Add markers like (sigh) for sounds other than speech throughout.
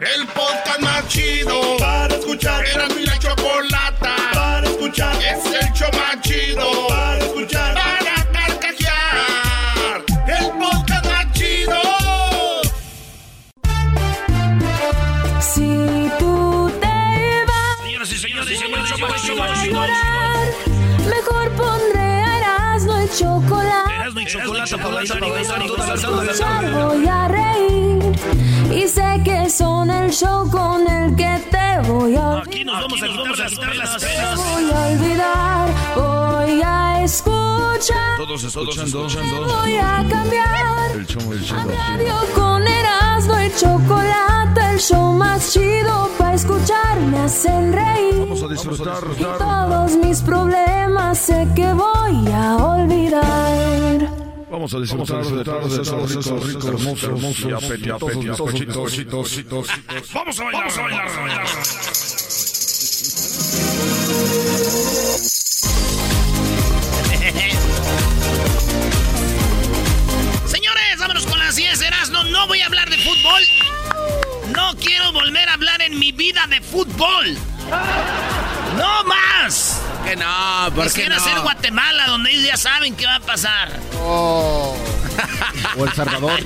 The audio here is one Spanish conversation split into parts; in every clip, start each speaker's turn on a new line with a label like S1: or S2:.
S1: El podcast más chido para escuchar. Era mi la chocolata para escuchar. Es el show más chido para escuchar. Para carcajear. El podcast más chido.
S2: Si tú te vas
S1: Señoras y señores,
S2: mejor pondré Erasmo y chocolate.
S1: Erasmo y chocolate para
S2: escuchar voy a reír y sé que son el show con el que te voy a
S1: Aquí nos vamos a quitar las penas.
S2: Te voy a olvidar, voy a escuchar,
S1: Todos escuchando.
S2: voy a cambiar.
S1: El show, el show.
S2: A radio con Erasmo y chocolate, el show más chido para escuchar me hacen reír.
S1: Vamos a disfrutar.
S2: Y todos mis problemas sé que voy a olvidar.
S1: Vamos a disfrutar de todos esos ricos, ricos, hermosos, hermosos. Vamos a bailar, vamos a bailar, a bailar.
S3: Señores, vámonos con las 10 Erasmo. No voy a hablar de fútbol. No quiero volver a hablar en mi vida de fútbol. ¡No más!
S4: Que no, ¿por qué
S3: Quisiera
S4: no?
S3: ser Guatemala, donde ellos ya saben qué va a pasar. (laughs)
S5: O El Salvador.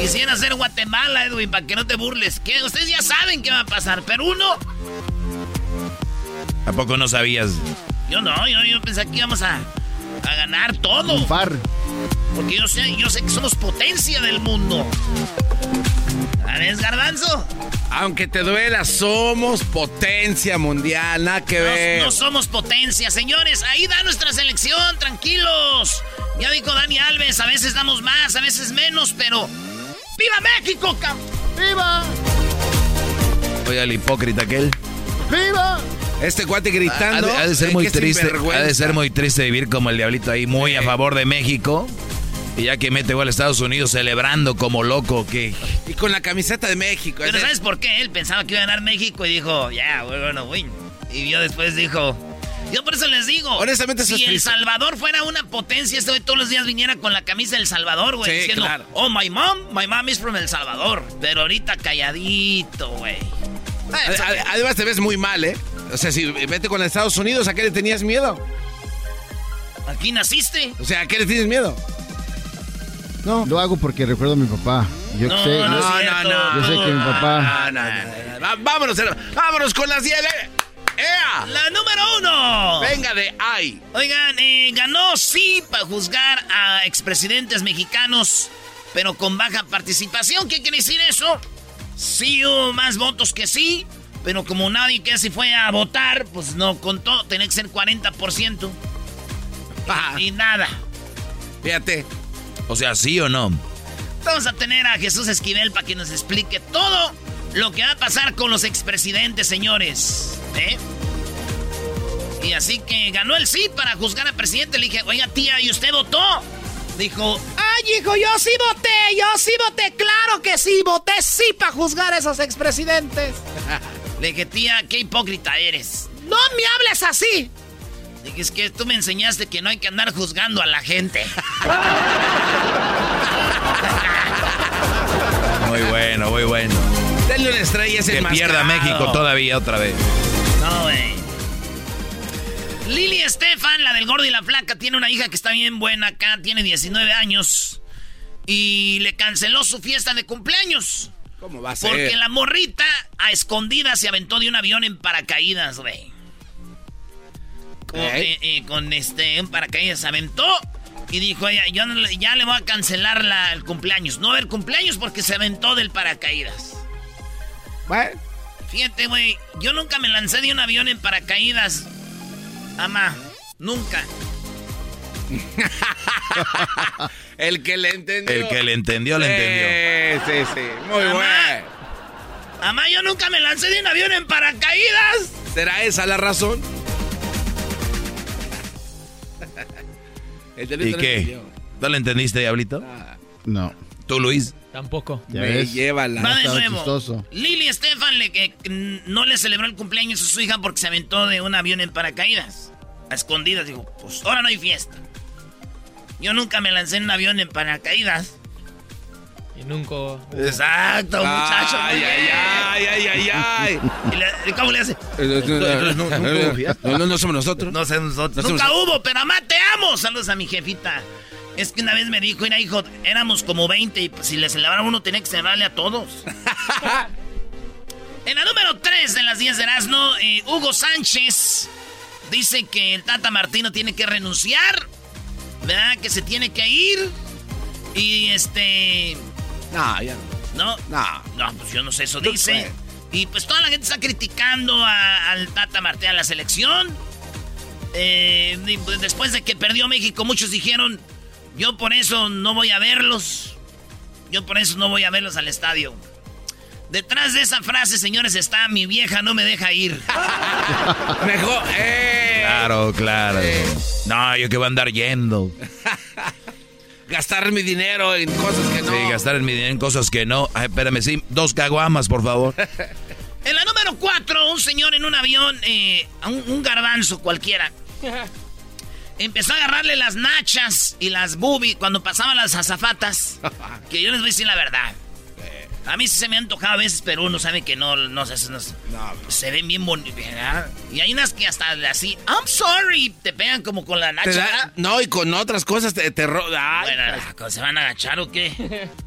S3: Quisiera ser Guatemala, Edwin, para que no te burles. Ustedes ya saben qué va a pasar, pero uno,
S4: ¿A poco no sabías?
S3: yo no, yo, yo pensé que íbamos a, a ganar todo.
S5: Un par.
S3: Porque yo sé, yo sé que somos potencia del mundo. ¿Sabes, Garbanzo?
S4: Aunque te duela, somos potencia mundial, nada que ver.
S3: No, no somos potencia, señores. Ahí da nuestra selección, tranquilos. Ya dijo Dani Alves, a veces damos más, a veces menos, pero. ¡Viva México, cam!
S5: ¡Viva!
S4: Oye, el hipócrita aquel.
S5: ¡Viva!
S4: Este cuate gritando.
S6: Ha de, ha de ser muy triste. Ha de ser muy triste vivir como el diablito ahí, muy a favor de México. Y ya que mete gol a Estados Unidos celebrando como loco, que
S4: Y con la camiseta de México.
S3: Pero ¿sabes por qué? Él pensaba que iba a ganar México y dijo, ya, bueno, win. Y yo después dijo. Yo por eso les digo.
S4: Honestamente,
S3: si
S4: es
S3: El. Salvador fuera una potencia, este güey todos los días viniera con la camisa del Salvador, güey.
S4: Sí,
S3: diciendo,
S4: claro.
S3: oh, my mom, my mom is from El Salvador. Pero ahorita calladito, güey.
S4: Ad- ad- Además te ves muy mal, ¿eh? O sea, si vete con Estados Unidos, ¿a qué le tenías miedo?
S3: Aquí naciste.
S4: O sea, ¿a qué le tienes miedo?
S5: No. Lo hago porque recuerdo a mi papá. Yo
S3: No,
S5: sé.
S3: no,
S5: yo-
S3: es cierto.
S5: Yo sé que mi papá.
S4: No, no, no, no. Vámonos, hermano. vámonos con las 10. ¿eh? ¡Ea!
S3: La número uno.
S4: Venga de ay.
S3: Oigan, eh, ganó sí para juzgar a expresidentes mexicanos, pero con baja participación. ¿Qué quiere decir eso? Sí hubo más votos que sí, pero como nadie que si fue a votar, pues no contó. Tenía que ser 40%.
S4: Ajá.
S3: Y nada.
S4: Fíjate.
S6: O sea, ¿sí o no?
S3: Vamos a tener a Jesús Esquivel para que nos explique todo lo que va a pasar con los expresidentes, señores. ¿Eh? Y así que ganó el sí para juzgar al presidente. Le dije, oiga, tía, ¿y usted votó? Dijo, ay, hijo, yo sí voté, yo sí voté, claro que sí, voté sí para juzgar a esos expresidentes. (laughs) Le dije, tía, qué hipócrita eres. No me hables así. Dije, es que tú me enseñaste que no hay que andar juzgando a la gente.
S6: Muy bueno, muy bueno.
S4: Denle una estrella ese
S6: Que pierda. México todavía otra vez.
S3: No, güey. Lili Estefan, la del gordo y la flaca, tiene una hija que está bien buena acá, tiene 19 años. y le canceló su fiesta de cumpleaños.
S4: ¿Cómo va a ser?
S3: Porque la morrita a escondidas se aventó de un avión en paracaídas, güey. Con,
S4: ¿Eh?
S3: eh, con este, en paracaídas se aventó y dijo ella, yo no le- ya le voy a cancelar la- el cumpleaños. No va a haber cumpleaños porque se aventó del paracaídas.
S4: Bueno,
S3: Fíjate, güey, yo nunca me lancé de un avión en paracaídas. Ama, nunca. (laughs)
S4: el que le entendió.
S6: El que le entendió, le entendió.
S4: Sí, sí, sí. Muy bueno.
S3: Ama, yo nunca me lancé de un avión en paracaídas.
S4: ¿Será esa la razón? El
S6: ¿Y
S4: no
S6: qué?
S4: entendió.
S6: ¿No le entendiste, Diablito?
S5: No.
S6: ¿Tú, Luis?
S7: Tampoco.
S5: ¿Ya
S4: Me
S5: ves?
S4: lleva la...
S3: Va de nuevo.
S5: chistoso.
S3: Lili Estefan le, que, que no le celebró el cumpleaños a su hija porque se aventó de un avión en paracaídas. A escondidas. Dijo, pues ahora no hay fiesta. Yo nunca me lancé en un avión en paracaídas.
S7: Y nunca.
S3: Exacto, muchacho.
S4: Ay, ay, ay, ay, ay, (laughs)
S3: ¿Y le- ¿Cómo le hace?
S4: ay. No, no, no somos nosotros.
S3: No sé nosotros.
S4: No
S3: Nunca
S4: somos-
S3: hubo, pero mamá, te amo. Saludos a mi jefita. Es que una vez me dijo, mira, hijo, éramos como 20 y si le celebraba uno tenía que celebrarle a todos. (laughs) en la número 3 de las 10 de Erasmo, eh, Hugo Sánchez dice que el Tata Martino tiene que renunciar, ¿verdad? Que se tiene que ir. Y este...
S4: No, ya no.
S3: No,
S4: No.
S3: no, pues yo no sé, eso dice. Y pues toda la gente está criticando a- al Tata Martino a la selección. Eh, pues, después de que perdió México, muchos dijeron, yo por eso no voy a verlos. Yo por eso no voy a verlos al estadio. Detrás de esa frase, señores, está mi vieja no me deja ir. (laughs)
S4: Mejor. ¡Eh!
S6: Claro, claro. No, yo que voy a andar yendo. (laughs)
S4: Gastar mi dinero en cosas que no.
S6: Sí, gastar en mi dinero en cosas que no. Ay, espérame, sí, dos caguamas, por favor. (laughs)
S3: En la número 4, un señor en un avión, eh, un, un garbanzo cualquiera, (laughs) empezó a agarrarle las nachas y las boobies cuando pasaban las azafatas. (laughs) Que yo les voy a decir la verdad. A mí sí se me han tocado a veces, pero uno sabe que no, no, sé, no, se ven bien bonitas. Y hay unas que hasta así, I'm sorry, te pegan como con la nacha.
S4: No, y con otras cosas te, te ro- ay,
S3: Bueno, ¿se van a agachar o qué?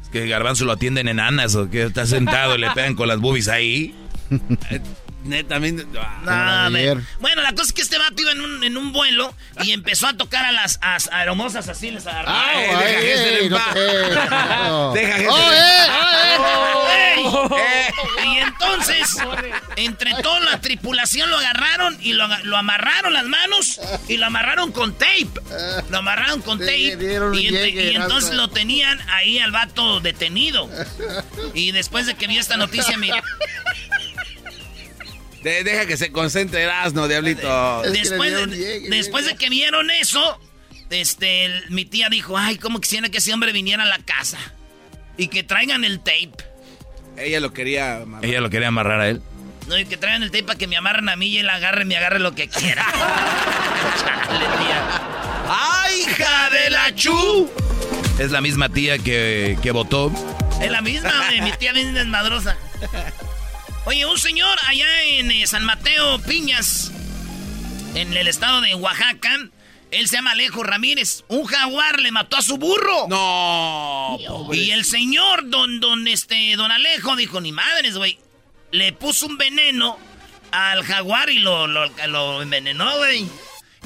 S6: Es que Garbanzo lo atienden enanas o que está sentado y le pegan con las boobies ahí. (laughs)
S4: netamente. ah.
S3: No, me-. Bueno, la cosa es que este vato iba en un, en un vuelo y empezó a tocar a las as- aeromosas así, les agarró.
S5: Ah,
S4: Ay,
S5: ay,
S4: deja
S5: ey,
S4: le
S5: no
S4: pa-
S5: te- no. (laughs)
S4: Deja que
S5: ¡Oh, eh, oh, eh!
S3: Y entonces, entre toda la tripulación lo agarraron y lo, lo amarraron las manos y lo amarraron con tape. Lo amarraron con tape. Y, ente-
S5: llegue,
S3: y entonces lo tenían ahí al vato detenido. Y después de que vio esta noticia, mi, (laughs)
S4: De- deja que se concentre el asno, diablito.
S5: Es que le
S3: después, de,
S5: llegue,
S3: después de que vieron eso, este, el- mi tía dijo, ay, cómo quisiera que ese hombre viniera a la casa. Y que traigan el tape.
S4: Ella lo quería. mamá.
S6: Ella lo quería amarrar a él.
S3: No, y que traigan el tape para que me amarren a mí y él agarre, me agarre lo que quiera. (laughs) Chale, tía. ¡Ay, hija de la chu!
S6: Es la misma tía que, que votó.
S3: Es la misma, mi tía bien desmadrosa. (laughs) Oye, un señor allá en eh, San Mateo Piñas, en el estado de Oaxaca, él se llama Alejo Ramírez. Un jaguar le mató a su burro.
S4: No.
S3: Y el señor, don, don, este, don Alejo, dijo, ni madres, güey. Le puso un veneno al jaguar y lo, lo, lo envenenó, güey.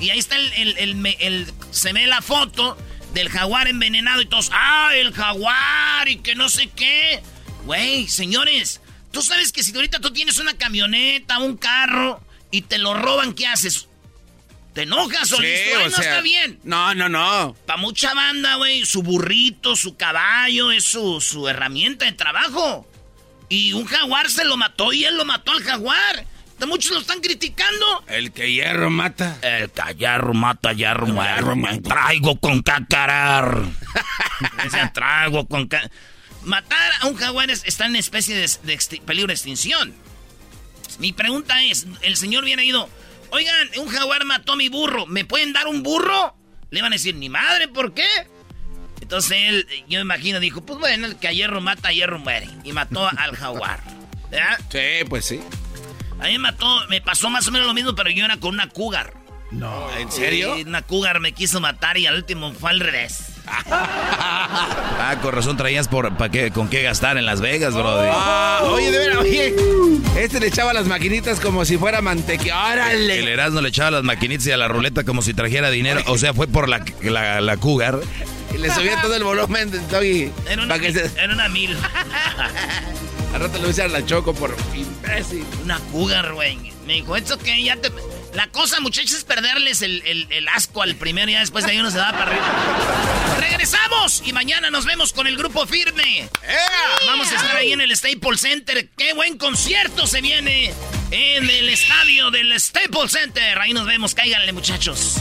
S3: Y ahí está el, el- el- se ve la foto del jaguar envenenado y todos, ah, el jaguar y que no sé qué. Güey, señores, tú sabes que si ahorita tú tienes una camioneta, un carro y te lo roban, ¿qué haces? ¿Te enojas o
S4: Sí,
S3: listo? Ay,
S4: o
S3: no
S4: sea,
S3: está bien.
S4: No, no, no.
S3: Pa' mucha banda, güey, su burrito, su caballo, es su, su herramienta de trabajo. Y un jaguar se lo mató y él lo mató al jaguar. Muchos lo están criticando.
S4: El que hierro mata.
S3: El callarro mata hierro muerto. Traigo con cacarar. (laughs) Traigo con ca- Matar a un jaguar es- está en especie de, peligro de extinción. Mi pregunta es, el señor viene ido, oigan, un jaguar mató a mi burro, ¿me pueden dar un burro? Le van a decir, ni madre, ¿por qué? Entonces él, yo me imagino, dijo, pues bueno, el que a hierro mata, a hierro muere. Y mató al jaguar. ¿Verdad?
S4: Sí, pues sí.
S3: A mí me mató, me pasó más o menos lo mismo, pero yo era con una cougar.
S4: No. ¿En serio?
S3: Sí, una cougar me quiso matar y al último fue al revés. (laughs)
S6: ah, con razón traías por, pa qué, con qué gastar en Las Vegas, brody.
S4: Ah, oye, de veras, oye. Este le echaba las maquinitas como si fuera mantequilla. ¡Órale!
S6: El Erasmo le echaba las maquinitas y a la ruleta como si trajera dinero. O sea, fue por la, la, la cougar.
S4: Y le subía todo el volumen, Doggy.
S3: Era una,
S4: que se-
S3: era una mil. (laughs)
S4: Al rato le voy a la choco por imbécil.
S3: Una cougar, güey. Me dijo, ¿esto que Ya te... La cosa, muchachos, es perderles el, el- el asco al primero y ya después de ahí uno se va para arriba. ¡Regresamos! Y mañana nos vemos con el grupo firme. Vamos a estar ahí en el Staples Center. ¡Qué buen concierto se viene en el estadio del Staples Center! Ahí nos vemos. Cáiganle, muchachos.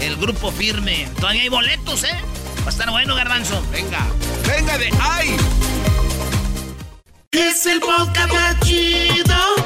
S3: El grupo firme. Todavía hay boletos, ¿eh? Va a estar bueno, Garbanzo.
S4: Venga, venga de ay.
S1: Es el podcast chido.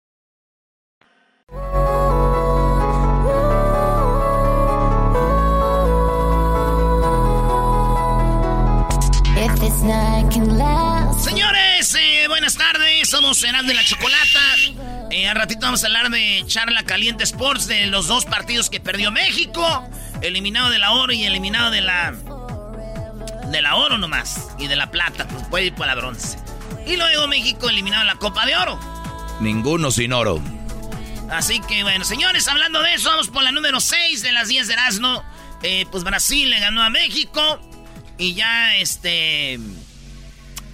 S3: Señores, eh, buenas tardes. Somos Herald de la Chocolata. Eh, al ratito vamos a hablar de Charla Caliente Sports de los dos partidos que perdió México. Eliminado de la oro y eliminado de la. De la oro nomás. Y de la plata, pues puede ir para la bronce. Y luego México eliminado de la Copa de Oro.
S6: Ninguno sin oro.
S3: Así que bueno, señores, hablando de eso, vamos por la número 6 de las 10 de Erasmo. Eh, pues Brasil le ganó a México. Y ya este.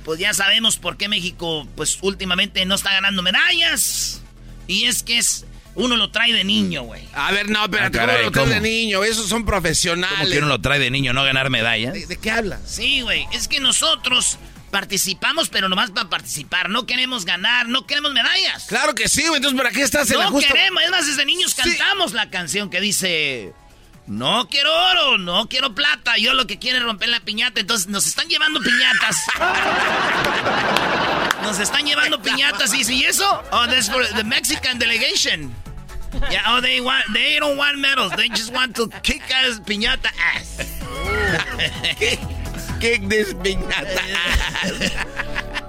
S3: Pues ya sabemos por qué México, pues últimamente no está ganando medallas. Y es que es. Uno lo trae de niño, güey.
S4: A ver, no, espérate,
S6: Ah, caray,
S4: ¿cómo lo
S6: ¿cómo?
S4: de niño? Esos son profesionales.
S6: ¿Cómo que uno lo trae de niño no ganar medallas?
S4: ¿De, de qué hablas?
S3: Sí, güey. Es que nosotros participamos, pero nomás para participar. No queremos ganar, no queremos medallas.
S4: Claro que sí, güey. Entonces, ¿para qué estás en la
S3: No
S4: justa?
S3: queremos. Es más, desde niños cantamos la canción que dice... No quiero oro, no quiero plata. Yo lo que quiero es romper la piñata. Entonces nos están llevando piñatas. (laughs) Nos están llevando piñatas. Y ¿y eso? Oh, that's for the Mexican delegation. Yeah, oh, they want, they don't want medals. They just want to kick us piñata ass. (laughs)
S4: Kick this piñata.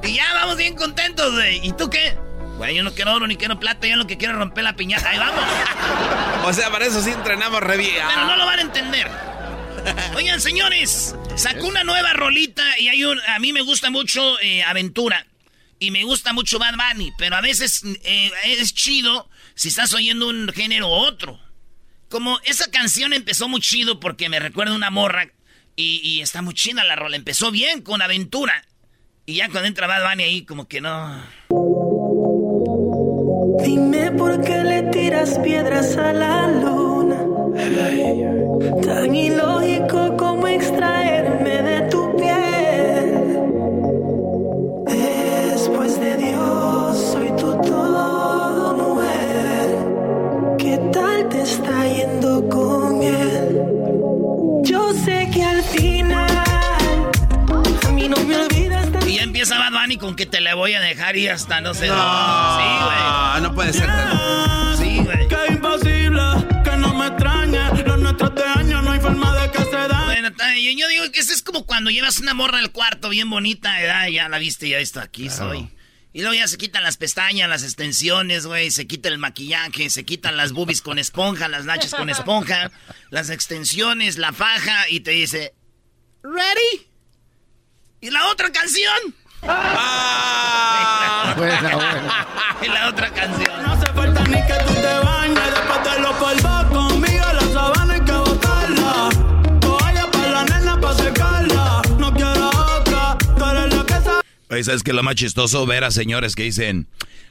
S4: (laughs)
S3: Y ya vamos bien contentos, güey. ¿Y tú qué? Güey, yo no quiero oro ni quiero plata, yo lo que quiero es romper la piñata. Ahí vamos. (laughs)
S4: O sea, para eso sí entrenamos re bien.
S3: Pero no lo van a entender. (laughs) Oigan, señores, sacó una nueva rolita y hay un. A mí me gusta mucho eh, Aventura. Y me gusta mucho Bad Bunny. Pero a veces eh, es chido si estás oyendo un género u otro. Como esa canción empezó muy chido porque me recuerda una morra. Y, y está muy chida la rola. Empezó bien con Aventura. Y ya cuando entra Bad Bunny ahí, como que no.
S8: Dime por qué le tiras piedras a la luna. Tan ilógico como extraerme con que
S3: te le voy a dejar y hasta no sé.
S4: No,
S3: Sí, güey.
S4: Ah, no puede ser tan...
S3: Sí, güey.
S8: Que imposible, que no me extrañe. Los nuestros de años no hay forma de que se dañe.
S3: Bueno, yo, yo digo que eso es como cuando llevas una morra al cuarto bien bonita, ¿verdad? Ya la viste, ya está, aquí soy. Y luego ya se quitan las pestañas, las extensiones, güey, se quita el maquillaje, se quitan las boobies con esponja, las nachas con esponja, las extensiones, la faja, y te dice, ¿ready? ¿Y la otra canción?
S4: Ah.
S5: Buena, buena. (laughs)
S3: Y la otra canción.
S8: No hace falta ni que tú te bañes después de los polvos conmigo. La sabana hay que botarla. Toalla para la nena para secarla. No quiero otra. Tú eres la que sabe.
S6: Oye, ¿sabes qué es lo más chistoso? Ver a señores que dicen,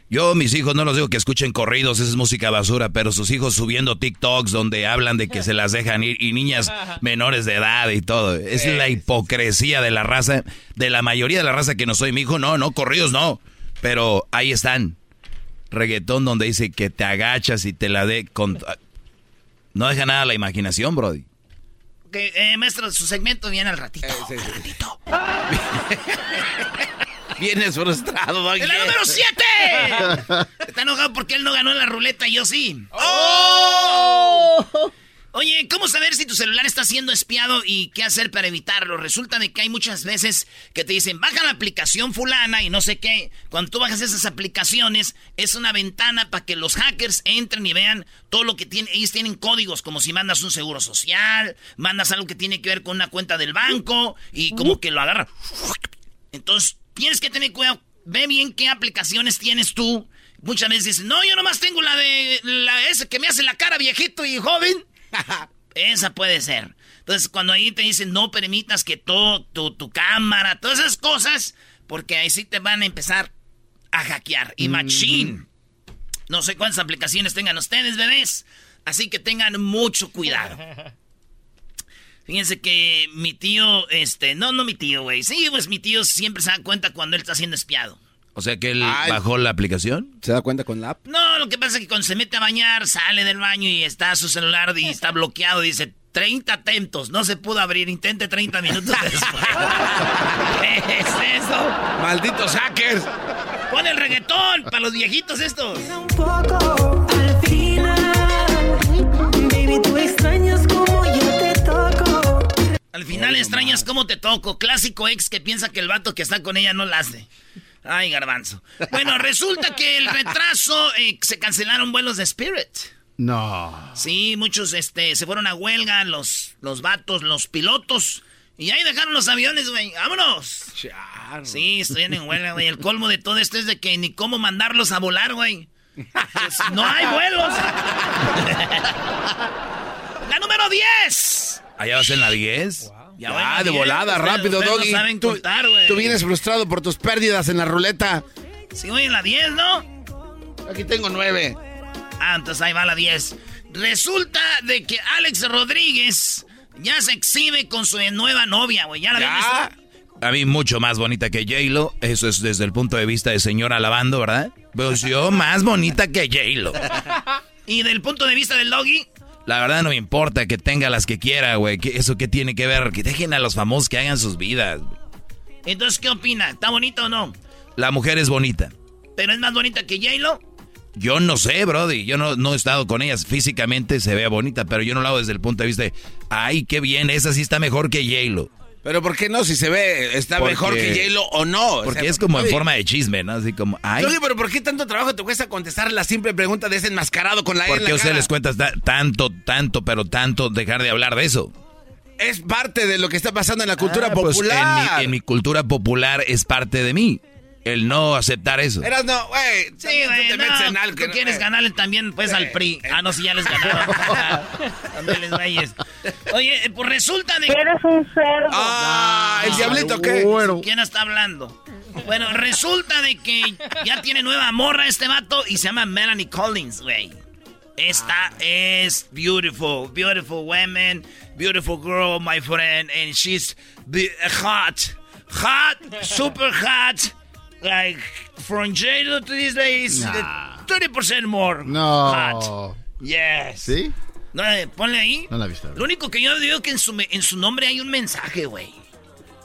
S6: yo mis hijos no los digo que escuchen corridos, esa es música basura, pero sus hijos subiendo TikToks donde hablan de que se las dejan ir y niñas menores de edad y todo. Es la hipocresía de la raza, de la mayoría de la raza que no soy mi hijo, no, no, corridos no. Pero ahí están. Reggaetón donde dice que te agachas y te la de con... No deja nada a la imaginación, Brody.
S3: Ok, eh, maestro, su segmento viene al ratito. Al ratito. (laughs)
S4: Vienes frustrado, Doggy.
S3: ¡En la número 7! (laughs) Está enojado porque él no ganó en la ruleta y yo sí.
S4: ¡Oh!
S3: Oye, ¿cómo saber si tu celular está siendo espiado y qué hacer para evitarlo? Resulta de que hay muchas veces que te dicen, baja la aplicación fulana y no sé qué. Cuando tú bajas esas aplicaciones, es una ventana para que los hackers entren y vean todo lo que tienen. Ellos tienen códigos, como si mandas un seguro social, mandas algo que tiene que ver con una cuenta del banco y como que lo agarra. Entonces, tienes que tener cuidado. Ve bien qué aplicaciones tienes tú. Muchas veces dicen, no, yo nomás tengo la de la esa que me hace la cara viejito y joven. (laughs) Esa puede ser. Entonces, cuando ahí te dicen no permitas que todo tu, tu cámara, todas esas cosas, porque ahí sí te van a empezar a hackear. Y machine. No sé cuántas aplicaciones tengan ustedes, bebés. Así que tengan mucho cuidado. (laughs) Fíjense que mi tío, este, no, no mi tío, güey. Sí, pues mi tío siempre se da cuenta cuando él está siendo espiado.
S6: O sea que él
S4: Ay.
S6: bajó la aplicación.
S4: ¿Se da cuenta con la app?
S3: No, lo que pasa es que cuando se mete a bañar, sale del baño y está su celular y está bloqueado. Dice, 30 atentos, no se pudo abrir, intente 30 minutos (laughs) después. (laughs) ¿Qué es eso?
S4: ¡Malditos hackers!
S3: Pon el reggaetón para los viejitos estos.
S8: Un poco Al final extrañas
S3: cómo te toco. Clásico ex que piensa que el vato que está con ella no la hace. Ay, garbanzo. Bueno, (laughs) resulta que el retraso, eh, se cancelaron vuelos de Spirit.
S5: No.
S3: Sí, muchos este, se fueron a huelga, los, los vatos, los pilotos. Y ahí dejaron los aviones, güey. ¡Vámonos! Sí, estoy en huelga, güey. El colmo de todo esto es de que ni cómo mandarlos a volar, güey. Pues, no hay vuelos. (laughs) La número 10.
S6: ¿Allá vas en la 10?
S3: Ya, voy
S4: Ah,
S3: en la
S4: de
S3: 10.
S4: volada,
S3: Ustedes-
S4: rápido,
S3: ustedes no
S4: Doggy.
S3: saben
S4: tú,
S3: contar, güey.
S4: tú vienes frustrado por tus pérdidas en la ruleta.
S3: Sí, voy en la 10, ¿no?
S4: Aquí tengo nueve.
S3: Ah, entonces ahí va la 10. Resulta de que Alex Rodríguez ya se exhibe con su nueva novia, güey. Ya la
S4: ¿Ya?
S3: visto?
S6: A mí mucho más bonita que J-Lo. Eso es desde el punto de vista de señora lavando, ¿verdad? Pues yo más bonita que J-Lo. (laughs)
S3: Y del punto de vista del doggy,
S6: La verdad no me importa que tenga las que quiera, güey. ¿Qué- ¿Eso qué tiene que ver? Que dejen a los famosos que hagan sus vidas.
S3: entonces, ¿qué opina? ¿Está bonita o no?
S6: La mujer es bonita.
S3: ¿Pero es más bonita que J-Lo?
S6: Yo no sé, Brody. Yo no, no he estado con ellas. Físicamente se ve bonita, pero yo no lo hago desde el punto de vista de, ay, qué bien, esa sí está mejor que J-Lo.
S4: Pero ¿por qué no? Si se ve, está
S6: Porque-
S4: mejor que J-Lo o no. O
S6: Porque
S4: sea,
S6: es como en forma de chisme, ¿no? Así como, ay,
S4: Doggy, pero ¿por qué tanto trabajo te cuesta contestar la simple pregunta de ese enmascarado con la E
S6: ¿por
S4: en
S6: qué ustedes les cuenta ta- tanto, tanto, pero tanto dejar de hablar de eso?
S4: Es parte de lo que está pasando en la cultura
S6: Ah, pues,
S4: popular.
S6: en, mi, en mi cultura popular es parte de mí. El no aceptar eso.
S4: Eras no, güey.
S3: Sí, güey,
S4: te metes
S3: no,
S4: en algo
S3: tú
S4: que no-
S3: quieres
S4: eh.
S3: ganarle también, pues, al PRI. Ah, no, sí, ya les (laughs) ganaron. También les güeyes. Oye, eh, pues resulta de...
S9: Eres un cerdo.
S4: Ah, el diablito, ¿qué?
S5: Bueno.
S3: ¿Quién está hablando? Bueno, resulta de que ya tiene nueva morra este vato y se llama Melanie Collins, güey. Esta es beautiful, beautiful woman, beautiful girl, my friend, and she's hot, hot, super hot, like from J-Lo to these days,
S5: Nah.
S3: 30% more
S5: No.
S3: hot. Yes.
S5: ¿Sí?
S3: No, eh, ponle ahí.
S5: No la he visto.
S3: Lo único que yo digo que en su, en su nombre hay un mensaje, güey.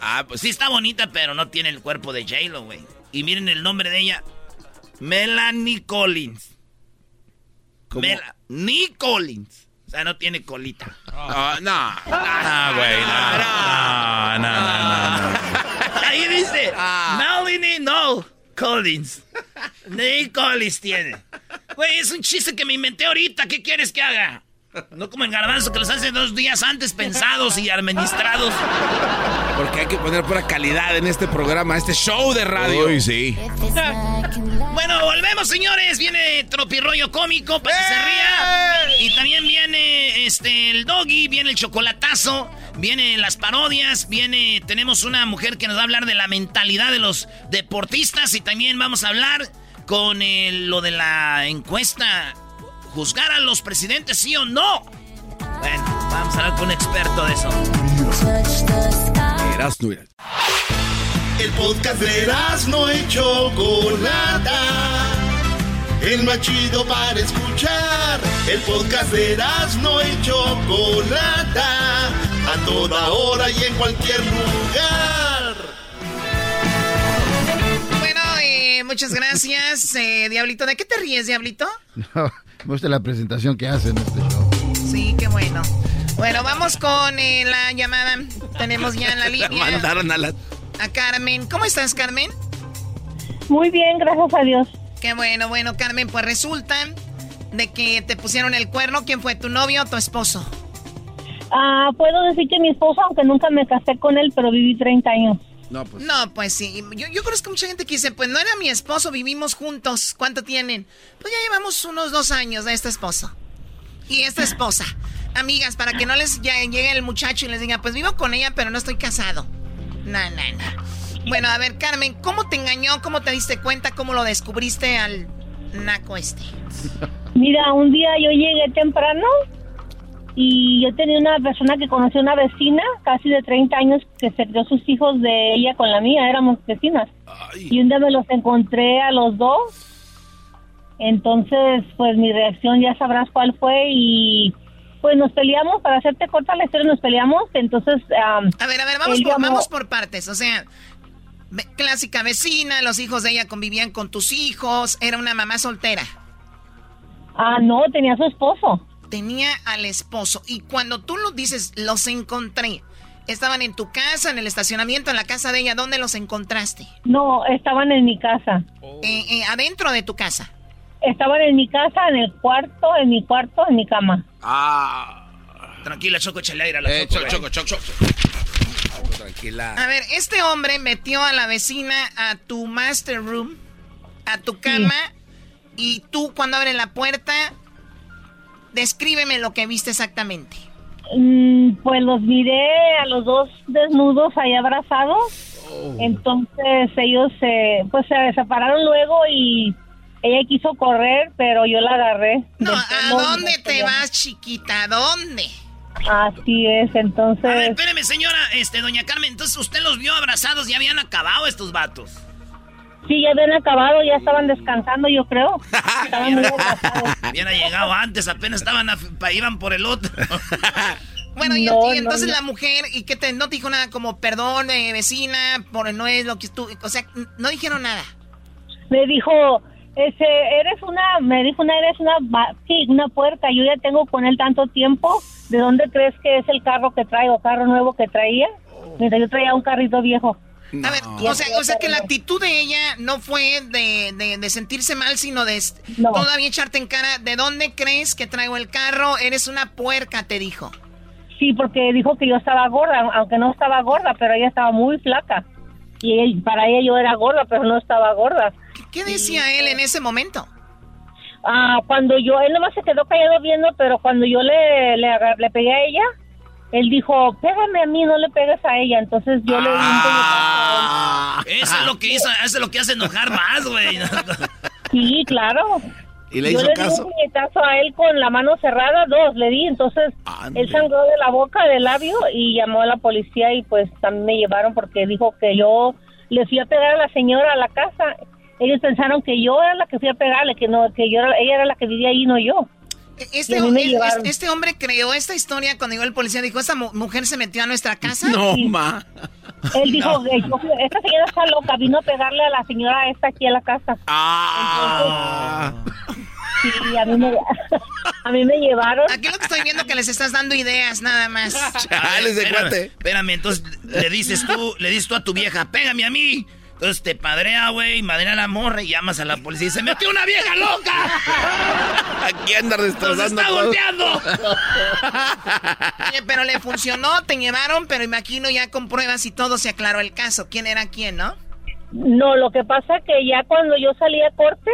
S4: Ah, pues
S3: Sí está bonita, pero no tiene el cuerpo de J-Lo, güey. Y miren el nombre de ella. Melanie Collins. Melanie Collins. O sea, no tiene colita.
S4: Ah, no.
S6: Ah, güey, no. No, no, no, no.
S3: Ahí dice.
S4: Ah.
S3: No Collins. Ni Collins tiene. Güey, es un chiste que me inventé ahorita. ¿Qué quieres que haga?
S10: No como en garbanzo que los hace dos días antes pensados y administrados.
S4: Porque hay que poner pura calidad en este programa, este show de radio.
S6: Uy, sí.
S10: Bueno, volvemos, señores. Viene Tropirroyo Cómico para que se ría. Y también viene este el doggy, viene el chocolatazo, vienen las parodias, viene. Tenemos una mujer que nos va a hablar de la mentalidad de los deportistas. Y también vamos a hablar con el- lo de la encuesta. ¿Juzgar a los presidentes sí o no? Bueno, vamos a hablar con un experto de eso.
S1: El podcast de no y Chocolata. El más chido para escuchar. El podcast de no y Chocolata. A toda hora y en cualquier lugar.
S10: Bueno, eh, muchas gracias, eh, Diablito. ¿De qué te ríes, Diablito?
S5: No, me gusta la presentación que hacen en este show.
S10: Sí, qué bueno. Bueno, vamos con eh, la llamada. Tenemos ya en la
S4: La (laughs)
S10: línea
S4: mandaron a la.
S10: a Carmen. ¿Cómo estás, Carmen?
S9: Muy bien, gracias a Dios.
S10: Qué bueno, bueno, Carmen. Pues resulta de que te pusieron el cuerno. ¿Quién fue, tu novio o tu esposo?
S9: Ah, puedo decir que mi esposo, aunque nunca me casé con él, pero viví 30 años.
S4: No, pues.
S10: No, pues sí. Yo, yo conozco mucha gente que dice, pues no era mi esposo, vivimos juntos. ¿Cuánto tienen? Pues ya llevamos unos dos años de este esposo. Y esta esposa. Amigas, para que no les ya llegue el muchacho y les diga, pues vivo con ella, pero no estoy casado. No, no, no. Bueno, a ver, Carmen, ¿cómo te engañó? ¿Cómo te diste cuenta? ¿Cómo lo descubriste al naco este?
S9: Mira, un día yo llegué temprano y yo tenía una persona que conoció una vecina, casi de 30 años, que se crió sus hijos de ella con la mía, éramos vecinas. Y un día me los encontré a los dos. Entonces, pues mi reacción ya sabrás cuál fue y pues nos peleamos, para hacerte corta la historia, nos peleamos. Entonces, am,
S10: A ver, a ver, vamos por,
S9: llamó-
S10: vamos por partes. O sea, clásica vecina, los hijos de ella convivían con tus hijos, era una mamá soltera.
S9: Ah, no, tenía su esposo.
S10: Tenía al esposo. Y cuando tú lo dices, los encontré. Estaban en tu casa, en el estacionamiento, en la casa de ella. ¿Dónde los encontraste?
S9: No, estaban en mi casa.
S10: Eh, eh, adentro de tu casa.
S9: Estaban en mi casa, en el cuarto, en mi cuarto, en mi cama.
S4: Ah.
S10: Tranquila, Choco, échale aire a la
S4: Eh,
S10: Choco,
S4: choco,
S10: güey.
S4: choco, choco, choco. Tranquila.
S10: A ver, este hombre metió a la vecina a tu master room, a tu cama, y tú cuando abres la puerta, descríbeme lo que viste exactamente.
S9: Mm, pues los miré a los dos desnudos ahí abrazados. Entonces ellos se, pues se separaron luego y ella quiso correr, pero yo la agarré.
S10: No, ¿a dónde te vas, chiquita? ¿A dónde?
S9: Así es, entonces.
S10: A ver, espéreme, señora, este, doña Carmen, entonces usted los vio abrazados, ya habían acabado estos vatos.
S9: Sí, ya habían acabado, ya estaban descansando, yo creo. (laughs) Estaban muy.
S10: Hubiera llegado antes, apenas estaban, a- iban por el otro. (laughs) bueno, y,
S9: No,
S10: entonces
S9: no,
S10: la mujer, ¿y qué te, no te dijo nada como, perdón, eh, vecina, por no es lo que tú, o sea, no dijeron nada.
S9: me dijo, ese, eres una, me dijo una, eres una, sí, una puerca, yo ya tengo con él tanto tiempo, ¿de dónde crees que es el carro que traigo, carro nuevo que traía? Mientras yo traía un carrito viejo.
S10: A ver, o sea, o sea que la actitud de ella no fue de, de- de sentirse mal, sino de
S9: No.
S10: todavía echarte en cara, ¿de dónde crees que traigo el carro? Eres una puerca, te dijo.
S9: Sí, porque dijo que yo estaba gorda, aunque no estaba gorda, pero ella estaba muy flaca. Y ella- para ella yo era gorda, pero no estaba gorda.
S10: ¿Qué decía él en ese momento?
S9: Ah, cuando yo, él nomás se quedó callado viendo, pero cuando yo le, le, le pegué a ella, él dijo, pégame a mí, no le pegues a ella. Entonces yo le di un
S4: Ah.
S10: Eso es lo que hizo, eso es lo que hace enojar más, güey.
S9: Sí, claro.
S4: ¿Y le
S9: Yo
S4: hizo
S9: le
S4: caso?
S9: di un puñetazo a él con la mano cerrada, dos le di, entonces él sangró de la boca, del labio y llamó a la policía y pues también me llevaron porque dijo que yo le fui a pegar a la señora a la casa. Ellos pensaron que yo era la que fui a pegarle, que no, que yo era- ella era la que vivía ahí, no yo.
S10: Este,
S9: Y a mí me
S10: es-
S9: llevaron.
S10: es- este hombre creó esta historia cuando llegó el policía. Dijo, esta mu- mujer se metió a nuestra casa.
S4: No, ma.
S9: Él dijo, esta señora está loca, vino a pegarle a la señora esta aquí a la casa.
S4: Ah.
S9: Sí, a mí me, (laughs) a mí me llevaron.
S10: Aquí lo que estoy viendo que les estás dando ideas, nada más.
S4: Chales de
S10: espérame,
S4: cuate.
S10: espérame, entonces le dices tú, le dices tú a tu vieja, pégame a mí.
S3: Entonces te padrea, güey, madrea a la morra y llamas a la policía y se metió una vieja loca. (laughs)
S4: Aquí anda
S3: ¡Nos
S4: destrozando
S3: está
S4: todo.
S3: golpeando! (laughs)
S10: Oye, pero le funcionó, te llevaron, pero imagino ya con pruebas y todo se aclaró el caso. ¿Quién era quién, no?
S9: No, lo que pasa que ya cuando yo salí a corte,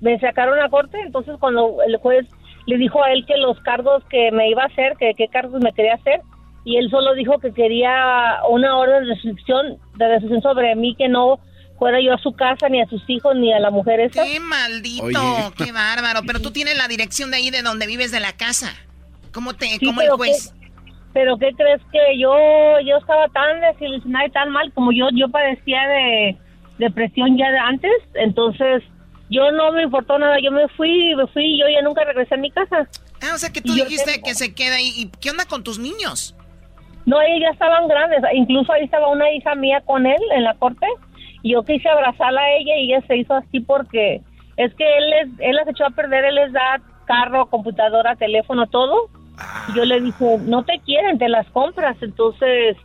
S9: me sacaron a corte, entonces cuando el juez le dijo a él que los cargos que me iba a hacer, que qué cargos me quería hacer, y él solo dijo que quería una orden de restricción, de restricción sobre mí, que no fuera yo a su casa, ni a sus hijos, ni a la mujer esa.
S10: ¡Qué maldito!
S9: Oye.
S10: ¡Qué bárbaro! Pero tú tienes la dirección de ahí de donde vives de la casa. ¿Cómo te,
S9: Sí,
S10: cómo el juez?
S9: ¿qué- pero qué crees que yo yo estaba tan desilusionada y tan mal como yo yo padecía de depresión ya de antes, entonces yo no me importó nada, yo me fui, me fui y yo ya nunca regresé a mi casa.
S10: Ah, o sea que tú
S9: Y
S10: dijiste
S9: tengo-
S10: que se queda ahí. ¿Y qué onda con tus niños?
S9: No, ellos ya estaban grandes, incluso ahí estaba una hija mía con él en la corte y yo quise abrazarla a ella y ella se hizo así porque es que él les, él las echó a perder, él les da carro, computadora, teléfono, todo. Y yo le dije, no te quieren, te las compras. Entonces,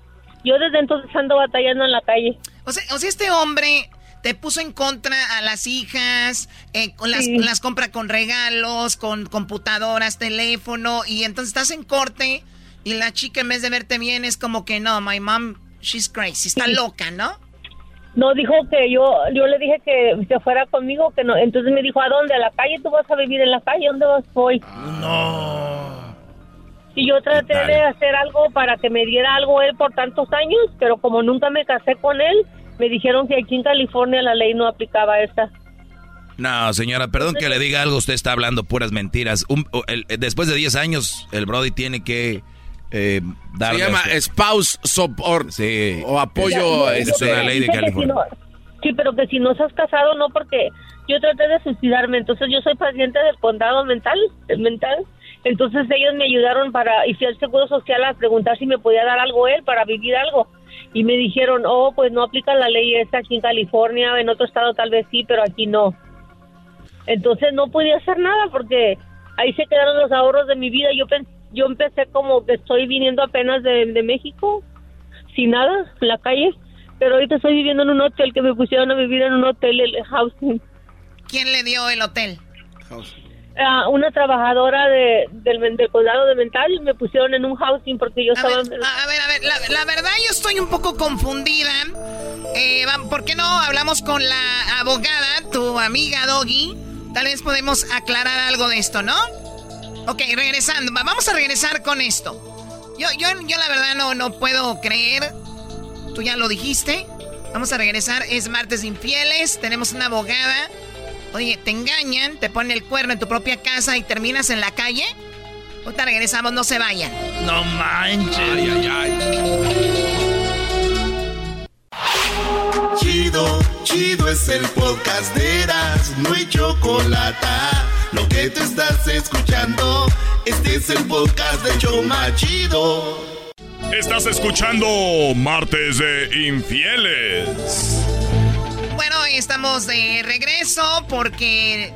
S9: yo desde entonces ando batallando en la calle.
S10: O sea, o sea, este hombre te puso en contra a las hijas, eh, con las,
S9: Sí.
S10: las compra con regalos, con computadoras, teléfono, y entonces estás en corte y la chica en vez de verte bien es como que no, my mom, she's crazy, está
S9: Sí.
S10: loca, ¿no?
S9: No dijo que yo, yo le dije que se fuera conmigo, que no. Entonces me dijo, ¿a dónde? ¿A la calle? ¿Tú vas a vivir en la calle? ¿Dónde vas? Voy.
S3: No.
S9: Y yo traté de hacer algo para que me diera algo él por tantos años, pero como nunca me casé con él, me dijeron que aquí en California la ley no aplicaba esta.
S6: No, señora, perdón que le diga algo, usted está hablando puras mentiras. Un- el- después de 10 años, el Brody tiene que eh, darle...
S4: Se llama
S6: este-
S4: spouse support
S6: sí,
S4: o apoyo.
S6: Es,
S4: este,
S6: una ley de California.
S9: si no- sí, pero que si no estás casado, no, porque yo traté de suicidarme, entonces yo soy paciente del condado mental, mental. Entonces ellos me ayudaron para, y fui al Seguro Social a preguntar si me podía dar algo él para vivir algo. Y me dijeron, oh, pues no aplica la ley esta aquí en California, en otro estado tal vez sí, pero aquí no. Entonces no podía hacer nada porque ahí se quedaron los ahorros de mi vida. Yo, pen- yo empecé como que estoy viniendo apenas de, de México, sin nada, en la calle. Pero ahorita estoy viviendo en un hotel que me pusieron a vivir en un hotel, el housing.
S10: ¿Quién le dio el hotel?
S9: Ah, una trabajadora de, del, del condado de Mental me pusieron en un housing porque yo
S10: A
S9: estaba...
S10: ver, a, ver, a ver, la, la verdad yo estoy un poco confundida. Eh, ¿Por qué no hablamos con la abogada, tu amiga Doggy? Tal vez podemos aclarar algo de esto, ¿no? Ok, regresando, va- vamos a regresar con esto. Yo, yo, yo la verdad no, no puedo creer. Tú ya lo dijiste. Vamos a regresar, es martes infieles, tenemos una abogada. Oye, te engañan, te ponen el cuerno en tu propia casa y terminas en la calle. Ahorita regresamos, no se vayan.
S3: No manches.
S4: Ay, ay, ay.
S1: Chido, chido es el podcast de Eras, no hay chocolate. Lo que te estás escuchando, este es el podcast de Choma Chido.
S11: Estás escuchando Martes de Infieles.
S10: Bueno, estamos de regreso porque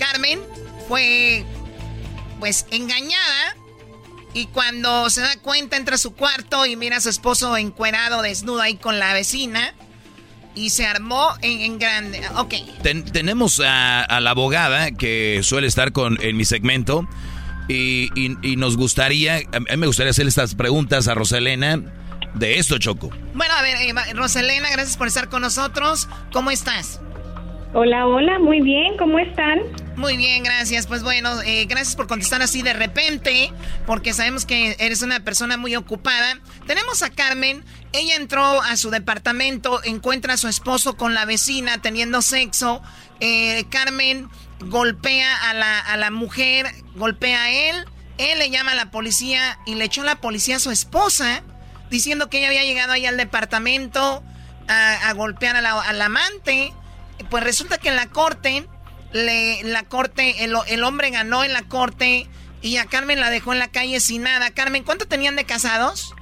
S10: Carmen fue pues engañada y cuando se da cuenta entra a su cuarto y mira a su esposo encuerado, desnudo ahí con la vecina y se armó en, en grande. Ok,
S6: Ten- tenemos a, a la abogada que suele estar con, en mi segmento y, y- y nos gustaría, a mí me gustaría hacerle estas preguntas a Rosalena de esto, Choco.
S10: bueno, a ver, eh, Roselena, gracias por estar con nosotros. ¿Cómo estás?
S12: Hola, hola, muy bien, ¿cómo están?
S10: Muy bien, gracias. Pues bueno, eh, gracias por contestar así de repente, porque sabemos que eres una persona muy ocupada. Tenemos a Carmen, ella entró a su departamento, encuentra a su esposo con la vecina teniendo sexo. Eh, Carmen golpea a la, a la mujer, golpea a él, él le llama a la policía y le echó la policía a su esposa, diciendo que ella había llegado ahí al departamento a, a golpear a la- al amante. Pues resulta que en la corte, le, la corte, el, el hombre ganó en la corte y a Carmen la dejó en la calle sin nada. Carmen, ¿cuánto tenían de casados?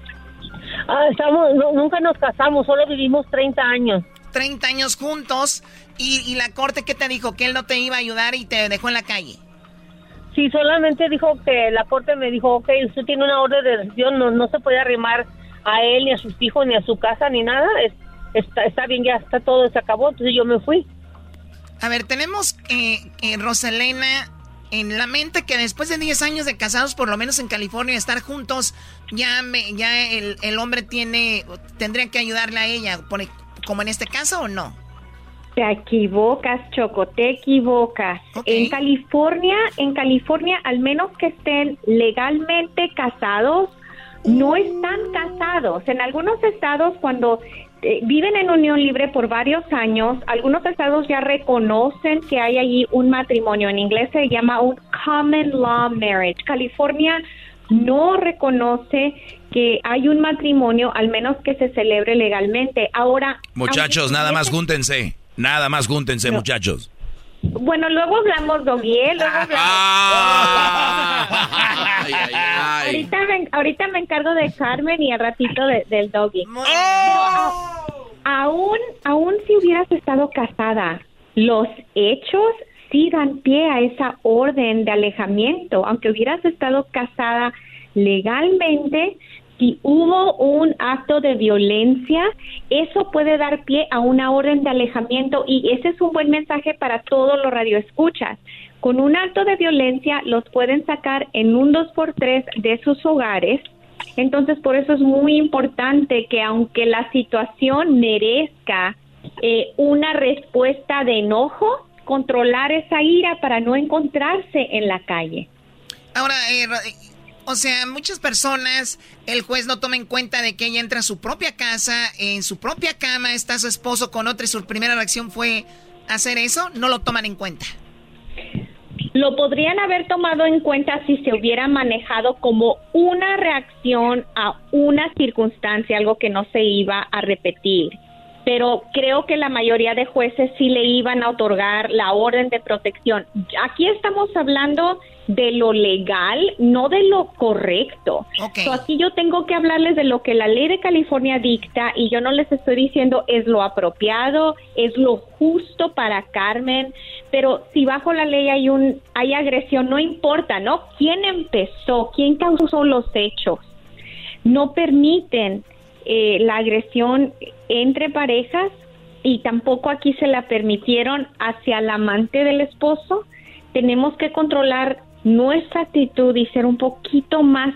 S9: Ah, estamos, no, nunca nos casamos, solo vivimos 30 años.
S10: 30 años juntos y, y la corte, ¿qué te dijo? Que él no te iba a ayudar y te dejó en la calle.
S9: Sí, solamente dijo que la corte me dijo, ok, usted tiene una orden de decisión, no, no se puede arrimar a él, ni a sus hijos, ni a su casa, ni nada. Es- está, está bien, ya está todo, se acabó, entonces yo me fui.
S10: A ver, tenemos eh, eh, Rosalena en la mente que después de 10 años de casados, por lo menos en California, estar juntos, ya me, ya el, el hombre tiene, tendría que ayudarle a ella, por- como en este caso o no.
S12: Te equivocas, Choco, te equivocas. En California, en California, al menos que estén legalmente casados, no están casados. En algunos estados, cuando eh, viven en unión libre por varios años, algunos estados ya reconocen que hay allí un matrimonio. En inglés se llama un common law marriage. California no reconoce que hay un matrimonio, al menos que se celebre legalmente. Ahora,
S6: Muchachos,
S12: aunque
S6: nada más júntense. Nada más júntense, muchachos.
S12: Bueno, luego hablamos, Doggy, ¿eh? Luego hablamos. Ahorita, me, ahorita me encargo de Carmen y al ratito de- del Doggy. Aún, aún si hubieras estado casada, los hechos sí dan pie a esa orden de alejamiento. Aunque hubieras estado casada legalmente, si hubo un acto de violencia, eso puede dar pie a una orden de alejamiento y ese es un buen mensaje para todos los radioescuchas. Con un acto de violencia los pueden sacar en un 2x3 de sus hogares. Entonces, por eso es muy importante que aunque la situación merezca eh, una respuesta de enojo, controlar esa ira para no encontrarse en la calle.
S10: Ahora, eh, o sea, muchas personas, el juez no toma en cuenta de que ella entra a su propia casa, en su propia cama, está su esposo con otra y su primera reacción fue hacer eso, no lo toman en cuenta.
S12: Lo podrían haber tomado en cuenta si se hubiera manejado como una reacción a una circunstancia, algo que no se iba a repetir. Pero creo que la mayoría de jueces sí le iban a otorgar la orden de protección. Aquí estamos hablando de lo legal, no de lo correcto. So, aquí yo tengo que hablarles de lo que la ley de California dicta y yo no les estoy diciendo es lo apropiado, es lo justo para Carmen, pero si bajo la ley hay un hay agresión, no importa, ¿no? ¿Quién empezó? ¿Quién causó los hechos? No permiten eh, la agresión entre parejas y tampoco aquí se la permitieron hacia el amante del esposo. Tenemos que controlar nuestra actitud y ser un poquito más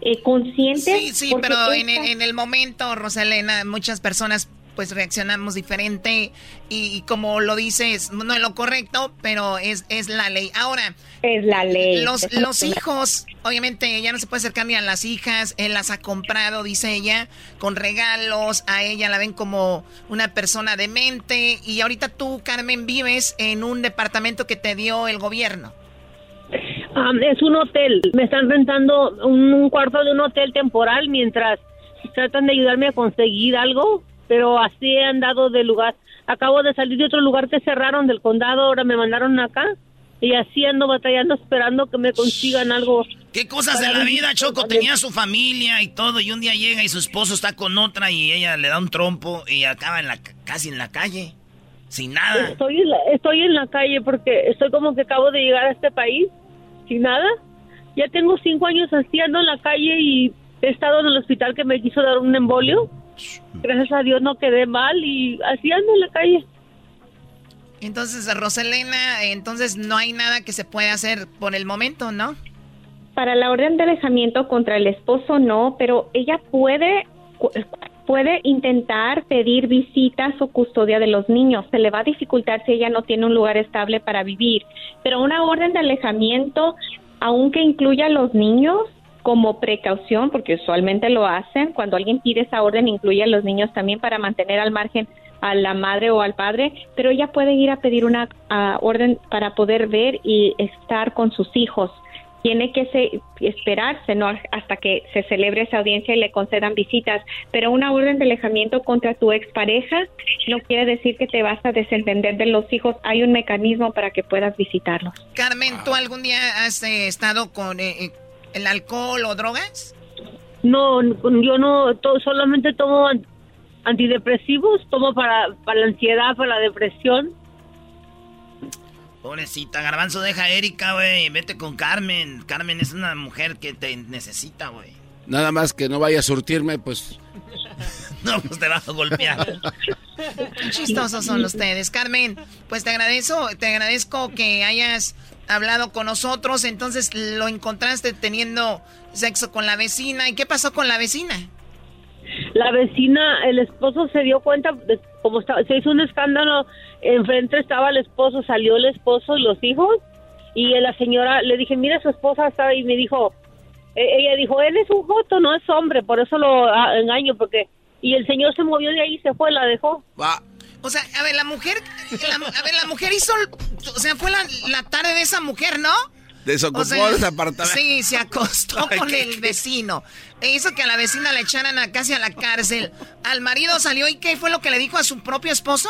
S12: eh, conscientes.
S10: Sí, sí, pero en,
S12: esta-
S10: el- en el momento, Rosalena, muchas personas pues reaccionamos diferente y, y como lo dices, no es lo correcto, pero es, es la ley. Ahora,
S12: es la ley.
S10: Los, los hijos, obviamente ya no se puede acercar ni a las hijas, él las ha comprado, dice ella, con regalos, a ella la ven como una persona demente y ahorita tú, Carmen, vives en un departamento que te dio el gobierno.
S9: Ah, es un hotel. Me están rentando un, un cuarto de un hotel temporal mientras tratan de ayudarme a conseguir algo, pero así he andado de lugar. Acabo de salir de otro lugar que cerraron del condado, ahora me mandaron acá y así ando batallando esperando que me consigan algo.
S3: ¿Qué cosas de la vida, Choco? Tenía su familia y todo, y un día llega y su esposo está con otra y ella le da un trompo y acaba en la, ca- casi en la calle, sin nada.
S9: Estoy en, la, estoy en la calle porque estoy como que acabo de llegar a este país sin nada. Ya tengo cinco años así, ando en la calle y he estado en el hospital que me quiso dar un embolio. Gracias a Dios no quedé mal y así ando en la calle.
S10: Entonces, Rosalena, entonces no hay nada que se pueda hacer por el momento, ¿no?
S12: Para la orden de alejamiento contra el esposo no, pero ella puede puede intentar pedir visitas o custodia de los niños. Se le va a dificultar si ella no tiene un lugar estable para vivir. Pero una orden de alejamiento, aunque incluya a los niños como precaución, porque usualmente lo hacen, cuando alguien pide esa orden incluye a los niños también para mantener al margen a la madre o al padre, pero ella puede ir a pedir una orden para poder ver y estar con sus hijos tiene que se- esperarse no hasta que se celebre esa audiencia y le concedan visitas, pero una orden de alejamiento contra tu expareja no quiere decir que te vas a desentender de los hijos, hay un mecanismo para que puedas visitarlos.
S10: Carmen, ¿tú algún día has eh, estado con eh, eh, el alcohol o drogas?
S9: No, yo no, to- solamente tomo an- antidepresivos, tomo para, para la ansiedad, para la depresión.
S3: Pobrecita, Garbanzo, deja a Erika, güey. Vete con Carmen. Carmen es una mujer que te necesita, güey.
S4: Nada más que no vaya a surtirme, pues (laughs)
S3: No, pues te vas a golpear.
S10: Qué chistosos son ustedes. Carmen, pues te agradezco, te agradezco que hayas hablado con nosotros. Entonces lo encontraste teniendo sexo con la vecina. ¿Y qué pasó con la vecina?
S9: La vecina, el esposo se dio cuenta, de, como estaba, se hizo un escándalo, enfrente estaba el esposo, salió el esposo y los hijos, y la señora le dije, mira, su esposa estaba y me dijo, e, ella dijo, él es un joto, no es hombre, por eso lo ah, engaño, porque... Y el señor se movió de ahí y se fue, la dejó.
S10: O sea, a ver, la mujer, a ver, la mujer hizo, o sea, fue la, la tarde de esa mujer, ¿no?
S4: Desocupó
S10: O sea,
S4: ese apartamento.
S10: Sí, se acostó (laughs)
S4: Ay,
S10: con
S4: qué-
S10: el vecino. E hizo que a la vecina la echaran a, casi a la cárcel. Al marido salió y ¿qué fue lo que le dijo a su propio esposo?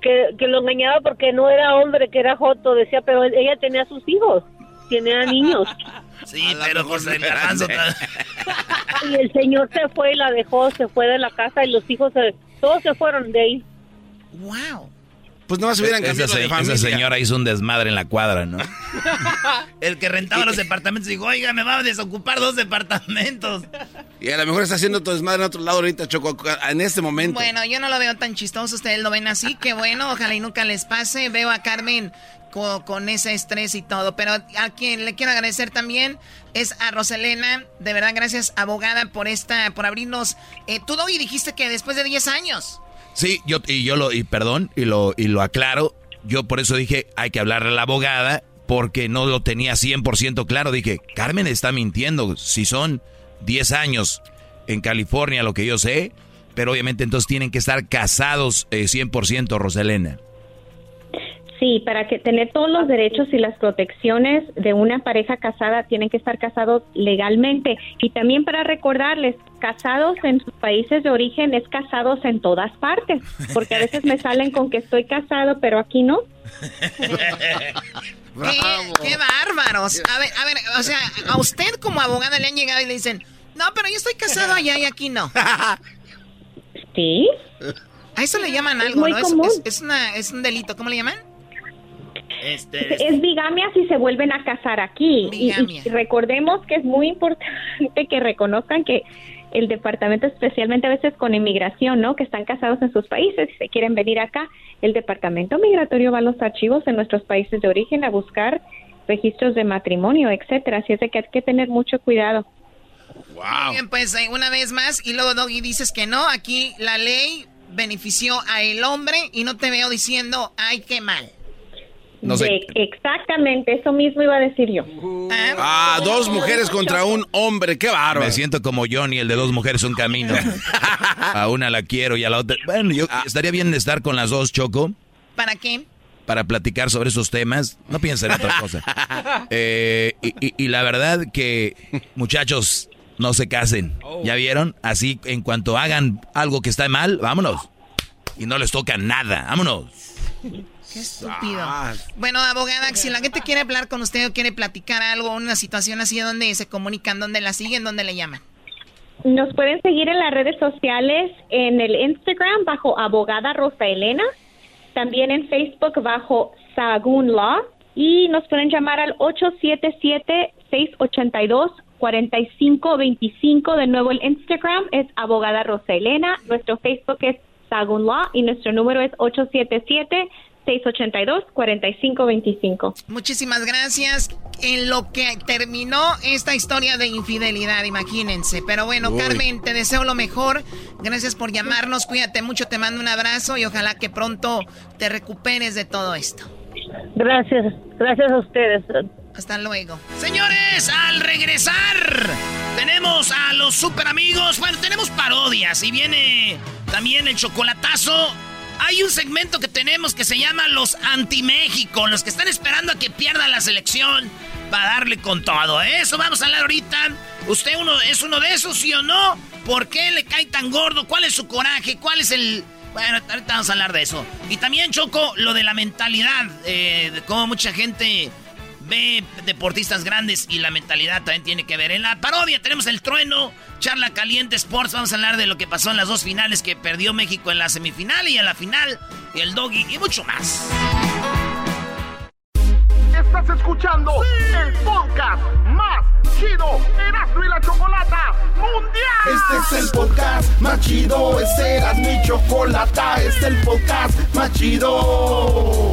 S9: Que, que lo engañaba porque no era hombre, que era joto, decía, pero ella tenía sus hijos, tenía niños. (laughs)
S3: Sí, pero pues el garbanzo... (laughs)
S9: Y el señor se fue y la dejó, se fue de la casa y los hijos, se- todos se fueron de ahí.
S10: Wow.
S4: Pues no se hubieran
S6: esa,
S4: cambiado de
S6: se-
S4: familia.
S6: esa señora hizo un desmadre en la cuadra, ¿no? (laughs)
S3: El que rentaba los departamentos dijo, oiga, me va a desocupar dos departamentos.
S4: Y a lo mejor está haciendo todo desmadre en otro lado ahorita, Choco, en este momento.
S10: Bueno, yo no lo veo tan chistoso, ustedes lo ven así, que bueno, ojalá y nunca les pase. Veo a Carmen co- con, ese estrés y todo, pero a quien le quiero agradecer también es a Roselena, de verdad gracias abogada por esta, por abrirnos eh, todo y dijiste que después de 10 años.
S6: Sí, yo y yo lo y perdón y lo y lo aclaro, yo por eso dije, hay que hablarle a la abogada porque no lo tenía 100% claro, dije, Carmen está mintiendo, si son 10 años en California lo que yo sé, pero obviamente entonces tienen que estar casados eh, 100% Roselena.
S12: Sí, para que tener todos los derechos y las protecciones de una pareja casada tienen que estar casados legalmente. Y también para recordarles, casados en sus países de origen es casados en todas partes, porque a veces me salen con que estoy casado, pero aquí no. (laughs)
S10: ¡Qué, qué bárbaros! A ver, a ver, o sea, a usted como abogada le han llegado y le dicen, no, pero yo estoy casado allá y aquí no. (laughs)
S12: Sí.
S10: A eso le llaman algo, ¿no? Es,
S12: común.
S10: es- es una, es un delito, ¿cómo le llaman?
S3: Este,
S12: Es bigamia si se vuelven a casar aquí. Y- Y,
S10: Bigamia.
S12: recordemos que es muy importante que reconozcan que el departamento, especialmente a veces con inmigración, ¿no? Que están casados en sus países y se quieren venir acá, el departamento migratorio va a los archivos en nuestros países de origen a buscar registros de matrimonio, etcétera. Así es de que hay que tener mucho cuidado.
S10: Muy bien, pues eh, una vez más, y luego Doggy dices que no, aquí la ley benefició a el hombre y no te veo diciendo, ay, qué mal.
S6: No sé.
S12: De- exactamente, eso mismo iba a decir yo.
S4: Ah, dos mujeres contra un hombre, qué bárbaro.
S6: Me siento como Johnny, el de dos mujeres un camino. (laughs) A una la quiero y a la otra. Bueno, yo estaría bien estar con las dos, Choco.
S10: ¿Para qué?
S6: para platicar sobre esos temas. No piensen en otra cosa. (laughs) Eh, y, y- y la verdad que, muchachos, no se casen. ¿Ya vieron? Así, en cuanto hagan algo que está mal, vámonos. Y no les toca nada. Vámonos.
S10: Qué estúpido. Bueno, abogada, si la gente quiere hablar con usted o quiere platicar algo, una situación así, ¿dónde se comunican? ¿Dónde la siguen? ¿Dónde le llaman?
S12: Nos pueden seguir en las redes sociales, en el Instagram bajo abogada Rosa Elena, también en Facebook bajo Sagun Law y nos pueden llamar al 877-682-4525. De nuevo el Instagram es abogada Rosa Elena, nuestro Facebook es Sagun Law y nuestro número es 877-682-4525.
S10: Muchísimas gracias. En lo que terminó esta historia de infidelidad, imagínense. Pero bueno,
S9: Uy.
S10: Carmen, te deseo lo mejor. Gracias por llamarnos. Cuídate mucho, te mando un abrazo y ojalá que pronto te recuperes de todo esto.
S9: Gracias, gracias a ustedes.
S10: Hasta luego.
S3: Señores, al regresar, tenemos a los super amigos. Bueno, tenemos parodias y viene también el chocolatazo. Hay un segmento que tenemos que se llama Los Anti-México, los que están esperando a que pierda la selección para darle con todo. ¿eh? Eso vamos a hablar ahorita. ¿Usted uno, es uno de esos, sí o no? ¿Por qué le cae tan gordo? ¿Cuál es su coraje? ¿Cuál es el...? Bueno, ahorita vamos a hablar de eso. Y también, Choco, lo de la mentalidad, eh, de cómo mucha gente ve deportistas grandes y la mentalidad también tiene que ver. En la parodia tenemos el trueno, charla caliente Sports. Vamos a hablar de lo que pasó en las dos finales que perdió México en la semifinal y en la final, y el doggy y mucho más.
S1: Estás escuchando el podcast más chido Erasmo y la Chocolata Mundial.
S13: Este es el podcast
S1: más chido. Es Eras mi chocolata, es el podcast más chido.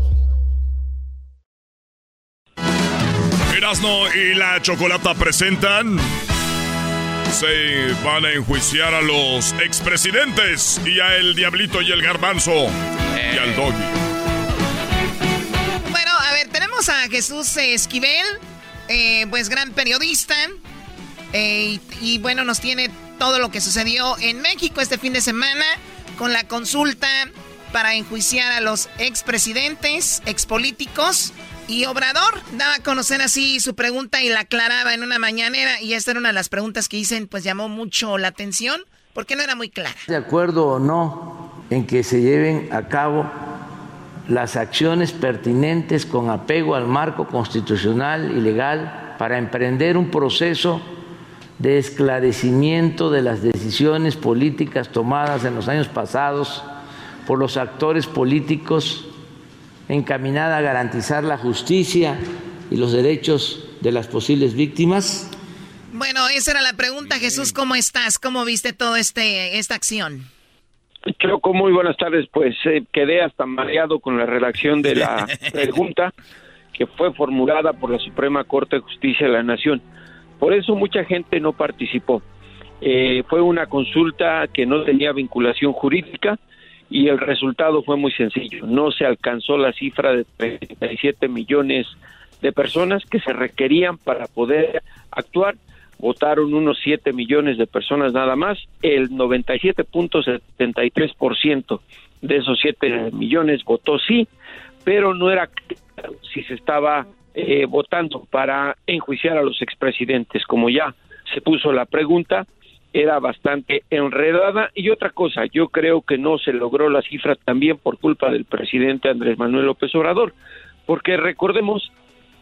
S11: Erasno y la Chocolata presentan. Se van a enjuiciar a los expresidentes y a el Diablito y el Garbanzo y al Doggy.
S10: Bueno, a ver, tenemos a Jesús Esquivel, eh, pues gran periodista. eh, y, y bueno, nos tiene todo lo que sucedió en México este fin de semana con la consulta para enjuiciar a los expresidentes, expolíticos. Y Obrador daba a conocer así su pregunta y la aclaraba en una mañanera. Y esta era una de las preguntas que dicen, pues llamó mucho la atención porque no era muy clara.
S13: de acuerdo o no en que se lleven a cabo las acciones pertinentes con apego al marco constitucional y legal para emprender un proceso de esclarecimiento de las decisiones políticas tomadas en los años pasados por los actores políticos encaminada a garantizar la justicia y los derechos de las posibles víctimas.
S10: Bueno, esa era la pregunta, Jesús. ¿Cómo estás? ¿Cómo viste todo este esta acción?
S14: Choco, muy buenas tardes. Pues eh, quedé hasta mareado con la redacción de la (laughs) pregunta que fue formulada por la Suprema Corte de Justicia de la Nación. Por eso mucha gente no participó. Eh, fue una consulta que no tenía vinculación jurídica y el resultado fue muy sencillo. No se alcanzó la cifra de 37 millones de personas que se requerían para poder actuar. Votaron unos 7 millones de personas nada más. El 97.73% de esos 7 millones votó sí, pero no era claro si se estaba eh, votando para enjuiciar a los expresidentes, como ya se puso la pregunta, era bastante enredada. Y otra cosa, yo creo que no se logró la cifra también por culpa del presidente Andrés Manuel López Obrador, porque recordemos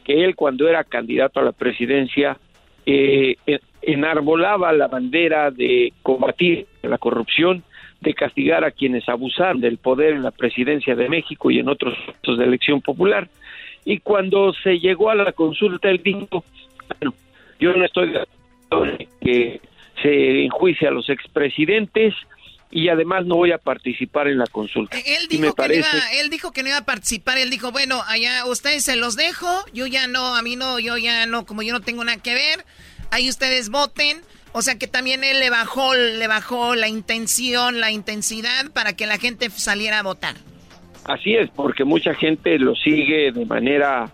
S14: que él cuando era candidato a la presidencia eh, en- enarbolaba la bandera de combatir la corrupción, de castigar a quienes abusaron del poder en la presidencia de México y en otros procesos de elección popular. Y cuando se llegó a la consulta, él dijo, bueno, yo no estoy de acuerdo en que se enjuicie a los expresidentes y además no voy a participar en la consulta.
S10: Él dijo,
S14: me
S10: que no iba, él dijo que no iba a participar. Él dijo, bueno, allá ustedes se los dejo. Yo ya no, a mí no, yo ya no, como yo no tengo nada que ver. Ahí ustedes voten. O sea que también él le bajó, le bajó la intención, la intensidad para que la gente saliera a votar.
S14: Así es, porque mucha gente lo sigue de manera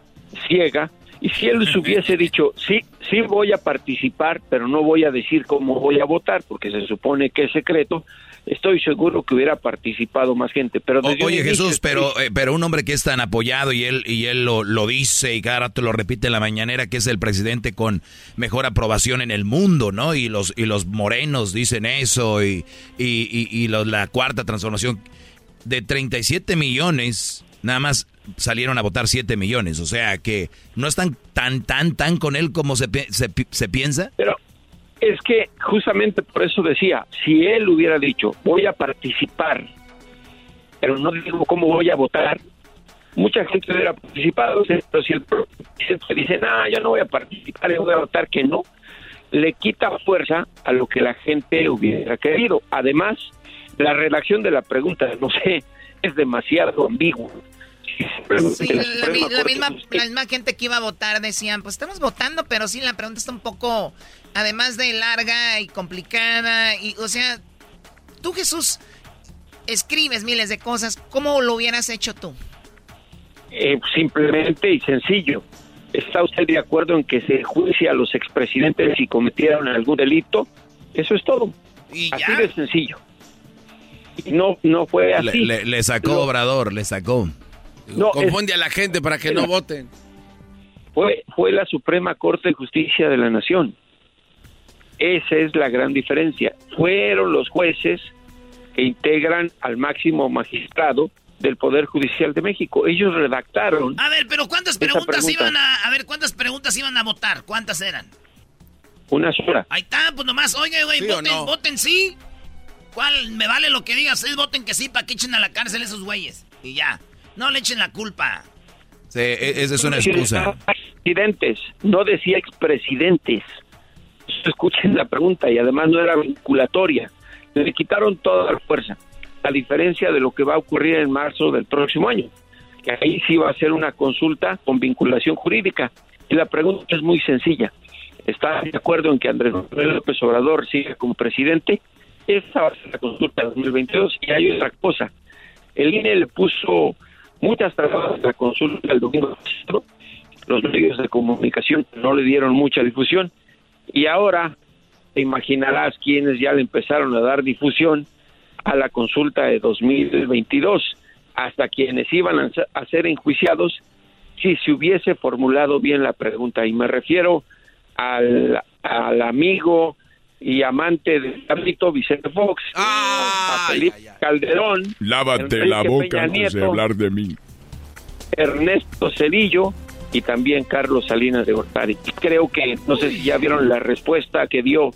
S14: ciega. Y si él se (laughs) hubiese dicho, sí, sí voy a participar, pero no voy a decir cómo voy a votar, porque se supone que es secreto, estoy seguro que hubiera participado más gente. Pero
S6: O- oye Jesús, pero, eh, pero un hombre que es tan apoyado y él, y él lo, lo dice y cada rato lo repite en la mañanera que es el presidente con mejor aprobación en el mundo, ¿no? Y los, y los morenos dicen eso y, y, y- y los- la cuarta transformación. De 37 millones, nada más salieron a votar 7 millones. O sea que no están tan, tan, tan con él como se, se, se piensa.
S14: Pero es que justamente por eso decía, si él hubiera dicho, voy a participar, pero no digo cómo voy a votar, mucha gente hubiera participado, pero si el presidente dice, no, yo no voy a participar, yo voy a votar que no, le quita fuerza a lo que la gente hubiera querido. Además, la redacción de la pregunta, no sé, es demasiado ambigua.
S10: Sí, la, mi- la misma, la misma gente que iba a votar decían, pues estamos votando, pero sí, la pregunta está un poco, además de larga y complicada, y o sea, tú Jesús, escribes miles de cosas, ¿cómo lo hubieras hecho tú?
S14: Eh, simplemente y sencillo. ¿Está usted de acuerdo en que se juicie a los expresidentes si cometieron algún delito? Eso es todo. así de sencillo. Y no, no fue
S6: Le,
S14: así.
S6: le- le sacó
S14: Lo-
S6: Obrador, le sacó.
S14: No,
S4: Confunde a la gente para que no voten.
S14: Fue, fue la Suprema Corte de Justicia de la Nación. Esa es la gran diferencia. Fueron los jueces que integran al máximo magistrado del Poder Judicial de México. Ellos redactaron.
S3: A ver, pero ¿cuántas preguntas iban a, a ver, cuántas preguntas iban a votar? ¿Cuántas eran?
S14: Una sola.
S3: Ahí está, pues nomás, oye, güey,
S14: ¿Sí o
S3: voten,
S14: no?
S3: voten sí. ¿Cuál? Me vale lo que digas, ustedes voten que sí para que echen a la cárcel esos güeyes. Y ya. No le echen la culpa.
S6: Sí, e- esa es una excusa.
S14: Presidentes, no decía expresidentes. Escuchen la pregunta y además no era vinculatoria. Le quitaron toda la fuerza, a diferencia de lo que va a ocurrir en marzo del próximo año, que ahí sí va a ser una consulta con vinculación jurídica. Y la pregunta es muy sencilla. ¿Está de acuerdo en que Andrés Manuel López Obrador siga como presidente? Esa va a ser la consulta de 2022. Y hay otra cosa. El INE le puso muchas trabas a la consulta el domingo. Los medios de comunicación no le dieron mucha difusión. Y ahora te imaginarás quienes ya le empezaron a dar difusión a la consulta de 2022, hasta quienes iban a ser enjuiciados si se hubiese formulado bien la pregunta. Y me refiero al, al amigo y amante del ámbito Vicente Fox, a Felipe Calderón,
S11: Lávate
S14: Enrique
S11: la boca
S14: Peña
S11: antes de hablar de mí.
S14: Ernesto Cedillo y también Carlos Salinas de Gortari. Creo que, no sé si ya vieron la respuesta que dio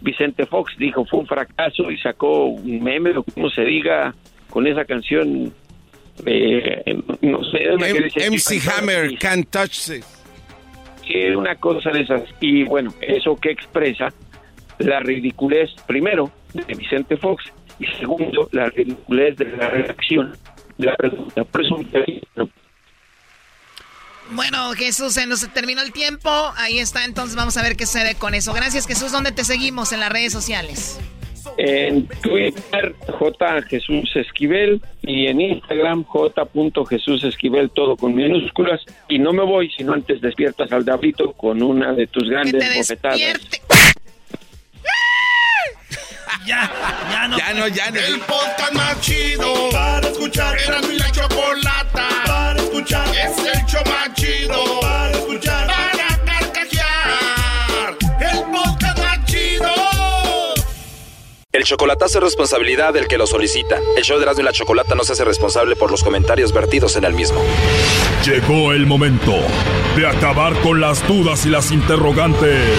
S14: Vicente Fox, dijo fue un fracaso y sacó un meme o como se diga con esa canción, eh, no sé,
S4: M-
S14: dice,
S4: MC Hammer, Can't Touch It.
S14: Sí, una cosa de esas. Y bueno, eso que expresa la ridiculez, primero, de Vicente Fox, y segundo, la ridiculez de la redacción de la pregunta. Por eso
S10: Bueno, Jesús, se nos terminó el tiempo. Ahí está, entonces vamos a ver qué sucede con eso. Gracias, Jesús. ¿Dónde te seguimos en las redes sociales?
S14: En Twitter, J. Jesús Esquivel y en Instagram, J. Jesús Esquivel, todo con minúsculas. Y no me voy, sino antes despiertas al Dabrito con una de tus grandes bofetadas.
S3: Ya, ya no.
S4: Ya no, ya no.
S1: El podcast más chido para escuchar. Era mi la chocolata para escuchar. Es el show más chido para escuchar. Para carcajear. El podcast más chido.
S15: El chocolatazo es responsabilidad del que lo solicita. El show de Erasmo y la Chocolata no se hace responsable por los comentarios vertidos en el mismo.
S11: Llegó el momento de acabar con las dudas y las interrogantes.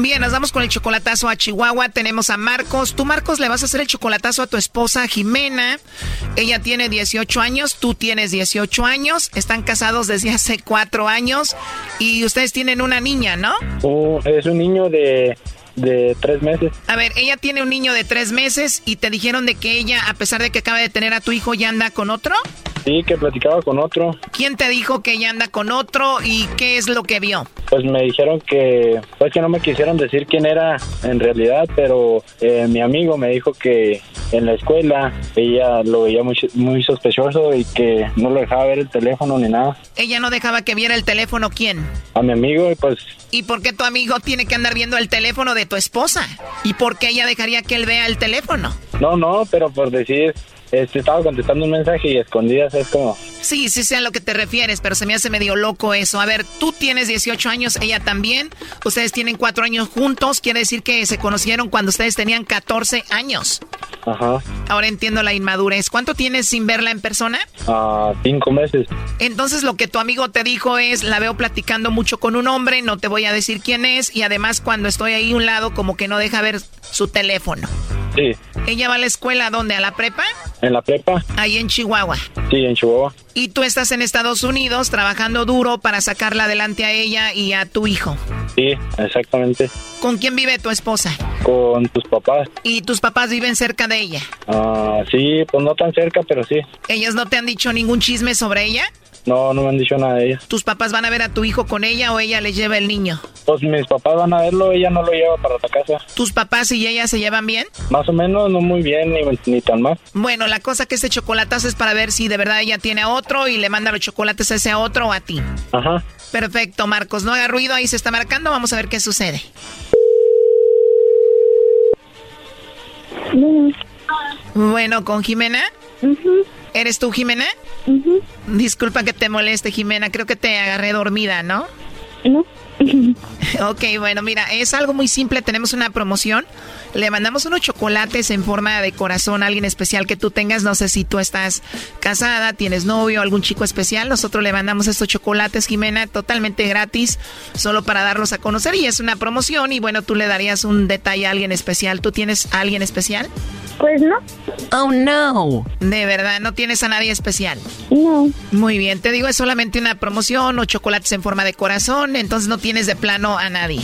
S10: Bien, nos vamos con el chocolatazo a Chihuahua. Tenemos a Marcos. Tú, Marcos, le vas a hacer el chocolatazo a tu esposa Jimena. Ella tiene 18 años, tú tienes 18 años. Están casados desde hace cuatro años y ustedes tienen una niña, ¿no?
S16: Un- es un niño de, de tres meses.
S10: A ver, ella tiene un niño de tres meses y te dijeron de que ella, a pesar de que acaba de tener a tu hijo, ya anda con otro.
S16: Sí, que platicaba con otro.
S10: ¿Quién te dijo que ella anda con otro y qué es lo que vio?
S16: Pues me dijeron que, pues que no me quisieron decir quién era en realidad, pero eh, mi amigo me dijo que en la escuela ella lo veía muy, muy sospechoso y que no lo dejaba ver el teléfono ni nada.
S10: Ella no dejaba que viera el teléfono, ¿quién?
S16: A mi amigo y pues
S10: ¿Y por qué tu amigo tiene que andar viendo el teléfono de tu esposa? ¿Y por qué ella dejaría que él vea el teléfono?
S16: no, no, pero por decir, este, estaba contestando un mensaje y escondidas es como,
S10: Sí, sí sé a lo que te refieres, pero se me hace medio loco eso. A ver, tú tienes 18 años, ella también. Ustedes tienen cuatro años juntos, quiere decir que se conocieron cuando ustedes tenían 14 años.
S16: ajá,
S10: Ahora entiendo la inmadurez. ¿Cuánto tienes sin verla en persona?
S16: a cinco meses.
S10: Entonces lo que tu amigo te dijo es, la veo platicando mucho con un hombre, no te voy a decir quién es, y además cuando estoy ahí a un lado como que no deja ver su teléfono.
S16: Sí,
S10: ¿Ella va a la escuela dónde? ¿A la prepa?
S16: En la prepa,
S10: Ahí en Chihuahua.
S16: sí, en Chihuahua.
S10: Y tú estás en Estados Unidos trabajando duro para sacarla adelante a ella y a tu hijo.
S16: Sí, exactamente.
S10: ¿Con quién vive tu esposa?
S16: Con tus papás.
S10: ¿Y tus papás viven cerca de ella?
S16: Ah, sí, pues no tan cerca, pero sí.
S10: ¿Ellos no te han dicho ningún chisme sobre ella?
S16: No, no me han dicho nada de ella.
S10: ¿Tus papás van a ver a tu hijo con ella o ella le lleva el niño?
S16: Pues mis papás van a verlo, ella no lo lleva para la casa.
S10: ¿Tus papás y ella se llevan bien?
S16: Más o menos, no muy bien, ni, ni tan mal.
S10: Bueno, la cosa que este chocolatazo es para ver si de verdad ella tiene a otro y le manda los chocolates a ese a otro o a ti.
S16: Ajá.
S10: Perfecto, Marcos, no haga ruido, ahí se está marcando, vamos a ver qué sucede. Bueno, ¿con Jimena? ¿Eres tú, Jimena? Disculpa que te moleste, Jimena. Creo que te agarré dormida, ¿no?
S12: No. (laughs)
S10: ok, bueno, mira, es algo muy simple. Tenemos una promoción. Le mandamos unos chocolates en forma de corazón a alguien especial que tú tengas. No sé si tú estás casada, tienes novio, algún chico especial. Nosotros le mandamos estos chocolates, Jimena, totalmente gratis, solo para darlos a conocer. Y es una promoción. Y bueno, tú le darías un detalle a alguien especial. ¿Tú tienes a alguien especial?
S12: Pues no.
S10: Oh, no. De verdad, ¿no tienes a nadie especial?
S12: No.
S10: Muy bien, te digo, es solamente una promoción o chocolates en forma de corazón, entonces no tienes de plano a nadie.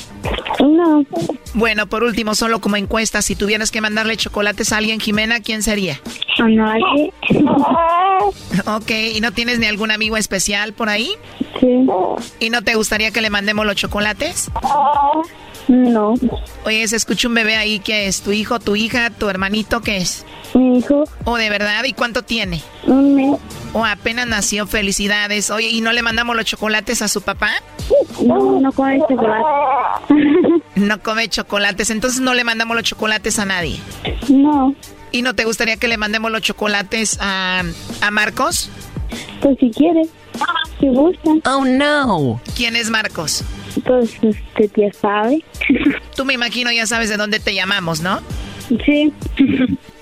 S12: No.
S10: Bueno, por último, solo como encuesta, si tuvieras que mandarle chocolates a alguien, Jimena, ¿quién sería?
S12: A nadie.
S10: Ok, ¿y no tienes ni algún amigo especial por ahí?
S12: Sí.
S10: ¿Y no te gustaría que le mandemos los chocolates?
S12: No.
S10: Oye, se escucha un bebé ahí, ¿qué es? ¿Tu hijo, tu hija, tu hermanito, qué es?
S12: Mi hijo.
S10: ¿O de verdad? ¿Y cuánto tiene?
S12: Un mes.
S10: ¿O apenas nació? Felicidades. Oye, ¿y no le mandamos los chocolates a su papá?
S12: No, no come chocolate.
S10: no come chocolates, entonces no le mandamos los chocolates a nadie.
S12: No.
S10: ¿Y no te gustaría que le mandemos los chocolates a, a Marcos?
S12: Pues si quiere, si gusta.
S10: Oh, no. ¿Quién es Marcos?
S12: Pues usted ya sabe.
S10: Tú me imagino ya sabes de dónde te llamamos, ¿no?
S12: Sí.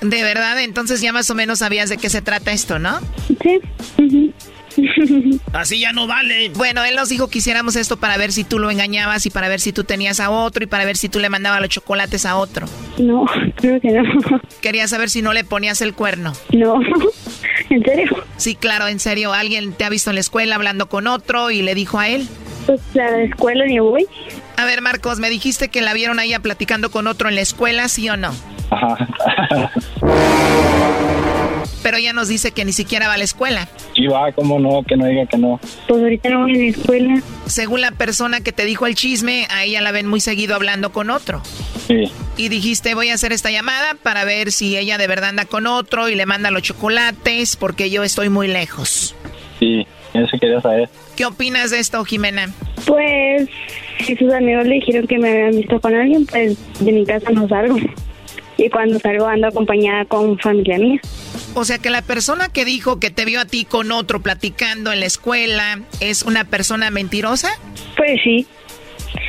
S10: De verdad, entonces ya más o menos sabías de qué se trata esto, ¿no?
S12: Sí. (laughs)
S3: Así ya no vale.
S10: Bueno, él nos dijo que hiciéramos esto para ver si tú lo engañabas y para ver si tú tenías a otro y para ver si tú le mandabas los chocolates a otro.
S12: No, creo que no.
S10: Quería saber si no le ponías el cuerno.
S12: No. ¿En serio?
S10: Sí, claro, en serio. ¿Alguien te ha visto en la escuela hablando con otro y le dijo a él?
S12: Pues a la escuela ni voy.
S10: A ver, Marcos, me dijiste que la vieron a ella platicando con otro en la escuela, ¿sí o no?
S16: Ajá. (laughs)
S10: Pero ella nos dice que ni siquiera va a la escuela.
S16: Sí va, cómo no, que no diga que no.
S12: Pues ahorita no voy a la escuela.
S10: Según la persona que te dijo el chisme, a ella la ven muy seguido hablando con otro.
S16: Sí.
S10: Y dijiste, voy a hacer esta llamada para ver si ella de verdad anda con otro y le manda los chocolates porque yo estoy muy lejos.
S16: Sí, eso quería saber.
S10: ¿Qué opinas de esto, Jimena?
S12: Pues si sus amigos le dijeron que me habían visto con alguien, pues de mi casa no salgo. Y cuando salgo ando acompañada con familia mía.
S10: O sea que la persona que dijo que te vio a ti con otro platicando en la escuela es una persona mentirosa?
S12: Pues sí.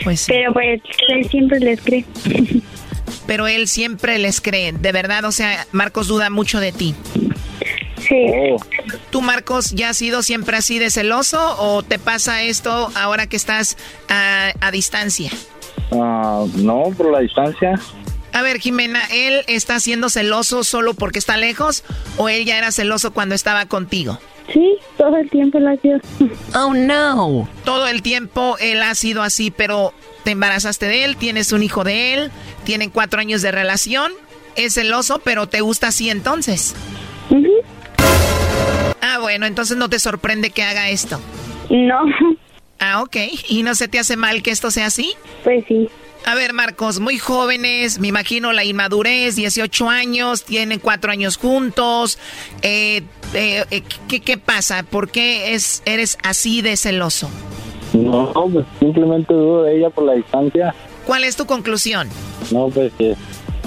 S10: Pues sí.
S12: Pero pues él siempre les cree. (laughs)
S10: Pero él siempre les cree, de verdad, o sea, Marcos duda mucho de ti.
S12: Sí.
S10: ¿Tú, Marcos, ya has sido siempre así de celoso o te pasa esto ahora que estás a, a distancia?
S16: Ah, no, por la distancia.
S10: A ver, Jimena, ¿él está siendo celoso solo porque está lejos o él ya era celoso cuando estaba contigo?
S12: Sí, todo el tiempo la sido. (laughs)
S10: Oh, no. Todo el tiempo él ha sido así, pero te embarazaste de él, tienes un hijo de él, tienen cuatro años de relación, es celoso, pero te gusta así entonces. Ah, bueno, entonces no te sorprende que haga esto.
S12: No. (laughs)
S10: Ah, ok. ¿Y no se te hace mal que esto sea así?
S12: Pues sí.
S10: A ver, Marcos, muy jóvenes, me imagino la inmadurez, 18 años, tienen cuatro años juntos. Eh, eh, eh, ¿qué, ¿Qué pasa? ¿Por qué es, eres así de celoso?
S16: No, pues simplemente dudo de ella por la distancia.
S10: ¿Cuál es tu conclusión?
S16: No, pues que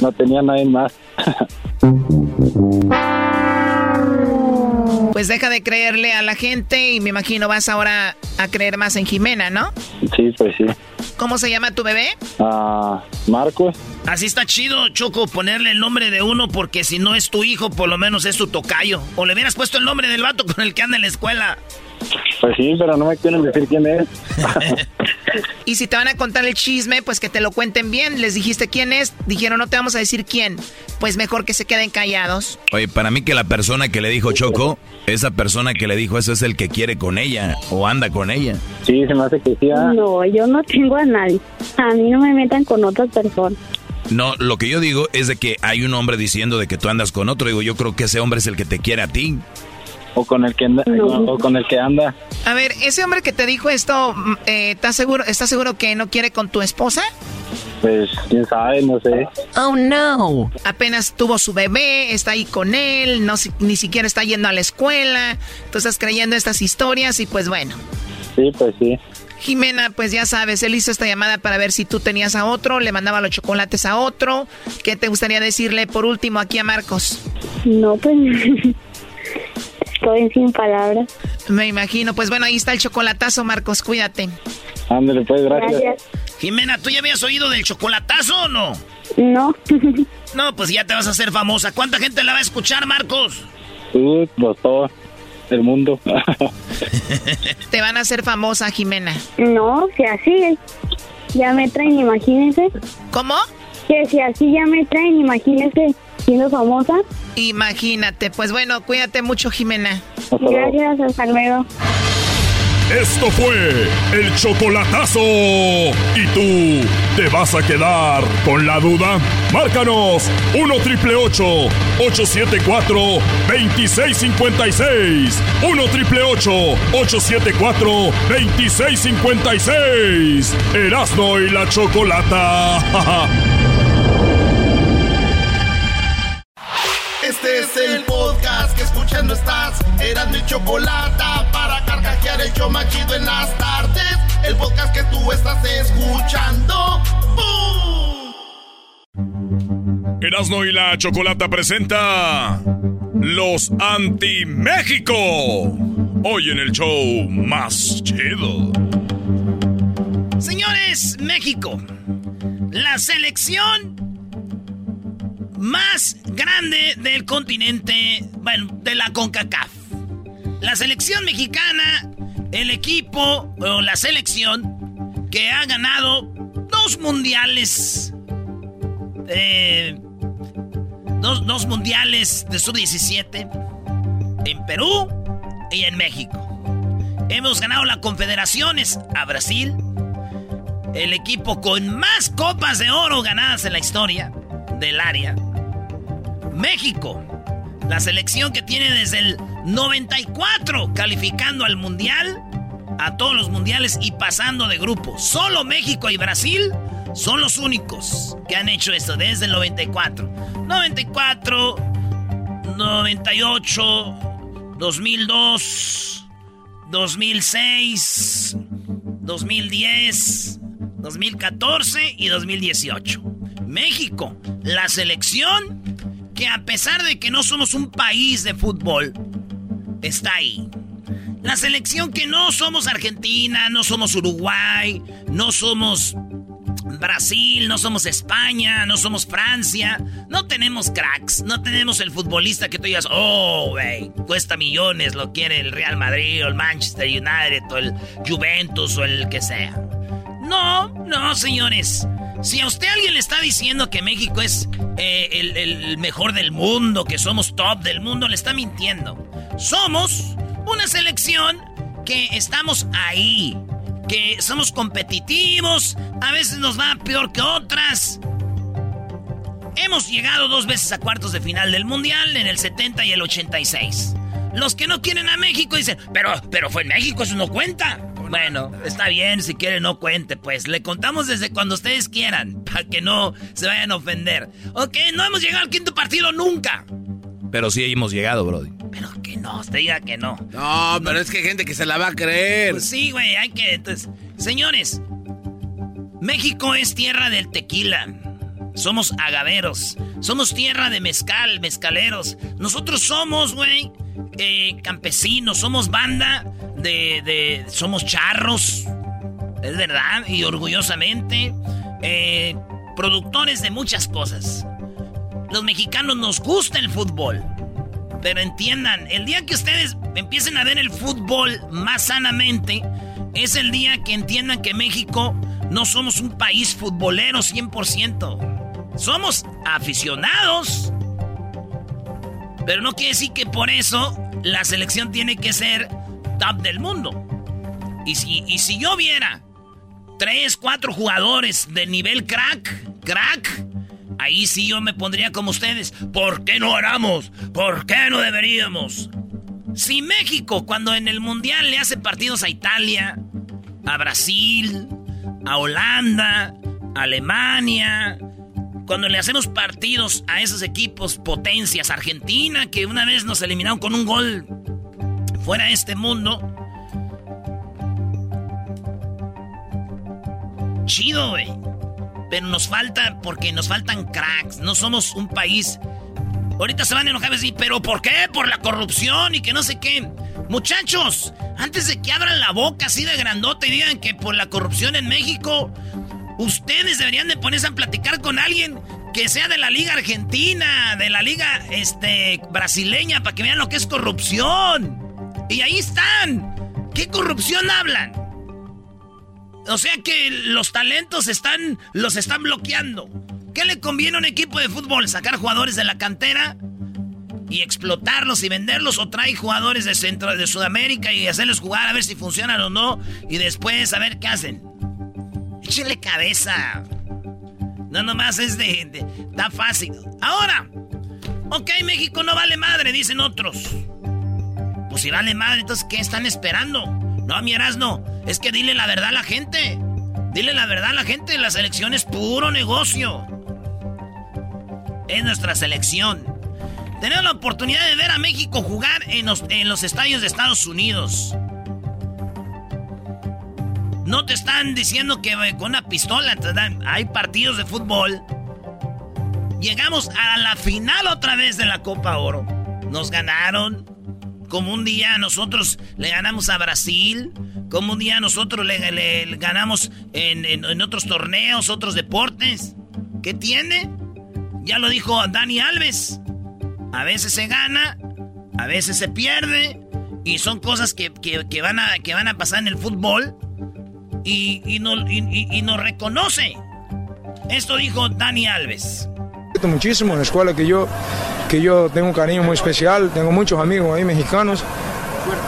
S16: no tenía nadie más. (laughs)
S10: Pues deja de creerle a la gente y me imagino vas ahora a creer más en Jimena, ¿no?
S16: Sí, pues sí.
S10: ¿Cómo se llama tu bebé?
S16: Ah, Marcos.
S3: Así está chido, Choco, ponerle el nombre de uno porque si no es tu hijo, por lo menos es tu tocayo. O le hubieras puesto el nombre del vato con el que anda en la escuela.
S16: Pues sí, pero no me quieren decir quién es. (laughs)
S10: Y si te van a contar el chisme, pues que te lo cuenten bien. Les dijiste quién es, dijeron no te vamos a decir quién. Pues mejor que se queden callados.
S6: Oye, para mí que la persona que le dijo Choco, esa persona que le dijo eso es el que quiere con ella o anda con ella.
S16: Sí, se me hace que sí. ah.
S12: No, yo no tengo a nadie. A mí no me metan con otras personas.
S6: No, lo que yo digo es de que hay un hombre diciendo de que tú andas con otro. Digo, yo creo que ese hombre es el que te quiere a ti.
S16: O con el que anda. O con el que anda.
S10: A ver, ese hombre que te dijo esto, mm, eh, ¿estás seguro, ¿estás seguro que no quiere con tu esposa?
S16: Pues quién sabe, no sé.
S10: Oh, no. Apenas tuvo su bebé, está ahí con él, no, ni siquiera está yendo a la escuela. Tú estás creyendo estas historias y pues bueno.
S16: Sí, pues sí.
S10: Jimena, pues ya sabes, él hizo esta llamada para ver si tú tenías a otro, le mandaba los chocolates a otro. ¿Qué te gustaría decirle por último aquí a Marcos?
S12: No, pues estoy sin palabras.
S10: Me imagino. Pues bueno, ahí está el chocolatazo, Marcos, cuídate.
S16: Ándale, pues, gracias.
S3: Jimena, ¿tú ya habías oído del chocolatazo o no?
S12: No. (laughs)
S3: no, pues ya te vas a hacer famosa. ¿Cuánta gente la va a escuchar, Marcos?
S16: Uh, pues todo el mundo. (laughs)
S10: te van a hacer famosa, Jimena.
S12: No, si así ya me traen, imagínense.
S10: ¿Cómo?
S12: Que si así ya me traen, imagínense siendo famosa.
S10: Imagínate. Pues bueno, cuídate mucho, Jimena.
S12: Gracias, hasta luego.
S11: Esto fue el chocolatazo. ¿Y tú te vas a quedar con la duda? Márcanos 1 triple 874 2656. 1 triple 874 2656. Erasno y la chocolata. (laughs)
S1: Este es el podcast que escuchando estás. Eran mi chocolate para carcajear el yo machido en las tardes. El podcast que tú estás escuchando. ¡Bum!
S11: Erasno y la chocolata presenta Los Anti-México. Hoy en el show más chido.
S3: Señores, México. La selección más grande del continente, bueno, de la CONCACAF. La selección mexicana, el equipo o la selección que ha ganado dos mundiales, eh, dos, dos mundiales de sub-17 en Perú y en México. Hemos ganado las confederaciones a Brasil, el equipo con más copas de oro ganadas en la historia del área. México, la selección que tiene desde el 94 calificando al mundial, a todos los mundiales y pasando de grupo. Solo México y Brasil son los únicos que han hecho esto desde el 94. 94, 98, 2002, 2006, 2010, 2014 y 2018. México, la selección que a pesar de que no somos un país de fútbol, está ahí. La selección que no somos Argentina, no somos Uruguay, no somos Brasil, no somos España, no somos Francia, no tenemos cracks, no tenemos el futbolista que tú digas, oh, güey, cuesta millones, lo quiere el Real Madrid o el Manchester United o el Juventus o el que sea. No, no, señores. Si a usted alguien le está diciendo que México es eh, el, mejor del mundo, que somos top del mundo, le está mintiendo. Somos una selección que estamos ahí, que somos competitivos, a veces nos va peor que otras. Hemos llegado dos veces a cuartos de final del Mundial, en el 70 y el 86. Los que no quieren a México dicen, pero, pero fue en México, eso no cuenta. Bueno, está bien, si quiere no cuente, pues. Le contamos desde cuando ustedes quieran, (laughs) para que no se vayan a ofender. Ok, no hemos llegado al quinto partido nunca.
S6: Pero sí hemos llegado, Brody.
S3: Pero que no, usted diga que no.
S4: No, pero es que hay gente que se la va a creer.
S3: Pues sí, güey, hay que. Entonces, señores, México es tierra del tequila. Somos agaveros. Somos tierra de mezcal, mezcaleros. Nosotros somos, güey, eh, campesinos. Somos banda de, somos charros, es verdad, y orgullosamente, eh, productores de muchas cosas. Los mexicanos nos gusta el fútbol, pero entiendan, el día que ustedes empiecen a ver el fútbol más sanamente, es el día que entiendan que México no somos un país futbolero 100%. Somos aficionados. Pero no quiere decir que por eso la selección tiene que ser top del mundo. Y si, y si yo viera tres, cuatro jugadores de nivel crack, crack, ahí sí yo me pondría como ustedes. ¿Por qué no haramos? ¿Por qué no deberíamos? Si México, cuando en el Mundial le hace partidos a Italia, a Brasil, a Holanda, a Alemania, cuando le hacemos partidos a esos equipos potencias, Argentina, que una vez nos eliminaron con un gol fuera de este mundo. Chido, güey. Pero nos falta, porque nos faltan cracks. No somos un país. Ahorita se van a enojar y decir, ¿pero por qué? Por la corrupción y que no sé qué. Muchachos, antes de que abran la boca así de grandote y digan que por la corrupción en México, ustedes deberían de ponerse a platicar con alguien que sea de la liga argentina, de la liga este, brasileña, para que vean lo que es corrupción. Y ahí están. ¿Qué corrupción hablan? O sea que los talentos están, los están bloqueando. ¿Qué le conviene a un equipo de fútbol? ¿Sacar jugadores de la cantera? y explotarlos y venderlos o trae jugadores de centro de Sudamérica y hacerlos jugar a ver si funcionan o no y después a ver qué hacen. Échenle cabeza. No nomás es de, de está fácil. Ahora, ok, México no vale madre, dicen otros. Pues si vale madre, entonces ¿qué están esperando? No, mi no. es que dile la verdad a la gente. Dile la verdad a la gente, la selección es puro negocio. Es nuestra selección. Tenemos la oportunidad de ver a México jugar en los, en los estadios de Estados Unidos. No te están diciendo que con una pistola. Hay partidos de fútbol. Llegamos a la final otra vez de la Copa Oro. Nos ganaron. Como un día nosotros le ganamos a Brasil. Como un día nosotros le, ganamos en, en otros torneos, otros deportes. ¿Qué tiene? Ya lo dijo Dani Alves. A veces se gana, a veces se pierde. Y son cosas que, van, a, que van a pasar en el fútbol. Y, y, nos reconoce. Esto dijo Dani Alves.
S17: Muchísimo en la escuela que yo, que yo tengo un cariño muy especial. Tengo muchos amigos ahí mexicanos.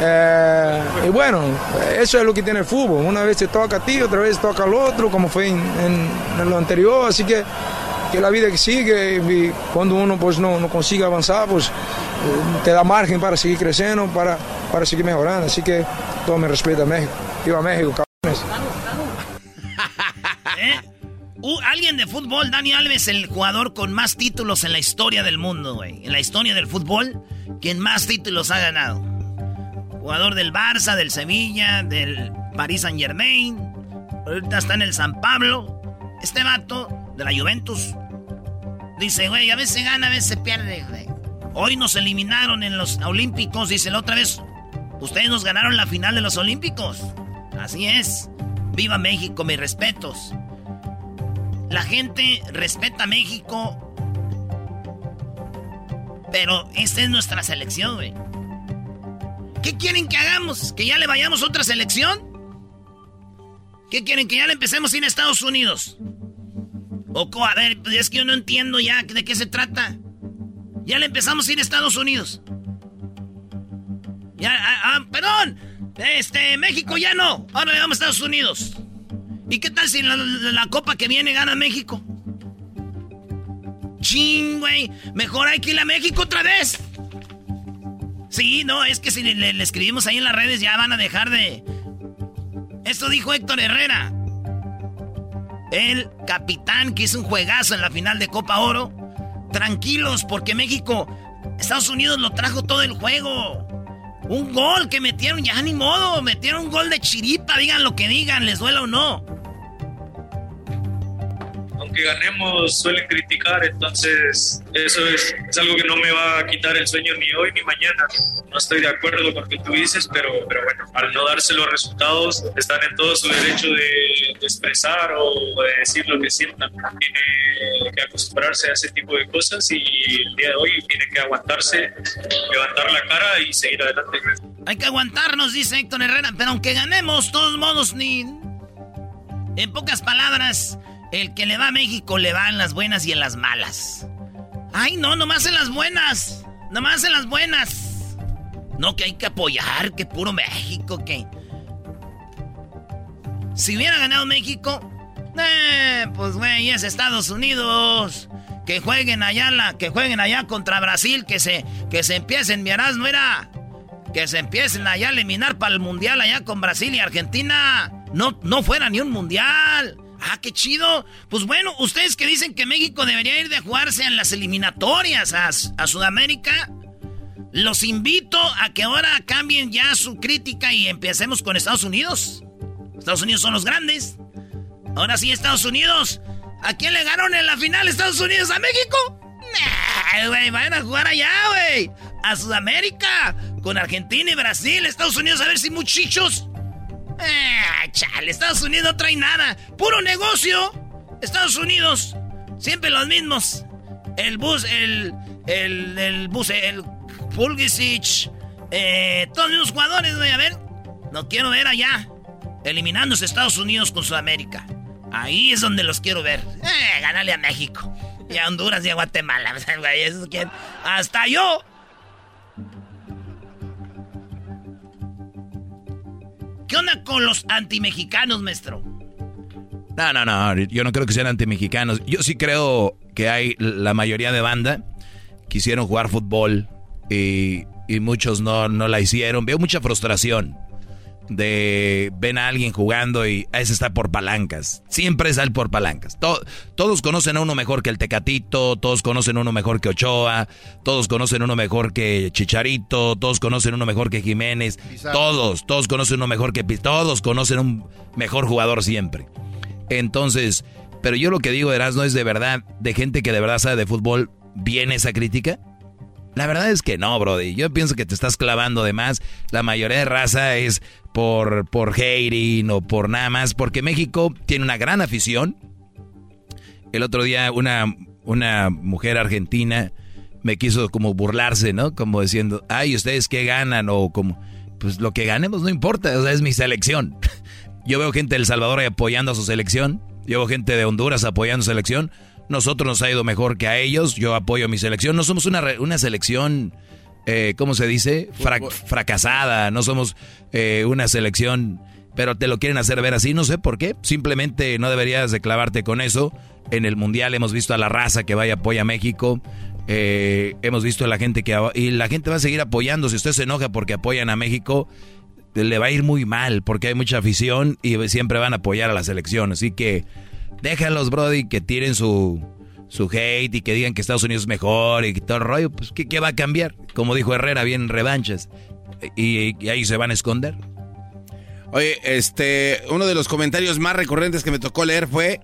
S17: Eh, y bueno, eso es lo que tiene el fútbol. Una vez te toca a ti, otra vez toca al otro, como fue en, en lo anterior. Así que que la vida que sigue y cuando uno pues no, no consigue avanzar, pues eh, te da margen para seguir creciendo, para, para seguir mejorando. Así que todo mi respeto a México. Viva México, cabrones. (laughs)
S3: ¿Eh? alguien de fútbol, Dani Alves, el jugador con más títulos en la historia del mundo, güey. En la historia del fútbol, quien más títulos ha ganado. Jugador del Barça, del Sevilla, del Paris Saint Germain. Ahorita está en el San Pablo. Este vato de la Juventus. Dice, güey, a veces gana, a veces pierde, güey. Hoy nos eliminaron en los Olímpicos, dice la otra vez. Ustedes nos ganaron la final de los Olímpicos. Así es. Viva México, mis respetos. La gente respeta a México. Pero esta es nuestra selección, güey. ¿Qué quieren que hagamos? ¿Que ya le vayamos a otra selección? ¿Qué quieren? ¿Que ya le empecemos sin Estados Unidos? Oco, a ver, pues es que yo no entiendo ya de qué se trata. Ya le empezamos a ir a Estados Unidos. Ya, ah, ah, perdón. Este, México ya no. Ahora le vamos a Estados Unidos. ¿Y qué tal si la, la, copa que viene gana México? Ching, güey. Mejor hay que ir a México otra vez. Sí, no, es que si le escribimos ahí en las redes ya van a dejar de... Esto dijo Héctor Herrera el capitán que hizo un juegazo en la final de Copa Oro. Tranquilos, porque México, Estados Unidos lo trajo todo el juego. Un gol que metieron, ya ni modo, metieron un gol de chiripa, digan lo que digan, les duela o no
S18: aunque ganemos suelen criticar, entonces eso es, algo que no me va a quitar el sueño ni hoy ni mañana. No estoy de acuerdo con lo que tú dices, pero, pero bueno, al no darse los resultados, están en todo su derecho de, expresar o de decir lo que sientan. Tiene que acostumbrarse a ese tipo de cosas y el día de hoy tiene que aguantarse, levantar la cara y seguir adelante.
S3: Hay que aguantarnos, dice Héctor Herrera, pero aunque ganemos, todos modos, ni... En pocas palabras, el que le va a México le va en las buenas y en las malas. Ay, no, nomás en las buenas. Nomás en las buenas. No, que hay que apoyar, que puro México, que... Si hubiera ganado México, eh, pues güey, es Estados Unidos. Que jueguen allá, que jueguen allá contra Brasil, que se, que se empiecen, miras, no era. Que se empiecen allá a eliminar para el mundial allá con Brasil y Argentina. No, no fuera ni un mundial. Ah, qué chido. Pues bueno, ustedes que dicen que México debería ir de jugarse en las eliminatorias a, Sudamérica, los invito a que ahora cambien ya su crítica y empecemos con Estados Unidos. Estados Unidos son los grandes. Ahora sí, Estados Unidos. ¿A quién le ganaron en la final Estados Unidos? ¿A México? Nah, vayan a jugar allá, güey. A Sudamérica. Con Argentina y Brasil. Estados Unidos, a ver si muchachos. Ah, chale, Estados Unidos no trae nada. Puro negocio. Estados Unidos. Siempre los mismos. El bus, el. El, el bus, el. Pulisic. Eh, todos los jugadores, güey, a ver. No quiero ver allá. Eliminándose Estados Unidos con Sudamérica. Ahí es donde los quiero ver. Eh, ganarle a México. Y a Honduras y a Guatemala. (laughs) Hasta yo. ¿Qué onda con los antimexicanos, maestro?
S6: No, no, no. Yo no creo que sean antimexicanos. Yo sí creo que hay la mayoría de banda quisieron jugar fútbol y, y muchos no, no la hicieron. Veo mucha frustración de ven a alguien jugando y a ese está por palancas. Siempre sale por palancas. todos conocen a uno mejor que el Tecatito, todos conocen a uno mejor que Ochoa, todos conocen a uno mejor que Chicharito, todos conocen a uno mejor que Jiménez, todos, todos conocen a uno mejor que todos conocen a un mejor jugador siempre. Entonces, pero yo lo que digo, Erasmo, es de verdad, de gente que de verdad sabe de fútbol, ¿viene esa crítica? La verdad es que no, Brody. Yo pienso que te estás clavando de más. La mayoría de raza es por, por hating o por nada más, porque México tiene una gran afición. El otro día una, una mujer argentina me quiso como burlarse, ¿no? Como diciendo, ay, ¿ustedes qué ganan? O como, pues lo que ganemos no importa, o sea, es mi selección. (laughs) Yo veo gente de El Salvador apoyando a su selección, yo veo gente de Honduras apoyando a su selección. Nosotros nos ha ido mejor que a ellos, yo apoyo a mi selección. No somos una, una selección eh, ¿cómo se dice? fracasada, no somos eh, una selección, pero te lo quieren hacer ver así, no sé por qué, simplemente no deberías de clavarte con eso. En el Mundial hemos visto a la raza que vaya apoya a México, eh, hemos visto a la gente que... Y la gente va a seguir apoyando, si usted se enoja porque apoyan a México, le va a ir muy mal, porque hay mucha afición y siempre van a apoyar a la selección, así que déjalos, Brody, que tiren su su hate y que digan que Estados Unidos es mejor y todo el rollo, pues ¿qué, va a cambiar? Como dijo Herrera, bien revanchas. Y, ahí se van a esconder.
S4: Oye, este, uno de los comentarios más recurrentes que me tocó leer fue,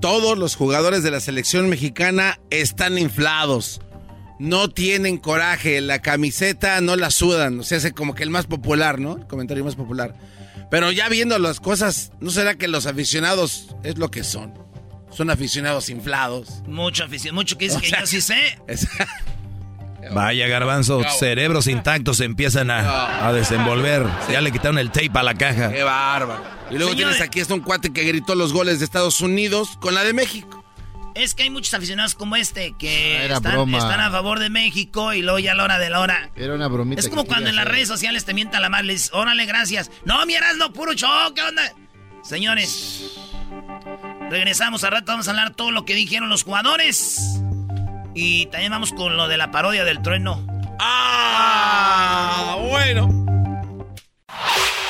S4: todos los jugadores de la selección mexicana están inflados. No tienen coraje, la camiseta no la sudan. O sea, es como que el más popular, ¿no? El comentario más popular. Pero ya viendo las cosas, ¿no será que los aficionados es lo que son? Son aficionados inflados.
S3: Mucho afición, mucho que dice que yo sí sé. (laughs)
S6: Vaya garbanzo, cerebros intactos se empiezan a, desenvolver. Ya le quitaron el tape a la caja.
S4: Qué bárbaro. Y luego tienes aquí a un cuate que gritó los goles de Estados Unidos con la de México.
S3: Es que hay muchos aficionados como este que ah, están, a favor de México y luego ya a la hora de la hora.
S5: Era una bromita.
S3: Es como cuando en las redes sociales te mientan la madre, les órale, gracias. No, miras, no, puro show, ¿qué onda? Señores, Regresamos a rato, vamos a hablar todo lo que dijeron los jugadores. Y también vamos con lo de la parodia del trueno.
S4: ¡Ah! Bueno.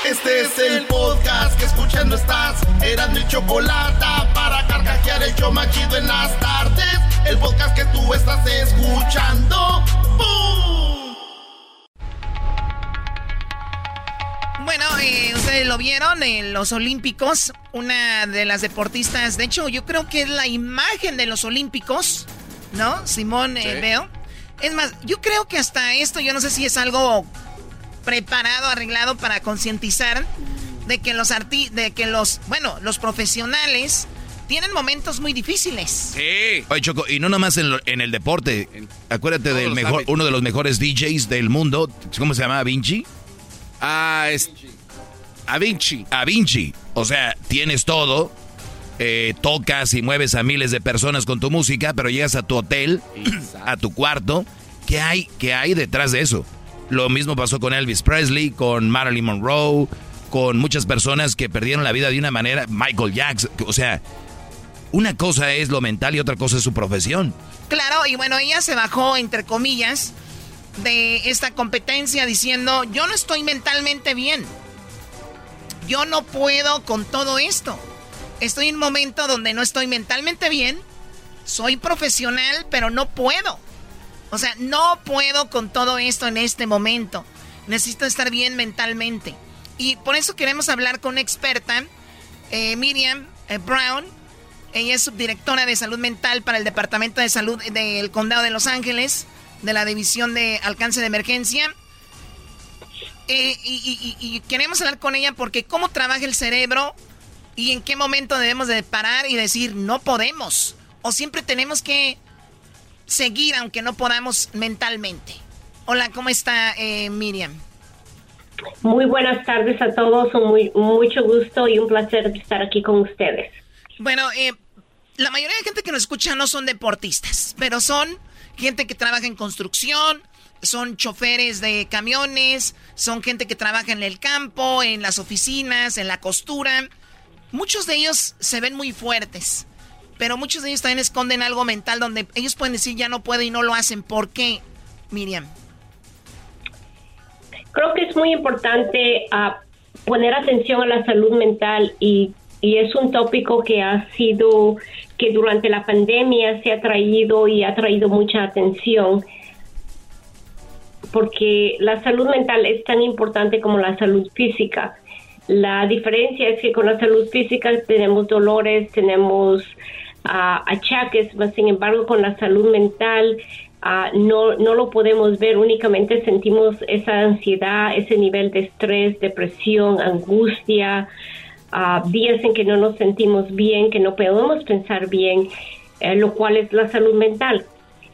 S1: Este es el podcast que escuchando estás. Eran mi chocolate para carcajear el yo machido en las tardes. El podcast que tú estás escuchando.
S10: Bueno, eh, ustedes lo vieron en los Olímpicos. Una de las deportistas, de hecho, yo creo que es la imagen de los Olímpicos, ¿no? Simón eh, Veo. Es más, yo creo que hasta esto, yo no sé si es algo preparado, arreglado para concientizar de que los arti de que los, bueno, los profesionales tienen momentos muy difíciles.
S6: Sí. Oye, Choco, y no nomás en, en el deporte. Acuérdate del mejor, uno de los mejores DJs del mundo. ¿Cómo se llama? Vinci.
S4: Ah, es. A Vinci.
S6: A Vinci. O sea, tienes todo. Eh, tocas y mueves a miles de personas con tu música, pero llegas a tu hotel, a tu cuarto. ¿Qué hay, ¿Qué hay detrás de eso? Lo mismo pasó con Elvis Presley, con Marilyn Monroe, con muchas personas que perdieron la vida de una manera. Michael Jackson. O sea, una cosa es lo mental y otra cosa es su profesión.
S10: Claro, y bueno, ella se bajó, entre comillas, de esta competencia diciendo, yo no estoy mentalmente bien. Yo no puedo con todo esto. Estoy en un momento donde no estoy mentalmente bien. Soy profesional, pero no puedo. O sea, no puedo con todo esto en este momento. Necesito estar bien mentalmente. Y por eso queremos hablar con una experta, eh, Miriam, eh, Brown. Ella es subdirectora de salud mental para el Departamento de Salud del Condado de Los Ángeles, de la División de Alcance de Emergencia. Eh, y, queremos hablar con ella porque cómo trabaja el cerebro y en qué momento debemos de parar y decir no podemos. O siempre tenemos que seguir aunque no podamos mentalmente. Hola, ¿cómo está eh, Miriam?
S19: Muy buenas tardes a todos, muy, mucho gusto y un placer estar aquí con ustedes.
S10: Bueno, eh, la mayoría de gente que nos escucha no son deportistas, pero son gente que trabaja en construcción, son choferes de camiones, son gente que trabaja en el campo, en las oficinas, en la costura. Muchos de ellos se ven muy fuertes, pero muchos de ellos también esconden algo mental donde ellos pueden decir ya no puedo y no lo hacen. ¿Por qué, Miriam?
S19: Creo que es muy importante ah, poner atención a la salud mental y, y es un tópico que ha sido, que durante la pandemia se ha traído y ha traído mucha atención porque la salud mental es tan importante como la salud física. La diferencia es que con la salud física tenemos dolores, tenemos uh, achaques, sin embargo con la salud mental uh, no, no lo podemos ver, únicamente sentimos esa ansiedad, ese nivel de estrés, depresión, angustia, uh, días en que no nos sentimos bien, que no podemos pensar bien, eh, lo cual es la salud mental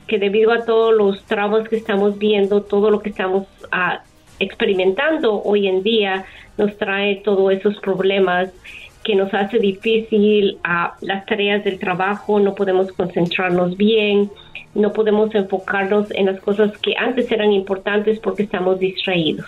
S19: que debido a todos los traumas que estamos viendo, todo lo que estamos ah, experimentando hoy en día, nos trae todos esos problemas que nos hace difícil a las tareas del trabajo, no podemos concentrarnos bien, no podemos enfocarnos en las cosas que antes eran importantes porque estamos distraídos.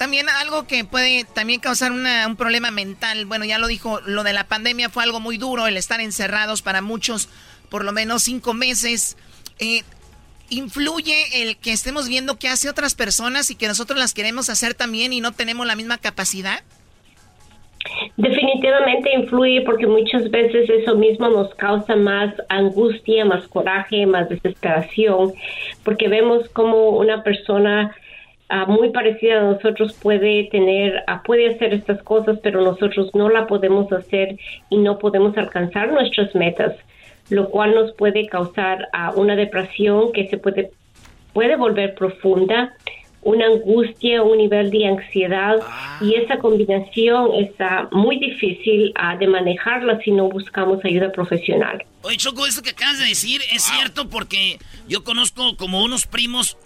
S10: También algo que puede también causar un problema mental, bueno, ya lo dijo, lo de la pandemia fue algo muy duro, el estar encerrados para muchos por lo menos cinco meses. Eh, ¿influye el que estemos viendo qué hace otras personas y que nosotros las queremos hacer también y no tenemos la misma capacidad?
S19: Definitivamente influye porque muchas veces eso mismo nos causa más angustia, más coraje, más desesperación, porque vemos como una persona ah, muy parecida a nosotros puede tener, ah, puede hacer estas cosas, pero nosotros no la podemos hacer y no podemos alcanzar nuestras metas lo cual nos puede causar uh, una depresión que se puede, puede volver profunda, una angustia, un nivel de ansiedad y esa combinación está muy difícil uh, de manejarla si no buscamos ayuda profesional.
S3: Oye, Choco, eso que acabas de decir es cierto porque yo conozco como unos primos,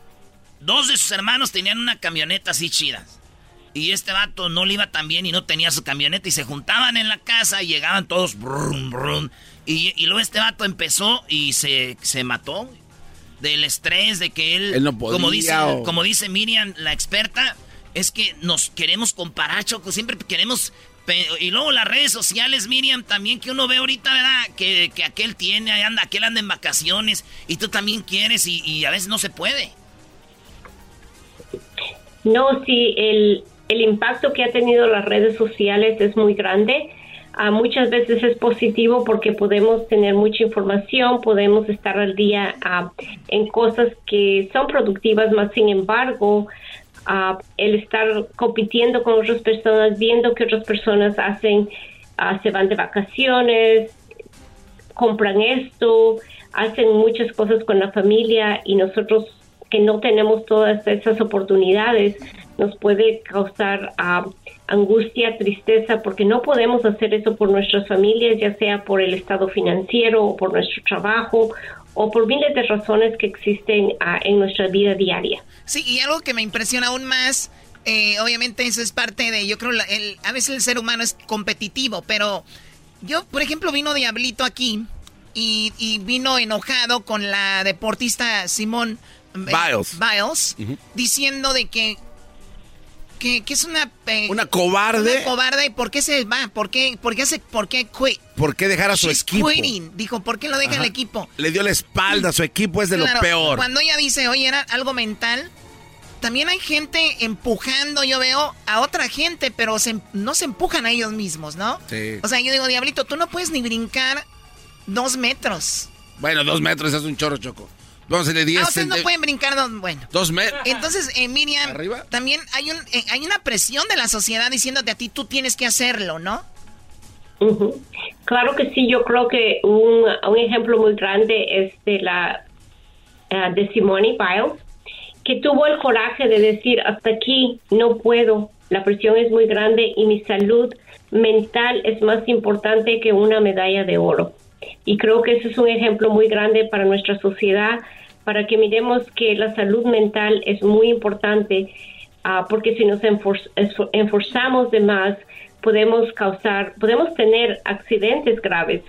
S3: dos de sus hermanos tenían una camioneta así chida. Y este vato no le iba tan bien y no tenía su camioneta y se juntaban en la casa y llegaban todos brum, brum. Y, luego este vato empezó y se, mató del estrés de que él,
S4: no podía,
S3: como dice como dice Miriam la experta es que nos queremos comparar Choco siempre queremos y luego las redes sociales Miriam también que uno ve ahorita verdad que, que aquel tiene anda aquel anda en vacaciones y tú también quieres y, y a veces no se puede
S19: no sí el el impacto que ha tenido las redes sociales es muy grande. Ah, muchas veces es positivo porque podemos tener mucha información, podemos estar al día ah, en cosas que son productivas, más sin embargo, ah, el estar compitiendo con otras personas, viendo que otras personas hacen, se van de vacaciones, compran esto, hacen muchas cosas con la familia y nosotros que no tenemos todas esas oportunidades, nos puede causar ah, angustia, tristeza, porque no podemos hacer eso por nuestras familias, ya sea por el estado financiero o por nuestro trabajo o por miles de razones que existen ah, en nuestra vida diaria.
S10: Sí, y algo que me impresiona aún más, eh, obviamente eso es parte de, yo creo, el, a veces el ser humano es competitivo, pero yo, por ejemplo, vino Diablito aquí y, vino enojado con la deportista Simón
S4: eh,
S10: Biles, diciendo de que que, es una...
S4: Eh, una cobarde.
S10: Una cobarde. ¿Y por qué se va? ¿Por qué, por qué hace, por qué quit?
S4: ¿Por qué dejar a su equipo?
S10: Dijo, ¿por qué lo deja el equipo?
S4: Le dio la espalda, su equipo es de lo peor.
S10: Cuando ella dice, oye, era algo mental, también hay gente empujando, yo veo, a otra gente, pero no se empujan a ellos mismos, ¿no?
S4: Sí.
S10: O sea, yo digo, Diablito, tú no puedes ni brincar dos metros.
S4: Bueno, dos metros es un chorro, Choco. Vamos a hacerle 10
S10: Ah, ustedes no pueden brincar dos, bueno.
S4: Dos metros.
S10: Entonces, eh, Miriam, también hay, un, eh, hay una presión de la sociedad diciéndote a ti, tú tienes que hacerlo, ¿no?
S19: Claro que sí, yo creo que un, un ejemplo muy grande es de la eh, de Simone Biles, que tuvo el coraje de decir hasta aquí no puedo, la presión es muy grande y mi salud mental es más importante que una medalla de oro. Y creo que ese es un ejemplo muy grande para nuestra sociedad, para que miremos que la salud mental es muy importante, ah, porque si nos enfor- esfor- esforzamos de más, podemos causar, podemos tener accidentes graves,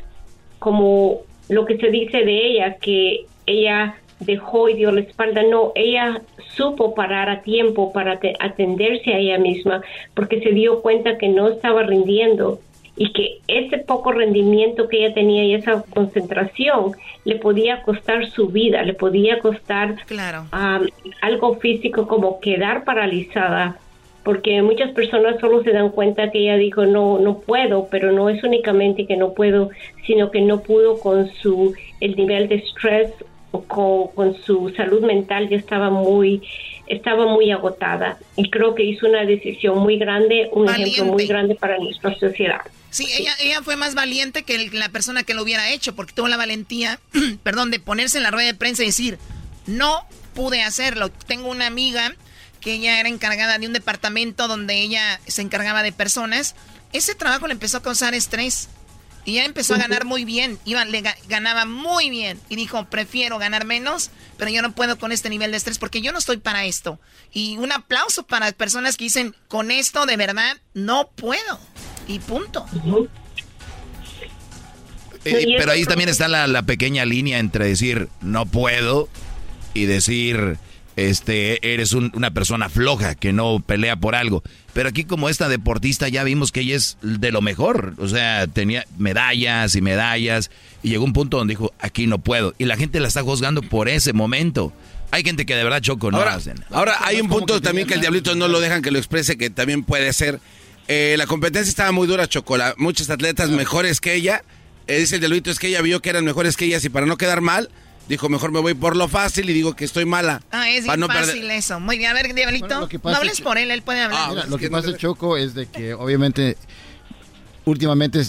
S19: como lo que se dice de ella, que ella dejó y dio la espalda. No, ella supo parar a tiempo para te- atenderse a ella misma, porque se dio cuenta que no estaba rindiendo y que ese poco rendimiento que ella tenía y esa concentración le podía costar su vida, le podía costar
S10: Claro.
S19: um, algo físico como quedar paralizada porque muchas personas solo se dan cuenta que ella dijo no no puedo pero no es únicamente que no puedo sino que no pudo con su el nivel de estrés o con, con su salud mental ya estaba muy estaba muy agotada y creo que hizo una decisión muy grande un ejemplo muy grande para nuestra sociedad
S10: Sí, ella, ella fue más valiente que la persona que lo hubiera hecho, porque tuvo la valentía, (clears throat) perdón, de ponerse en la rueda de prensa y decir, no pude hacerlo. Tengo una amiga que ella era encargada de un departamento donde ella se encargaba de personas. Ese trabajo le empezó a causar estrés. Y ella empezó a ganar muy bien, iba, le ga- ganaba muy bien. Y dijo, prefiero ganar menos, pero yo no puedo con este nivel de estrés porque yo no estoy para esto. Y un aplauso para personas que dicen, con esto de verdad no puedo. Y punto.
S6: Eh, pero ahí también está la, la pequeña línea entre decir no puedo y decir este eres un- una persona floja que no pelea por algo. Pero aquí como esta deportista ya vimos que ella es de lo mejor, o sea, tenía medallas y medallas y llegó un punto donde dijo, aquí no puedo. Y la gente la está juzgando por ese momento. Hay gente que de verdad choco no
S4: Ahora,
S6: hacen.
S4: ahora hay un punto también que el diablito no lo dejan que lo exprese, que también puede ser. Eh, la competencia estaba muy dura, Chocola. Muchos atletas mejores que ella. Eh, dice el diablito, es que ella vio que eran mejores que ellas y para no quedar mal, dijo, mejor me voy por lo fácil y digo que estoy mala.
S10: Ah, es bien
S4: no perder-
S10: fácil eso. Muy bien, a ver, Diablito,
S5: Bueno,
S10: no hables por él, él puede hablar.
S5: Mira, lo que pasa, Choco, es de que obviamente últimamente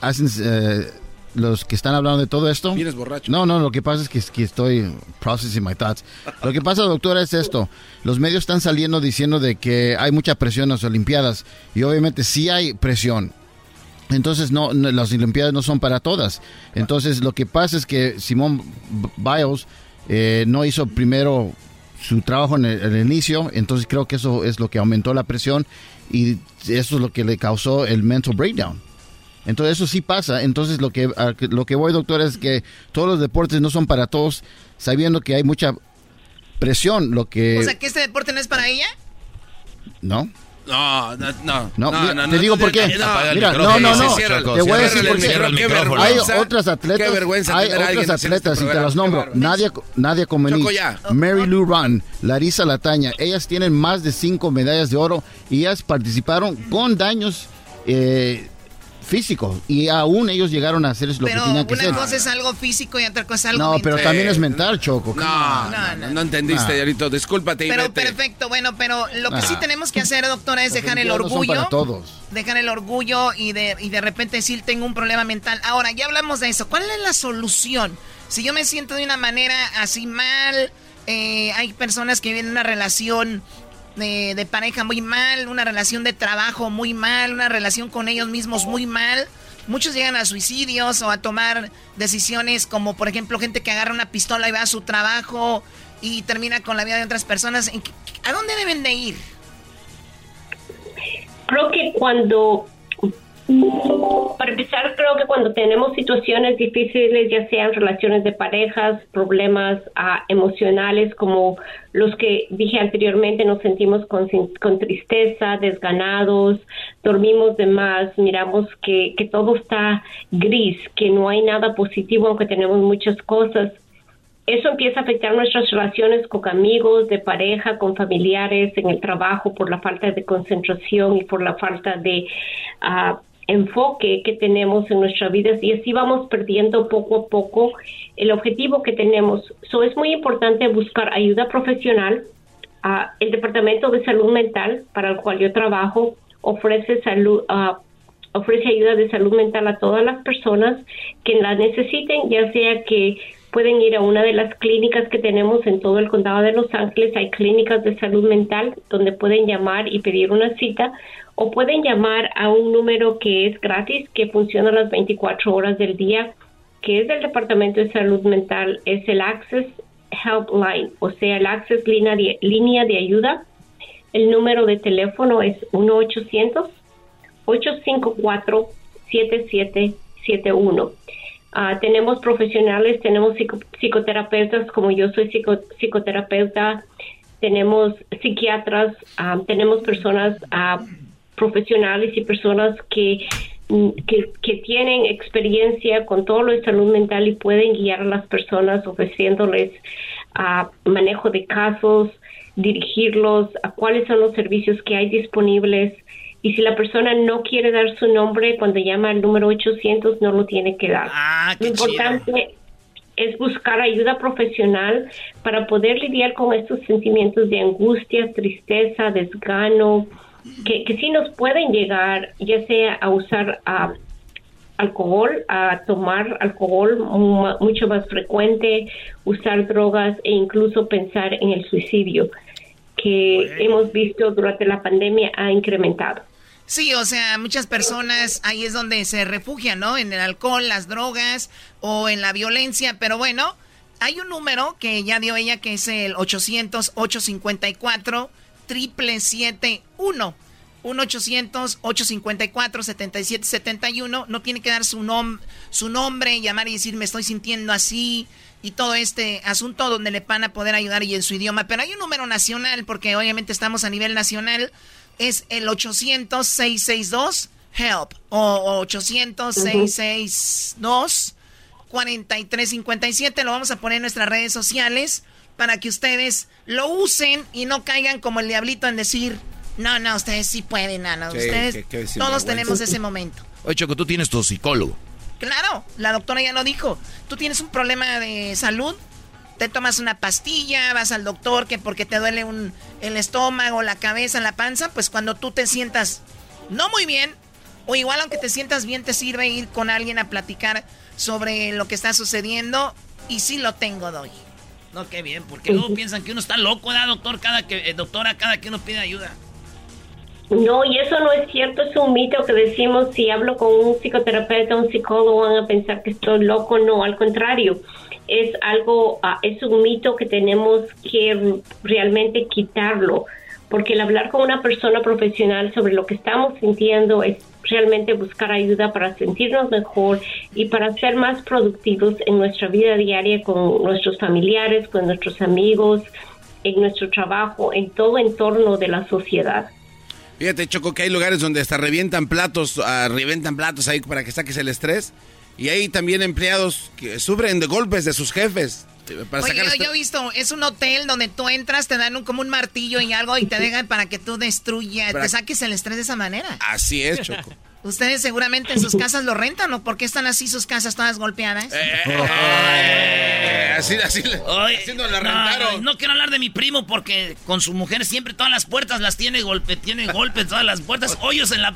S5: hacen eh, los que están hablando de todo esto.
S4: Vienes borracho.
S5: No, no, lo que pasa es que, que estoy processing my thoughts. Lo que pasa, doctora, es esto. Los medios están saliendo diciendo de que hay mucha presión en las Olimpiadas y obviamente sí hay presión. Entonces no, no, las Olimpiadas no son para todas. Entonces lo que pasa es que Simón Biles eh, no hizo primero su trabajo en el, en el inicio, entonces creo que eso es lo que aumentó la presión y eso es lo que le causó el mental breakdown. Entonces eso sí pasa. Entonces lo que lo que voy, doctor, es que todos los deportes no son para todos, sabiendo que hay mucha presión. Lo que
S10: O sea, que este deporte no es para ella.
S5: no.
S4: No, no, no.
S5: No, mira, te digo por qué. Mira, no, no, no. Te voy a decir por qué. Hay otras atletas,
S4: Qué vergüenza
S5: hay otras
S4: en este
S5: atletas y te las nombro. Nadia, Nadia Comení. Mary Lou Ran, Larisa Lataña. Ellas tienen más de cinco medallas de oro y ellas participaron con daños eh, físicos y aún ellos llegaron a hacer lo
S10: Pero
S5: que tenían que
S10: una
S5: hacer.
S10: cosa es algo físico y otra cosa es algo
S5: No, pero también es mental, Choco.
S4: No, no, no, no entendiste, diablito. Discúlpate y
S10: Pero
S4: vete.
S10: perfecto, bueno, pero lo que
S5: Ah.
S10: sí tenemos que hacer, doctora, es dejar el orgullo.
S5: para todos.
S10: Dejar el orgullo y de, y de repente decir tengo un problema mental. Ahora, ya hablamos de eso. ¿Cuál es la solución? Si yo me siento de una manera así mal, eh, hay personas que viven una relación de, pareja muy mal, una relación de trabajo muy mal, una relación con ellos mismos muy mal. Muchos llegan a suicidios o a tomar decisiones como, por ejemplo, gente que agarra una pistola y va a su trabajo y termina con la vida de otras personas. ¿En qué- ¿A dónde deben de ir?
S19: creo que cuando para empezar creo que cuando tenemos situaciones difíciles ya sean relaciones de parejas problemas ah, emocionales como los que dije anteriormente nos sentimos con, tristeza desganados dormimos de más miramos que, todo está gris que no hay nada positivo aunque tenemos muchas cosas. Eso empieza a afectar nuestras relaciones con amigos, de pareja, con familiares, en el trabajo, por la falta de concentración y por la falta de ah, enfoque que tenemos en nuestra vida y así vamos perdiendo poco a poco el objetivo que tenemos. So, es muy importante buscar ayuda profesional. Ah, el Departamento de Salud Mental, para el cual yo trabajo, ofrece salud, ah, ofrece ayuda de salud mental a todas las personas que la necesiten, ya sea que pueden ir a una de las clínicas que tenemos en todo el condado de Los Ángeles. Hay clínicas de salud mental donde pueden llamar y pedir una cita o pueden llamar a un número que es gratis, que funciona las 24 horas del día, que es del Departamento de Salud Mental, es el Access Helpline, o sea, el Access línea de, línea de ayuda. El número de teléfono es 1-800-854-7771. Ah, tenemos profesionales, tenemos psicoterapeutas, como yo soy psicoterapeuta, tenemos psiquiatras, ah, tenemos personas ah, profesionales y personas mm, que, que, tienen experiencia con todo lo de salud mental y pueden guiar a las personas ofreciéndoles manejo de casos, dirigirlos a cuáles son los servicios que hay disponibles y si la persona no quiere dar su nombre cuando llama al número 800 no lo tiene que dar.
S3: Ah,
S19: lo importante es buscar ayuda profesional para poder lidiar con estos sentimientos de angustia, tristeza, desgano, que, que sí nos pueden llegar, ya sea a usar alcohol, a tomar alcohol mucho más frecuente, usar drogas e incluso pensar en el suicidio, que hemos visto durante la pandemia ha incrementado.
S10: Sí, o sea, muchas personas ahí es donde se refugian, ¿no? En el alcohol, las drogas o en la violencia, pero bueno, hay un número que ya dio ella que es el 800-854-7771. 1-800-854-7771. No tiene que dar su, nom su nombre, llamar y decir me estoy sintiendo así y todo este asunto donde le van a poder ayudar y en su idioma. Pero hay un número nacional porque obviamente estamos a nivel nacional es el 800-662-HELP o 800-662-4357. Lo vamos a poner en nuestras redes sociales para que ustedes lo usen y no caigan como el diablito en decir, no, no, ustedes sí pueden, no, ustedes todos tenemos ese momento.
S6: Oye, Choco, tú tienes tu psicólogo.
S10: Claro, la doctora ya lo dijo. Tú tienes un problema de salud, te tomas una pastilla, vas al doctor que porque te duele un, el estómago, la cabeza, la panza, pues cuando tú te sientas no muy bien, o igual aunque te sientas bien, te sirve ir con alguien a platicar sobre lo que está sucediendo. Y sí lo tengo, doy.
S3: No, qué bien, porque luego piensan que uno está loco, ¿verdad, doctor? Cada que, eh, doctora, cada que uno pide ayuda.
S19: No, y eso no es cierto, es un mito que decimos si hablo con un psicoterapeuta, un psicólogo, van a pensar que estoy loco, no, al contrario es algo, ah, es un mito que tenemos que realmente quitarlo, porque el hablar con una persona profesional sobre lo que estamos sintiendo es realmente buscar ayuda para sentirnos mejor y para ser más productivos en nuestra vida diaria con nuestros familiares, con nuestros amigos, en nuestro trabajo, en todo entorno de la sociedad.
S4: Fíjate, Choco, que hay lugares donde hasta revientan platos, uh, revientan platos ahí para que saques el estrés. Y hay también empleados que sufren de golpes de sus jefes.
S10: Oye, yo, he visto, es un hotel donde tú entras, te dan un, como un martillo y algo y te dejan para que tú destruyas, te saques el estrés de esa manera.
S4: Así es, Choco. (laughs)
S10: Ustedes seguramente en sus casas lo rentan, ¿o por qué están así sus casas todas golpeadas? Eh,
S4: eh, así, así,
S3: no, la rentaron. No, quiero hablar de mi primo porque con su mujer siempre todas las puertas las tiene golpe, tiene golpes todas las puertas, hoyos en la...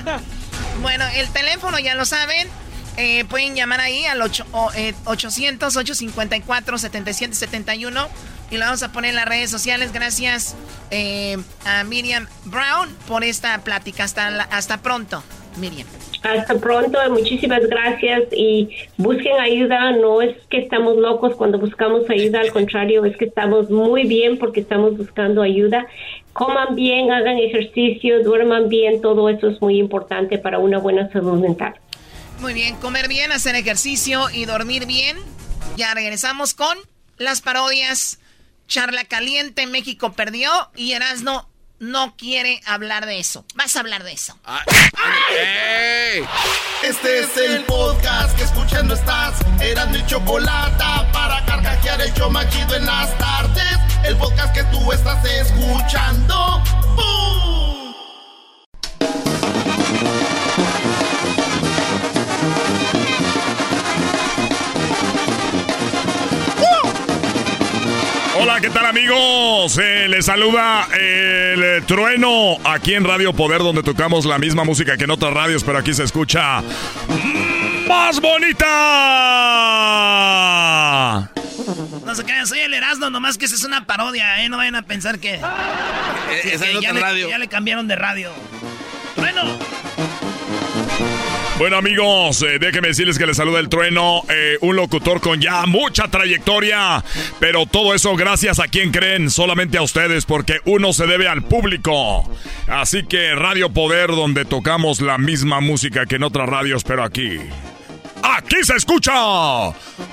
S3: (laughs)
S10: bueno, el teléfono ya lo saben, eh, pueden llamar ahí al 800-854-7771 eh, y lo vamos a poner en las redes sociales. Gracias eh, a Miriam Brown por esta plática. Hasta, hasta pronto, Miriam.
S19: Hasta pronto, muchísimas gracias y busquen ayuda. No es que estamos locos cuando buscamos ayuda, al contrario, es que estamos muy bien porque estamos buscando ayuda. Coman bien, hagan ejercicio, duerman bien, todo eso es muy importante para una buena salud mental.
S10: Muy bien, comer bien, hacer ejercicio y dormir bien. Ya regresamos con las parodias. Charla caliente, México perdió y Erasno no quiere hablar de eso. Vas a hablar de eso. Ah,
S1: este es el podcast que escuchando estás. Eran mi chocolate para carcajear el yo machido en las tardes. El podcast que tú estás escuchando.
S20: Hola, ¿qué tal amigos? Eh, les saluda el trueno aquí en Radio Poder donde tocamos la misma música que en otras radios, pero aquí se escucha más bonita.
S3: No se crean, soy el Erasmo, nomás que esa es una parodia, ¿eh? No vayan a pensar que...
S4: Esa
S3: que
S4: es
S3: ya,
S4: otra
S3: le,
S4: radio.
S3: ya le cambiaron de radio. Bueno.
S20: Bueno amigos, eh, déjenme decirles que les saluda el trueno, eh, un locutor con ya mucha trayectoria, pero todo eso gracias a quien creen, solamente a ustedes, porque uno se debe al público. Así que Radio Poder, donde tocamos la misma música que en otras radios, pero aquí. Aquí se escucha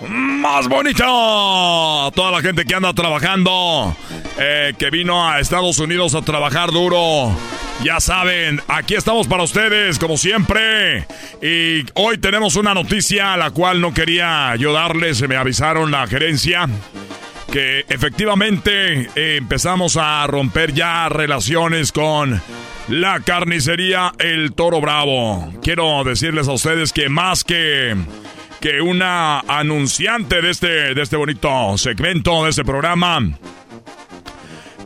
S20: más bonita. Toda la gente que anda trabajando, eh, que vino a Estados Unidos a trabajar duro. Ya saben, aquí estamos para ustedes, como siempre. Y hoy tenemos una noticia a la cual no quería yo darles. Me avisaron la gerencia que efectivamente eh, empezamos a romper ya relaciones con la carnicería El Toro Bravo. Quiero decirles a ustedes que más que que una anunciante de este de este bonito segmento de este programa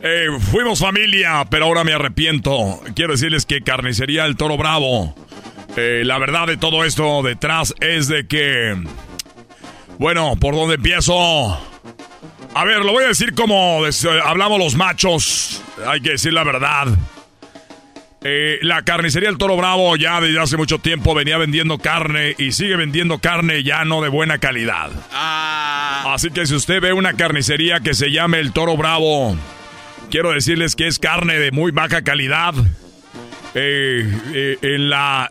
S20: eh, fuimos familia, pero ahora me arrepiento. Quiero decirles que carnicería El Toro Bravo. eh, la verdad de todo esto detrás es de que bueno, ¿por dónde empiezo? A ver, lo voy a decir como des- hablamos los machos. Hay que decir la verdad. Eh, la carnicería El Toro Bravo ya desde hace mucho tiempo venía vendiendo carne y sigue vendiendo carne ya no de buena calidad. Así que si usted ve una carnicería que se llame El Toro Bravo, quiero decirles que es carne de muy baja calidad. Eh, eh, en la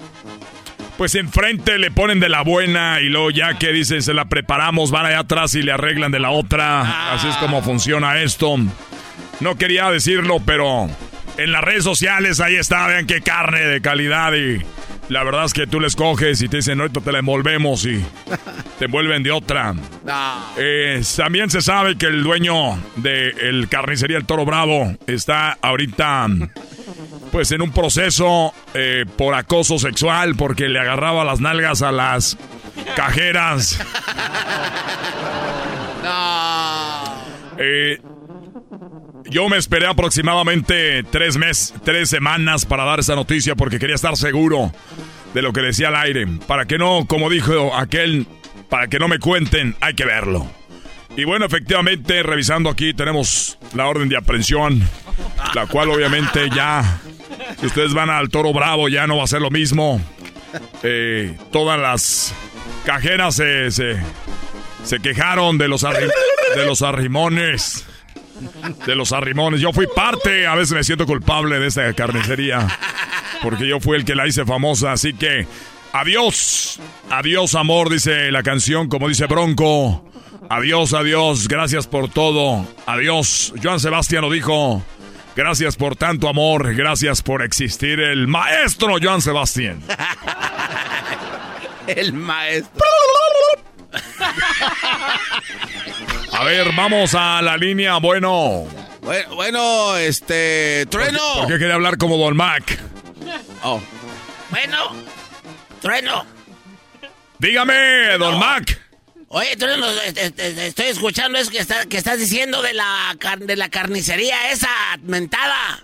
S20: pues enfrente le ponen de la buena y luego ya que dicen se la preparamos, van allá atrás y le arreglan de la otra. Así es como funciona esto. No quería decirlo, pero en las redes sociales ahí está, vean qué carne de calidad y la verdad es que tú les coges y te dicen, ahorita te la envolvemos y te envuelven de otra. Eh, también se sabe que el dueño de el carnicería El Toro Bravo está ahorita pues en un proceso eh, por acoso sexual porque le agarraba las nalgas a las cajeras. Eh, yo me esperé aproximadamente tres meses, tres semanas para dar esa noticia porque quería estar seguro de lo que decía al aire. Para que no, como dijo aquel, para que no me cuenten, hay que verlo. Y bueno, efectivamente, revisando aquí tenemos la orden de aprehensión, la cual obviamente ya, si ustedes van al Toro Bravo, ya no va a ser lo mismo. Eh, todas las cajeras se, se, se quejaron de los, arri- de los arrimones. De los arrimones. Yo fui parte, a veces me siento culpable de esta carnicería. Porque yo fui el que la hice famosa. Así que, adiós. Adiós, amor, dice la canción, como dice Bronco. Adiós, adiós. Gracias por todo. Adiós. Joan Sebastián lo dijo. Gracias por tanto amor. Gracias por existir. El maestro Joan Sebastián. (laughs)
S4: El maestro.
S20: A ver, vamos a la línea. Bueno.
S4: Bueno, bueno, este. Trueno.
S20: ¿Por qué quería hablar como Don Mac?
S4: Oh.
S3: Bueno, trueno.
S20: Dígame, Don Mac.
S3: Oye, trueno, este, este, estoy escuchando eso que, está- que estás diciendo de la, de la carnicería esa mentada.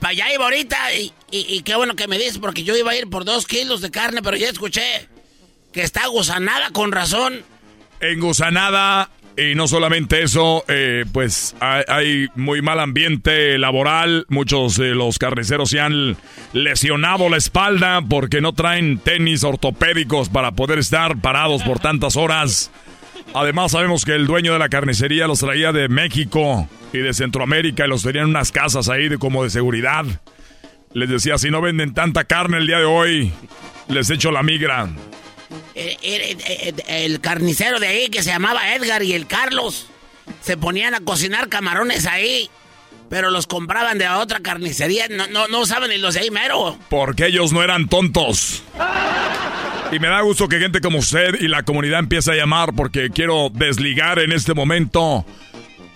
S3: Para allá iba ahorita y, y- y qué bueno que me dices porque yo iba a ir por dos kilos de carne, pero ya escuché que está gusanada con razón.
S20: engusanada. Y no solamente eso, eh, pues hay muy mal ambiente laboral. Muchos de los carniceros se han lesionado la espalda porque no traen tenis ortopédicos para poder estar parados por tantas horas. Además sabemos que el dueño de la carnicería los traía de México y de Centroamérica y los tenían en unas casas ahí de, como de seguridad. Les decía, si no venden tanta carne el día de hoy, les echo la migra.
S21: Eh, eh, eh, eh, el carnicero de ahí que se llamaba Edgar y el Carlos se ponían a cocinar camarones ahí, pero los compraban de otra carnicería. No, no, no saben ni los de ahí mero.
S20: Porque ellos no eran tontos. Y me da gusto que gente como usted y la comunidad empiece a llamar porque quiero desligar en este momento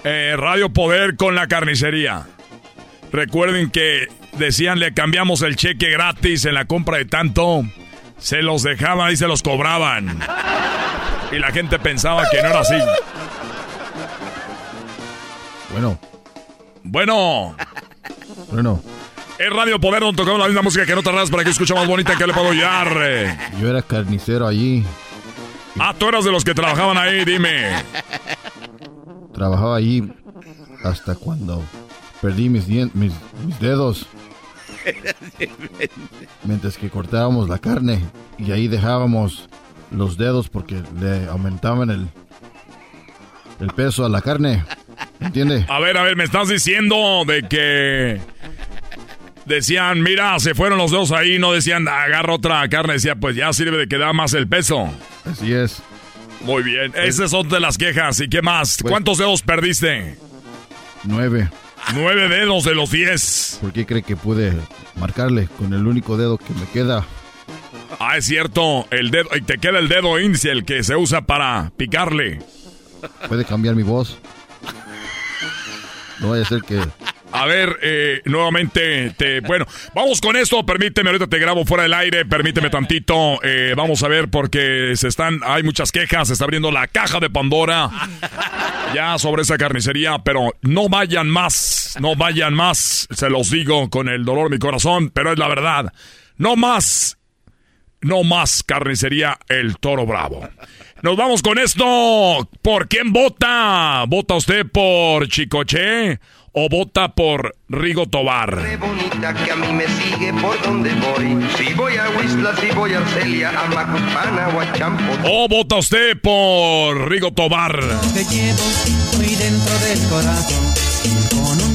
S20: eh, Radio Poder con la carnicería. Recuerden que decían le cambiamos el cheque gratis en la compra de tanto. Se los dejaban y se los cobraban. Y la gente pensaba que no era así.
S5: Bueno.
S20: Bueno.
S5: Bueno.
S20: Es Radio Poder donde tocamos la misma música que no tardas para que escuche más bonita que le puedo eh.
S5: Yo era carnicero allí.
S20: Ah, tú eras de los que trabajaban ahí, dime.
S5: Trabajaba allí hasta cuando perdí mis, mis, mis dedos. Mientras que cortábamos la carne. Y ahí dejábamos los dedos porque le aumentaban el, el peso a la carne. ¿Entiende?
S20: A ver, a ver, me estás diciendo de que decían, mira, se fueron los dedos ahí, no decían, agarra otra carne, decía, pues ya sirve de que da más el peso.
S5: Así es.
S20: Muy bien, esas son de las quejas. ¿Y qué más? ¿Cuántos dedos perdiste?
S5: Nueve.
S20: Nueve dedos de los diez.
S5: ¿Por qué cree que pude marcarle con el único dedo que me queda?
S20: Ah, es cierto, el dedo, y te queda el dedo índice, el que se usa para picarle.
S5: ¿Puede cambiar mi voz? No vaya a ser que...
S20: A ver, eh, nuevamente, te, bueno, vamos con esto, permíteme, ahorita te grabo fuera del aire, permíteme tantito, eh, vamos a ver porque se están, hay muchas quejas, se está abriendo la caja de Pandora ya sobre esa carnicería, pero no vayan más, no vayan más, se los digo con el dolor de mi corazón, pero es la verdad, no más, no más carnicería El Toro Bravo. Nos vamos con esto. ¿Por quién vota? ¿Vota usted por Chicoche o vota por Rigo Tobar?
S22: bonita que a mí me sigue por donde voy. Si voy a Huizla, si voy a Arcelia, a Macuspana o a Champo.
S20: ¿O vota usted por Rigo Tobar?
S22: Te llevo muy dentro del corazón.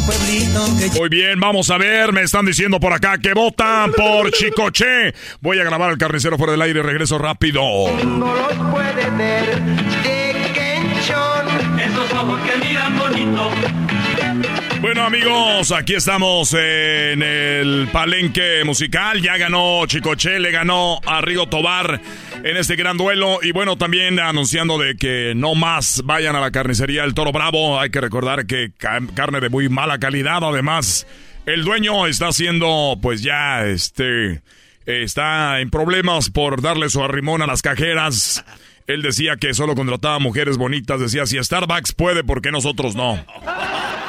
S22: Pueblito que
S20: Muy bien, vamos a ver. Me están diciendo por acá que votan por Chicoche. Voy a grabar al carnicero fuera del aire regreso rápido.
S22: no los puede ver. De Kenchon. Esos ojos que miran bonito.
S20: Bueno amigos, aquí estamos en el palenque musical. Ya ganó Chicoche, le ganó a Rigo Tobar en este gran duelo. Y bueno, también anunciando de que no más vayan a la carnicería El Toro Bravo. Hay que recordar que ca- carne de muy mala calidad. Además, el dueño está haciendo pues ya este... Está en problemas por darle su arrimón a las cajeras. Él decía que solo contrataba mujeres bonitas. Decía, si Starbucks puede, ¿por qué nosotros no?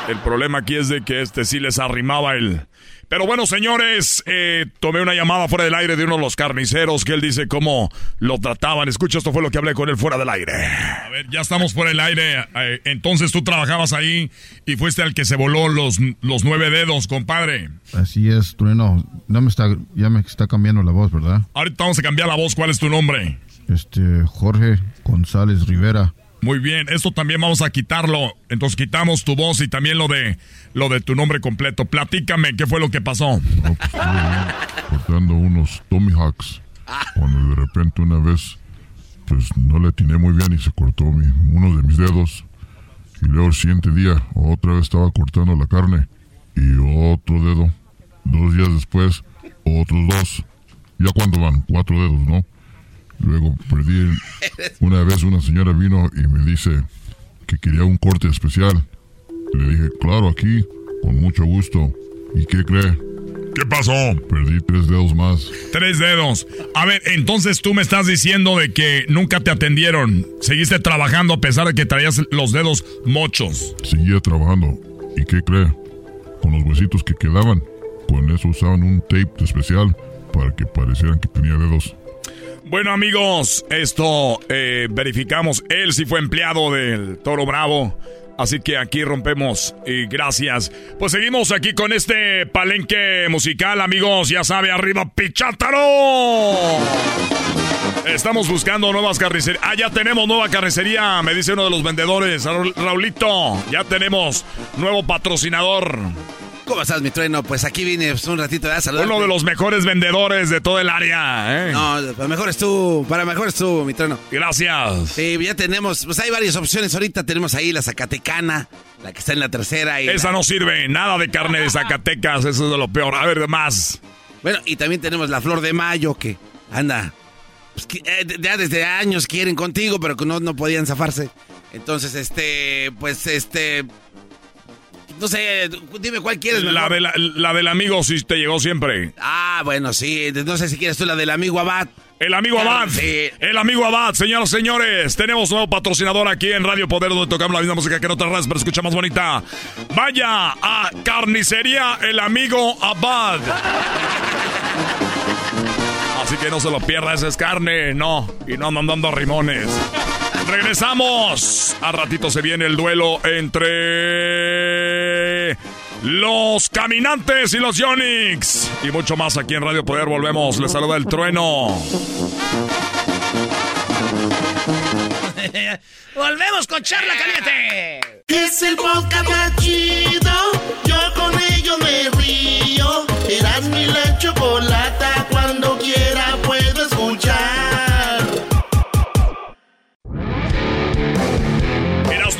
S20: El problema aquí es de que este sí les arrimaba el... Pero bueno, señores, eh, tomé una llamada fuera del aire de uno de los carniceros que él dice cómo lo trataban. Escucha, esto fue lo que hablé con él fuera del aire. A ver, ya estamos fuera del aire. Eh, entonces tú trabajabas ahí y fuiste al que se voló los, los nueve dedos, compadre.
S5: Así es, Trueno. No me está, ya me está cambiando la voz, ¿verdad?
S20: Ahorita vamos a cambiar la voz. ¿Cuál es tu nombre?
S5: Este, Jorge González Rivera.
S20: Muy bien, esto también vamos a quitarlo. Entonces quitamos tu voz y también lo de lo de tu nombre completo. Platícame, ¿qué fue lo que pasó?
S23: cortando unos Tommy Hawks. Cuando de repente una vez, pues no le atiné muy bien y se cortó uno de mis dedos. Y luego el siguiente día, otra vez estaba cortando la carne. Y otro dedo. Dos días después, otros dos. Ya cuando van, cuatro dedos, ¿no? Luego perdí. Una vez una señora vino y me dice que quería un corte especial. Le dije, claro, aquí, con mucho gusto. ¿Y qué cree?
S20: ¿Qué pasó?
S23: Perdí tres dedos más.
S20: Tres dedos. A ver, entonces tú me estás diciendo de que nunca te atendieron. Seguiste trabajando a pesar de que traías los dedos mochos.
S23: Seguía trabajando. ¿Y qué cree? Con los huesitos que quedaban, con eso usaban un tape especial para que parecieran que tenía dedos.
S20: Bueno amigos, esto eh, verificamos. Él sí fue empleado del Toro Bravo. Así que aquí rompemos y gracias. Pues seguimos aquí con este palenque musical, amigos. Ya sabe, arriba Pichátaro. Estamos buscando nuevas carnicerías. Ah, ya tenemos nueva carnicería, me dice uno de los vendedores. Raulito, ya tenemos nuevo patrocinador.
S4: ¿Cómo estás, mi trueno? Pues aquí vine pues, un ratito de saludar.
S20: Uno de los mejores vendedores de todo el área, ¿eh?
S4: No, para mejor tú, para mejor tú, mi trueno.
S20: Gracias.
S4: Sí, ya tenemos, pues hay varias opciones ahorita. Tenemos ahí la Zacatecana, la que está en la tercera. Y
S20: Esa no sirve, nada de carne de (laughs) Zacatecas, eso es de lo peor. A ver, más.
S4: Bueno, y también tenemos la Flor de Mayo, que anda, pues, eh, ya desde años quieren contigo, pero que no, no podían zafarse. Entonces, este, pues, este, no sé, dime cuál quieres.
S20: La, la, del amigo si te llegó siempre.
S4: Ah, bueno, sí. No sé si quieres tú la del amigo Abad.
S20: El amigo Abad. Sí. El amigo Abad, señoras y señores. Tenemos nuevo patrocinador aquí en Radio Poder, donde tocamos la misma música que en otras redes, pero escucha más bonita. Vaya a Carnicería El Amigo Abad. Así que no se lo pierda, esa es carne, no. Y no mandando rimones. Regresamos. A ratito se viene el duelo entre los caminantes y los Yonix. Y mucho más aquí en Radio Poder. Volvemos. Les saluda el trueno. (laughs)
S3: Volvemos con Charla Caliente.
S1: Es el podcast más chido. Yo con ello me río. Eras mi la.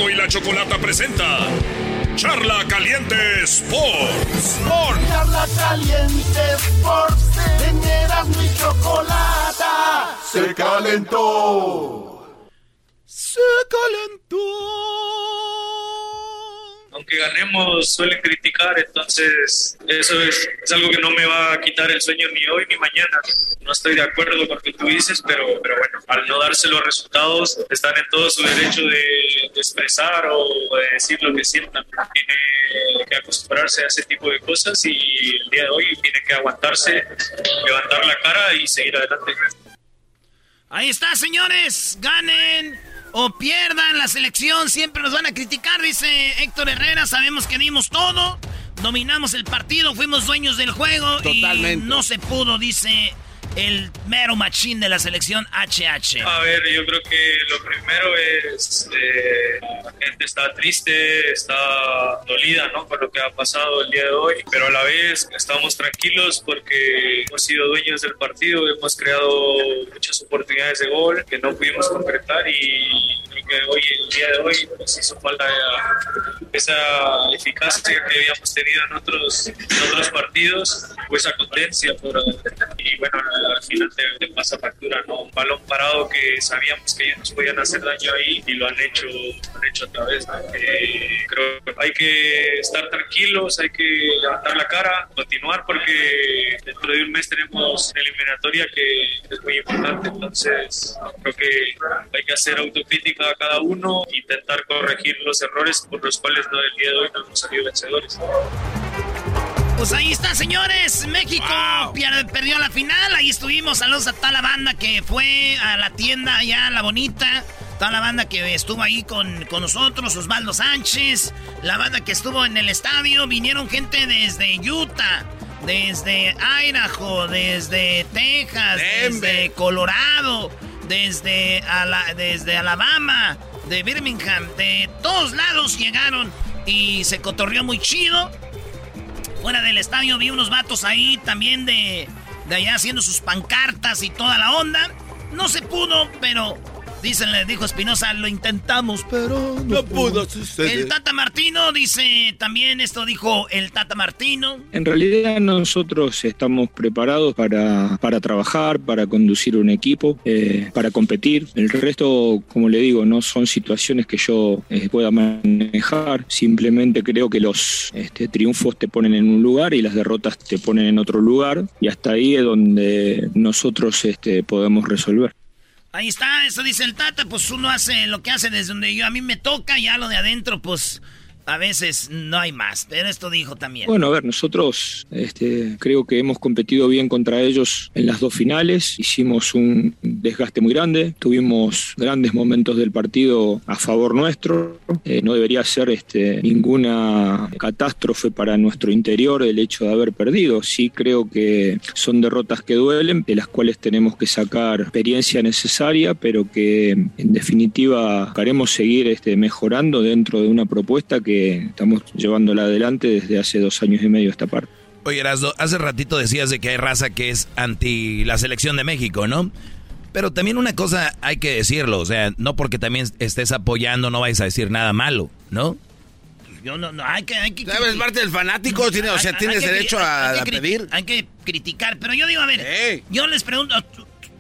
S11: Y la Chocolata presenta Charla Caliente Sports.
S1: Charla Caliente Sports. En Erasmo y Chocolata se calentó.
S20: Se calentó
S18: aunque ganemos, suelen criticar, entonces eso es, algo que no me va a quitar el sueño ni hoy ni mañana. No estoy de acuerdo con lo que tú dices, pero, pero bueno, al no darse los resultados, están en todo su derecho de, expresar o de decir lo que sientan. Tiene que acostumbrarse a ese tipo de cosas y el día de hoy tiene que aguantarse, levantar la cara y seguir adelante.
S3: Ahí está, señores, ganen o pierdan la selección, siempre nos van a criticar, dice Héctor Herrera. Sabemos que dimos todo, dominamos el partido, fuimos dueños del juego y no se pudo, dice el mero machín de la selección HH?
S18: A ver, yo creo que lo primero es eh, la gente está triste, está dolida, ¿no? Por lo que ha pasado el día de hoy, pero a la vez estamos tranquilos porque hemos sido dueños del partido, hemos creado muchas oportunidades de gol que no pudimos concretar y creo que hoy, el día de hoy, pues hizo falta esa eficacia que habíamos tenido en otros, en otros partidos, o esa potencia, por, y bueno, al final te, pasa factura, ¿no? Un balón parado que sabíamos que ellos nos podían hacer daño ahí y lo han hecho, han hecho otra vez, eh, creo que hay que estar tranquilos, hay que levantar la cara, continuar porque dentro de un mes tenemos una eliminatoria que es muy importante, entonces creo que hay que hacer autocrítica a cada uno, intentar corregir los errores por los cuales no, el día de hoy no hemos salido vencedores.
S3: Pues ahí está, señores. México perdió la final. Ahí estuvimos. Saludos a toda la banda que fue a la tienda allá, la bonita. Toda la banda que estuvo ahí con, con nosotros, Osvaldo Sánchez. La banda que estuvo en el estadio. Vinieron gente desde Utah, desde Idaho, desde Texas, desde Colorado, desde, desde Alabama, de Birmingham. De todos lados llegaron y se cotorrió muy chido. Fuera del estadio vi unos vatos ahí también de, de allá haciendo sus pancartas y toda la onda. No se pudo, pero Dicen, le dijo Espinosa, lo intentamos, pero no, pudo suceder. El Tata Martino dice, también esto dijo el Tata Martino.
S24: En realidad nosotros estamos preparados para, para trabajar, para conducir un equipo, eh, para competir. El resto, como le digo, no son situaciones que yo eh, pueda manejar. Simplemente creo que los este, triunfos te ponen en un lugar y las derrotas te ponen en otro lugar. Y hasta ahí es donde nosotros este, podemos resolver.
S3: Ahí está, eso dice el Tata, pues uno hace lo que hace desde donde yo a mí me toca, ya lo de adentro, pues a veces no hay más. Pero esto dijo también.
S24: Bueno, a ver, nosotros este, creo que hemos competido bien contra ellos en las dos finales. Hicimos un desgaste muy grande. Tuvimos grandes momentos del partido a favor nuestro. Eh, no debería ser este, ninguna catástrofe para nuestro interior el hecho de haber perdido. Sí creo que son derrotas que duelen, de las cuales tenemos que sacar experiencia necesaria, pero que en definitiva queremos seguir este, mejorando dentro de una propuesta que estamos llevándola adelante desde hace dos años y medio esta parte.
S6: Oye, Erasdo, hace ratito decías de que hay raza que es anti la selección de México, ¿no? Pero también una cosa hay que decirlo, o sea, no porque también estés apoyando no vais a decir nada malo, ¿no?
S3: Yo no, no, hay que... Hay que
S4: ¿Sabes parte del fanático? tiene, o sea, tienes derecho a, pedir.
S3: Hay que criticar, pero yo digo, a ver, yo les pregunto,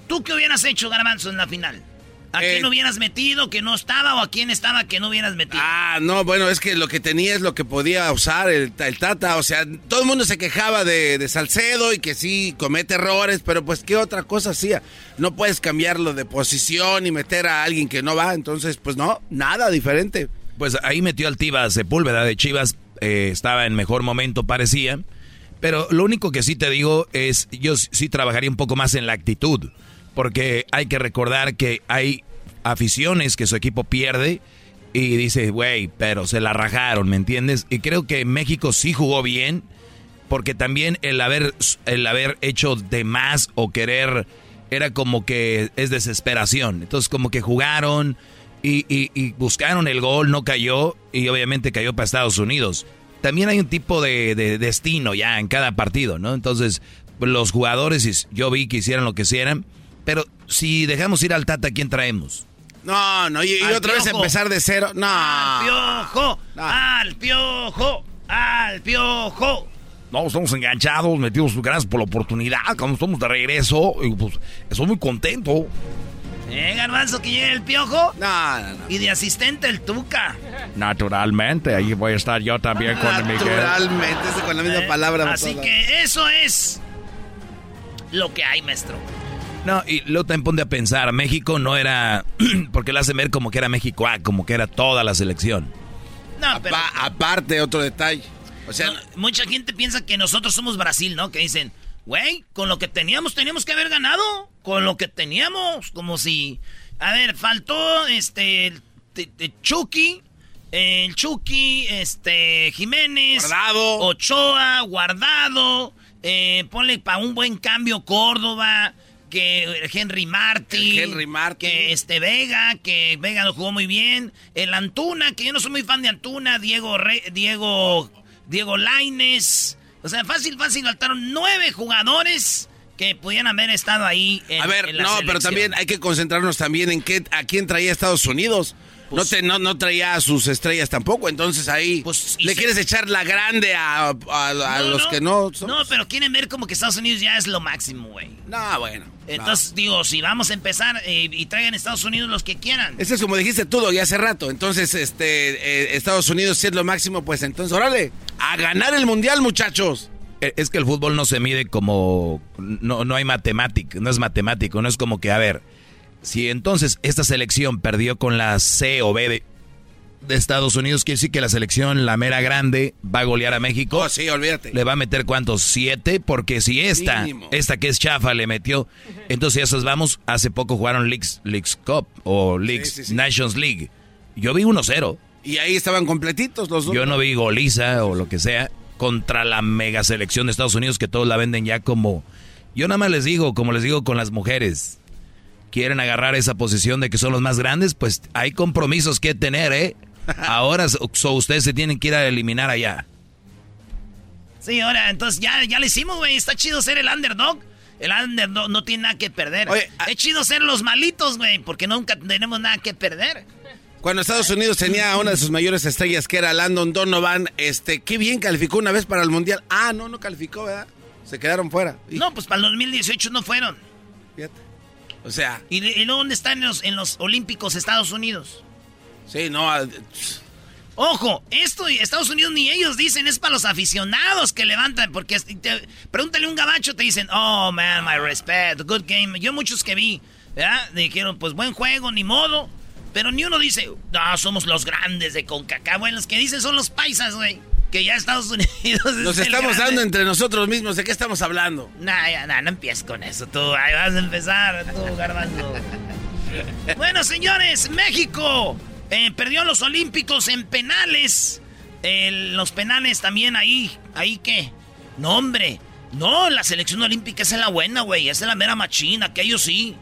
S3: ¿tú, qué hubieras hecho, Garbanzo, en la final? ¿A quién eh, hubieras metido que no estaba o a quién estaba que no hubieras metido?
S4: Ah, no, bueno, es que lo que tenía es lo que podía usar el, Tata. O sea, todo el mundo se quejaba de, Salcedo y que sí comete errores, pero pues qué otra cosa hacía. No puedes cambiarlo de posición y meter a alguien que no va. Entonces, pues no, nada diferente.
S6: Pues ahí metió al Tivas Sepúlveda de Chivas. Eh, estaba en mejor momento, parecía. Pero lo único que sí te digo es, yo sí trabajaría un poco más en la actitud porque hay que recordar que hay aficiones que su equipo pierde y dice, güey, pero se la rajaron, ¿me entiendes? Y creo que México sí jugó bien, porque también el haber, el haber hecho de más o querer era como que es desesperación. Entonces como que jugaron y, buscaron el gol, no cayó y obviamente cayó para Estados Unidos. También hay un tipo de, de destino ya en cada partido, ¿no? Entonces los jugadores, yo vi que hicieran lo que hicieran pero si dejamos ir al Tata, ¿quién traemos?
S4: No, no, y, otra vez empezar de cero. No.
S3: Al piojo, al piojo, al piojo.
S6: No, estamos enganchados, metidos, gracias por la oportunidad, cuando estamos de regreso, y pues estoy muy contento.
S3: ¿Eh, Garbanzo, que llegue el piojo?
S4: No, no, no.
S3: Y de asistente el Tuca.
S6: Naturalmente, ahí voy a estar yo también con el Miguel.
S4: Naturalmente, con la misma eh, palabra.
S3: Así que eso es lo que hay, maestro.
S6: No, y luego también ponte a pensar, México no era, (clears throat) porque lo hace ver como que era México, ah, como que era toda la selección.
S4: No, pero... aparte, otro detalle. O sea,
S3: mucha gente piensa que nosotros somos Brasil, ¿no? Que dicen, güey, con lo que teníamos, teníamos que haber ganado. Con lo que teníamos, como si... A ver, faltó este... Chucky, el Chucky, este, Jiménez,
S4: Guardado.
S3: Ochoa, Guardado, eh, ponle para un buen cambio Córdoba, que Henry Martin,
S4: Henry Martin,
S3: que este Vega, que Vega lo jugó muy bien, el Antuna, que yo no soy muy fan de Antuna, Diego Diego Diego Laines, o sea, fácil, fácil faltaron nueve jugadores que pudieran haber estado ahí.
S4: En, a ver, no, pero también hay que concentrarnos también en qué, a quién traía Estados Unidos. No, pues te, no, no, traía a sus estrellas tampoco, entonces ahí pues, le quieres echar la grande a, los que no.
S3: No, pero quieren ver como que Estados Unidos ya es lo máximo, güey.
S4: No, bueno.
S3: Entonces, digo, si vamos a empezar eh, y traigan Estados Unidos los que quieran.
S4: Eso es como dijiste tú, ya hace rato. Entonces, este, eh, Estados Unidos si es lo máximo, pues entonces, órale, a ganar el mundial, muchachos.
S6: Eh, es que el fútbol no se mide como. No, no hay matemática, no es matemático, no es como que, a ver, si entonces esta selección perdió con la C o B de, de Estados Unidos, quiere decir que la selección, la mera grande, va a golear a México.
S4: Oh, sí, olvídate.
S6: Le va a meter cuántos, siete, porque si esta, esta que es chafa, le metió. Entonces, esos vamos, hace poco jugaron Leagues, Leagues Cup o Leagues Nations League. Yo vi 1-0.
S4: Y ahí estaban completitos los dos.
S6: Yo no vi goliza o lo que sea contra la mega selección de Estados Unidos que todos la venden ya como... Yo nada más les digo, como les digo con las mujeres, quieren agarrar esa posición de que son los más grandes, pues hay compromisos que tener, ¿eh? (laughs) Ahora ustedes se tienen que ir a eliminar allá.
S3: Sí, ahora, entonces ya, ya le hicimos, güey. Está chido ser el underdog. El underdog no tiene nada que perder. Ah, es chido ser los malitos, güey, porque nunca tenemos nada que perder.
S4: Cuando Estados Unidos tenía una de sus mayores estrellas, que era Landon Donovan, este, qué bien calificó una vez para el Mundial. Ah, no, no calificó, ¿verdad? Se quedaron fuera.
S3: No, pues para el 2018 no fueron.
S4: Fíjate. O sea.
S3: ¿Y, y dónde están en los, en los Olímpicos Estados Unidos?
S4: Sí, no. Ah,
S3: Ojo, esto Estados Unidos ni ellos dicen, es para los aficionados que levantan, porque pregúntale a un gabacho, te dicen, oh man, my respect, good game. Yo muchos que vi, ¿verdad? Dijeron, pues buen juego, ni modo. Pero ni uno dice, no, somos los grandes de CONCACAF. Bueno, los que dicen son los paisas, güey. Que ya Estados Unidos.
S4: Nos estamos dando entre nosotros mismos. ¿De qué estamos hablando?
S3: Nah, ya, nah, no empieces con eso tú. Ahí vas a empezar, tú, garbanzo. (laughs) bueno, señores, México eh, perdió los Olímpicos en penales. Eh, los penales también ahí. ¿Ahí qué? No, hombre. No, la selección olímpica es la buena, güey. Esa es la mera machina, que ellos sí.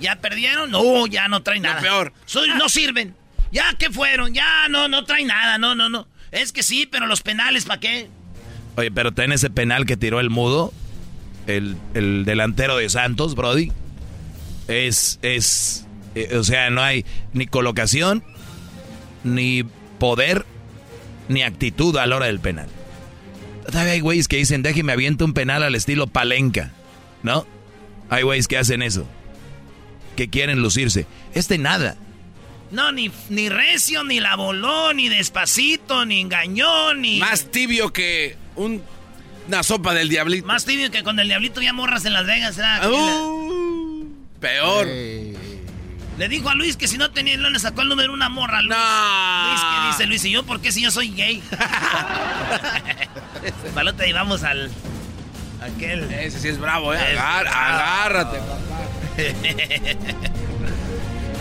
S3: ¿Ya perdieron? No, ya no traen nada.
S4: peor.
S3: no sirven. ¿Ya qué fueron? Ya no, no traen nada. No, no, no. Es que sí, pero los penales, ¿para qué?
S6: Oye, pero ten ese penal que tiró el mudo, el, el delantero de Santos, Brody. Es, es, eh, o sea, no hay ni colocación, ni poder, ni actitud a la hora del penal. Todavía hay güeyes que dicen, déjeme aviento un penal al estilo palenca, ¿no? Hay güeyes que hacen eso, que quieren lucirse. Este nada.
S3: No, ni, ni recio, ni la voló, ni despacito, ni engañó, ni...
S4: Más tibio que un, una sopa del diablito.
S3: Más tibio que con el diablito ya morras en Las Vegas.
S4: Uh, peor.
S3: Le dijo a Luis que si no tenía le sacó el número una morra. Luis.
S4: No.
S3: Luis, ¿qué dice Luis? ¿Y yo por qué si yo soy gay? (laughs) Balote, y vamos al... Aquel...
S4: Ese sí es bravo, ¿eh? Agárrate, (laughs)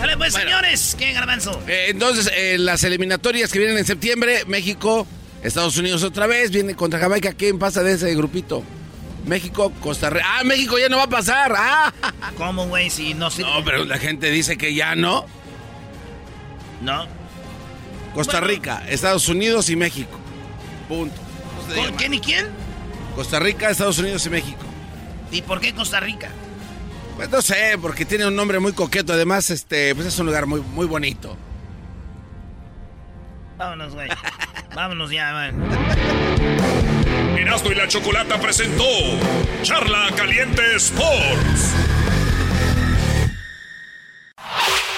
S3: Dale, pues, señores, ¿qué garbanzo?
S4: Eh, entonces, eh, las eliminatorias que vienen en septiembre, México, Estados Unidos otra vez, viene contra Jamaica. ¿Quién pasa de ese grupito? México, Costa Rica. Ah, México ya no va a pasar. Ah. (laughs)
S3: ¿Cómo, güey? Si no sirve.
S4: No, pero la gente dice que ya no.
S3: No.
S4: Costa Rica, Estados Unidos y México. Punto.
S3: ¿Con quién y quién?
S4: Costa Rica, Estados Unidos y México.
S3: ¿Y por qué Costa Rica?
S4: Pues no sé, porque tiene un nombre muy coqueto. Además, este, pues es un lugar muy, muy bonito.
S3: Vámonos, güey. (laughs) Vámonos ya, man.
S11: Erasmo y la Chocolata presentó Charla Caliente Sports.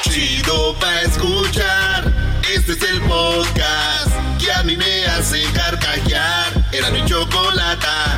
S1: Chido pa' escuchar. Este es el podcast que a mí me hace carcajear. Era mi chocolata.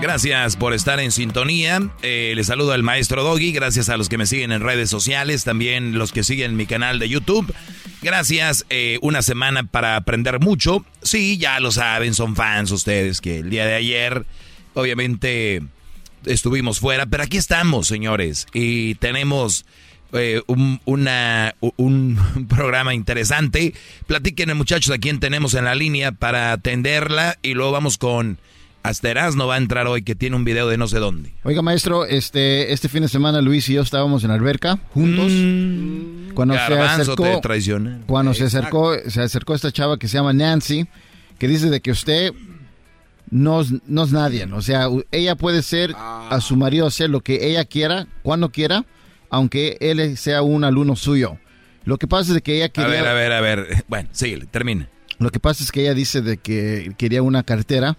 S6: Gracias por estar en sintonía. Eh, les saludo al maestro Doggy. Gracias a los que me siguen en redes sociales, también los que siguen mi canal de YouTube. Gracias, eh, una semana para aprender mucho. Sí, ya lo saben, son fans ustedes que el día de ayer, obviamente, estuvimos fuera, pero aquí estamos, señores, y tenemos eh, un, (laughs) programa interesante. Platiquen, muchachos, a quién tenemos en la línea para atenderla y luego vamos con... Hasta no va a entrar hoy que tiene un video de no sé dónde.
S5: Oiga, maestro, este, este fin de semana Luis y yo estábamos en alberca juntos.
S6: Mm.
S5: cuando se acercó,
S6: te
S5: cuando se acercó, se acercó esta chava que se llama Nancy, que dice de que usted no es, no es nadie. O sea, ella puede ser a su marido hacer lo que ella quiera, cuando quiera, aunque él sea un alumno suyo. Lo que pasa es que ella
S6: A
S5: quería...
S6: ver, a ver, a ver. (laughs) Bueno, sí, termina.
S5: Lo que pasa es que ella dice de que quería una cartera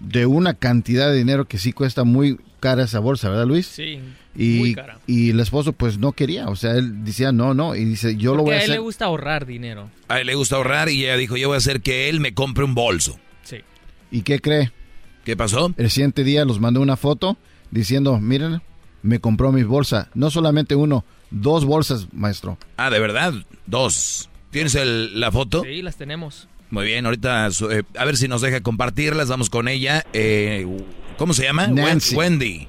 S5: de una cantidad de dinero que sí cuesta muy cara esa bolsa, ¿verdad, Luis?
S25: Sí,
S5: Y,
S25: muy cara.
S5: y el esposo pues no quería, o sea, él decía no, no, y dice yo lo voy a
S25: a él
S5: hacer.
S25: le gusta ahorrar dinero.
S6: A él le gusta ahorrar y ella dijo, yo voy a hacer que él me compre un bolso.
S25: Sí.
S5: ¿Y qué cree?
S6: ¿Qué pasó?
S5: El siguiente día los mandó una foto diciendo, miren, me compró mi bolsa. No solamente uno, dos bolsas, maestro.
S6: Ah, ¿de verdad? Dos. ¿Tienes el- la foto?
S25: Sí, las tenemos.
S6: Muy bien, ahorita eh, a ver si nos deja compartirlas, vamos con ella. Eh, ¿Cómo se llama?
S5: Nancy.
S6: Wendy.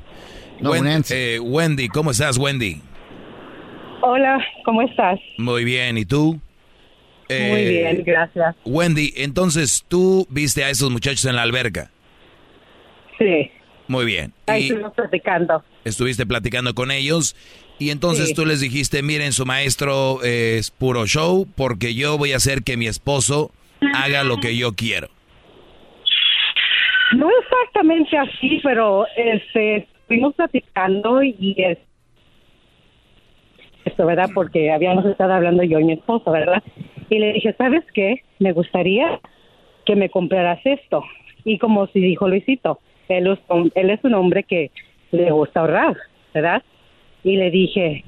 S5: No,
S6: Wen-
S5: Nancy.
S6: eh, Wendy, ¿cómo estás, Wendy?
S26: Hola, ¿cómo estás?
S6: Muy bien, ¿y tú? Eh,
S26: Muy bien, gracias.
S6: Wendy, entonces tú viste a esos muchachos en la alberca.
S26: Sí,
S6: Muy bien.
S26: ahí estuvimos platicando.
S6: estuviste platicando con ellos y entonces
S26: Sí.
S6: tú les dijiste, miren, su maestro eh, es puro show porque yo voy a hacer que mi esposo haga lo que yo quiero.
S26: No exactamente así, pero este, estuvimos platicando y es- esto, ¿verdad? Porque habíamos estado hablando yo y mi esposo, ¿verdad? Y le dije, ¿sabes qué? Me gustaría que me compraras esto. Y como si dijo Luisito, él es, un- es hombre que le gusta ahorrar, ¿verdad? Y le dije,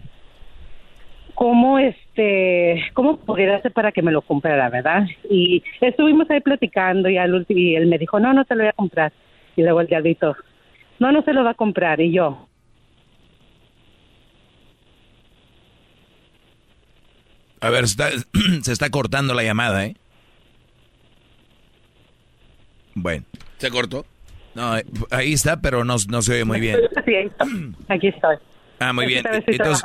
S26: ¿cómo este, cómo pudiera hacer para que me lo comprara, verdad? Y estuvimos ahí platicando y al último, y él me dijo, no, no te lo voy a comprar. Y luego el diablito, no, no se lo va a comprar. Y yo,
S6: A ver, se está, (clears throat) se está cortando la llamada, ¿eh? Bueno.
S4: ¿Se cortó?
S6: No, ahí está, pero no, no se oye muy bien.
S26: Sí, aquí estoy.
S6: Ah, muy bien.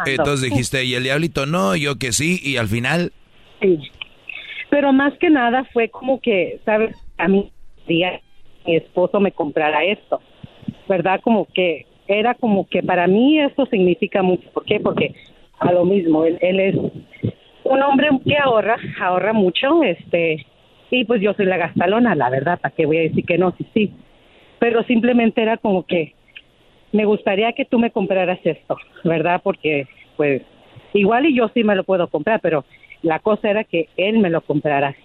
S6: entonces dijiste, y el diablito no, yo que sí, y al final...
S26: Sí. Pero más que nada fue como que, ¿sabes? A mí, día mi esposo me comprara esto, ¿verdad? Como que era como que para mí esto significa mucho. ¿Por qué? Porque a lo mismo, él, él es un hombre que ahorra, ahorra mucho, este, y pues yo soy la gastalona, la verdad, ¿para qué voy a decir que no? Sí, sí. Pero simplemente era como que me gustaría que tú me compraras esto, ¿verdad? Porque, pues, igual y yo sí me lo puedo comprar, pero la cosa era que él me lo comprara.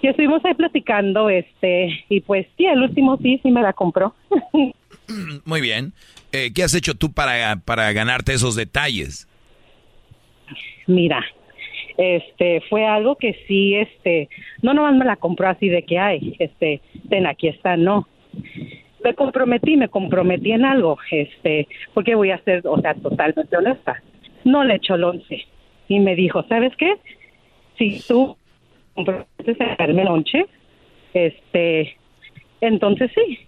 S26: Y estuvimos ahí platicando, este, y pues sí, el último sí, sí me la compró. (laughs)
S6: Muy bien. Eh, ¿Qué has hecho tú para, para ganarte esos detalles?
S26: Mira, este, fue algo que sí, este, no nomás me la compró así de que hay, este, ten, aquí está, no. Me comprometí, me comprometí en algo, este, porque voy a ser, o sea, totalmente honesta. No le echó el once. Y me dijo, ¿sabes qué? Si tú comprometes a darme lonche, este, entonces sí,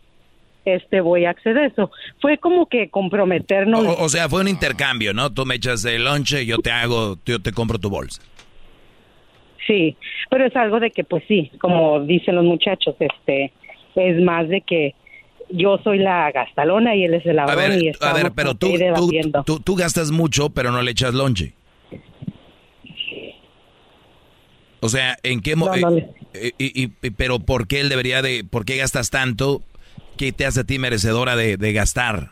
S26: este, voy a acceder a eso. Fue como que comprometernos.
S6: O, o sea, fue un intercambio, ¿no? Tú me echas el lonche, yo te hago, yo te compro tu bolsa.
S26: Sí, pero es algo de que, pues sí, como dicen los muchachos, este, es más de que yo soy la gastalona y él es el
S6: A
S26: ladrón y
S6: ver, a
S26: estamos
S6: ver, pero tú, tú, tú, tú gastas mucho, pero no le echas lonche. O sea, ¿en qué
S26: No, no
S6: eh, eh, y- y- pero por qué él debería de, por qué gastas tanto? ¿Qué te hace a ti merecedora de, de gastar?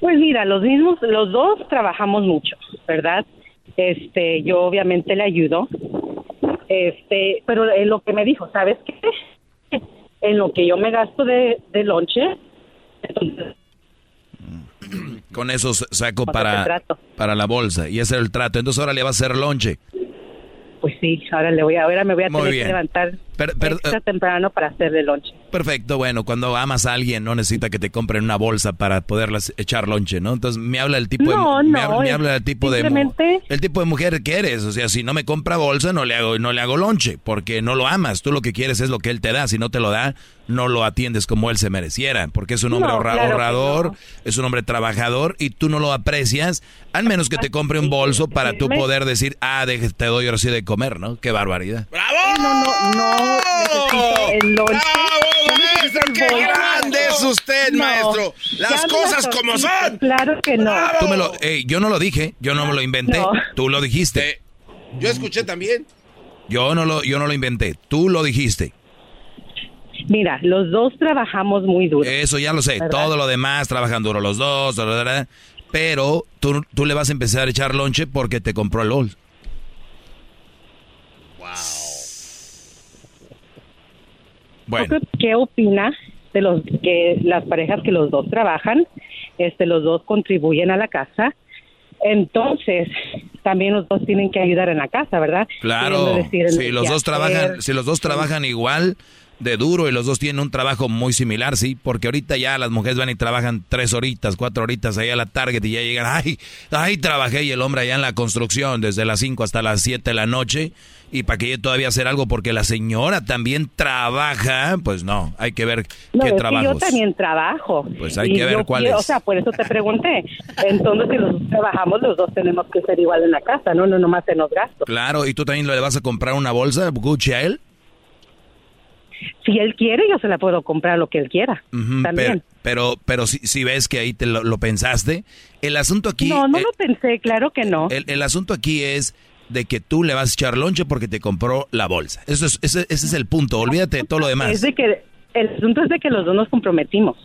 S26: Pues mira, los mismos, los dos trabajamos mucho, ¿verdad? Este, yo obviamente le ayudo, este, pero lo que me dijo, ¿sabes qué? En lo que yo me gasto de, de lonche, entonces, (clears throat)
S6: Con eso saco para, para la bolsa y ese es el trato. Entonces ahora le va a hacer lonche.
S26: pues sí, ahora le voy a, ahora me voy a
S6: Muy
S26: tener
S6: bien.
S26: que levantar
S6: Per- per-
S26: extra temprano para lonche.
S6: Perfecto, bueno, cuando amas a alguien no necesita que te compren una bolsa para poderlas echar lonche, ¿no? Entonces me habla el tipo
S26: No,
S6: de me
S26: no,
S6: habla, me
S26: es
S6: habla el tipo de el tipo de mujer que eres, o sea, si no me compra bolsa no le hago no le hago lonche, porque no lo amas, tú lo que quieres es lo que él te da, si no te lo da, no lo atiendes como él se mereciera, porque es un hombre
S26: No,
S6: ahorra-
S26: claro que
S6: ahorrador, es un hombre trabajador y tú no lo aprecias, al menos que te compre un bolso para tú
S26: Me-
S6: poder decir, "Ah, deje- te doy ahora sí de comer", ¿no? Qué barbaridad.
S26: No, no, no, necesito el lonche.
S4: ¡Qué
S26: bolso.
S4: grande es usted,
S26: No,
S4: maestro! ¡Las cosas como son!
S26: Claro que no.
S6: Tú me lo, eh, yo no lo dije, yo no me lo inventé,
S26: No.
S6: tú lo dijiste.
S4: Yo escuché también.
S6: Yo no lo, yo no lo inventé, tú lo dijiste.
S26: Mira, los dos trabajamos muy duro.
S6: Eso ya lo sé,
S26: ¿Verdad?
S6: todo lo demás trabajan duro los dos, bla, pero tú, tú le vas a empezar a echar lonche porque te compró el LOL. Bueno,
S26: ¿Qué opina de los que las parejas que los dos trabajan, este, los dos contribuyen a la casa? Entonces, también los dos tienen que ayudar en la casa, ¿verdad?
S6: claro,
S26: decir
S6: si los dos trabajan, si los dos trabajan igual de duro y los dos tienen un trabajo muy similar, sí, porque ahorita ya las mujeres van y trabajan tres horitas, cuatro horitas ahí a la Target y ya llegan, (laughs) ay, ay, trabajé y el hombre allá en la construcción desde las 5 hasta las 7 de la noche y para que yo todavía hacer algo porque la señora también trabaja, pues no, hay que ver
S26: No,
S6: qué
S26: es que
S6: trabajos.
S26: yo también trabajo.
S6: Pues hay que ver cuáles.
S26: quiero- O sea, por eso te pregunté. Entonces, si los dos trabajamos, los dos tenemos que ser igual en la casa, no, no nomás en los gastos.
S6: Claro, ¿y tú también le vas a comprar una bolsa Gucci a él?
S26: Si él quiere, yo se la puedo comprar lo que él quiera. También.
S6: Pero, pero, pero si, si ves que ahí te lo, lo pensaste, el asunto aquí...
S26: no, no
S6: eh,
S26: lo pensé, claro que no.
S6: el, el asunto aquí es de que tú le vas a echar lonche porque te compró la bolsa. Eso es, ese, ese es el punto, olvídate de todo lo demás.
S26: Es de que el asunto es de que los dos nos comprometimos.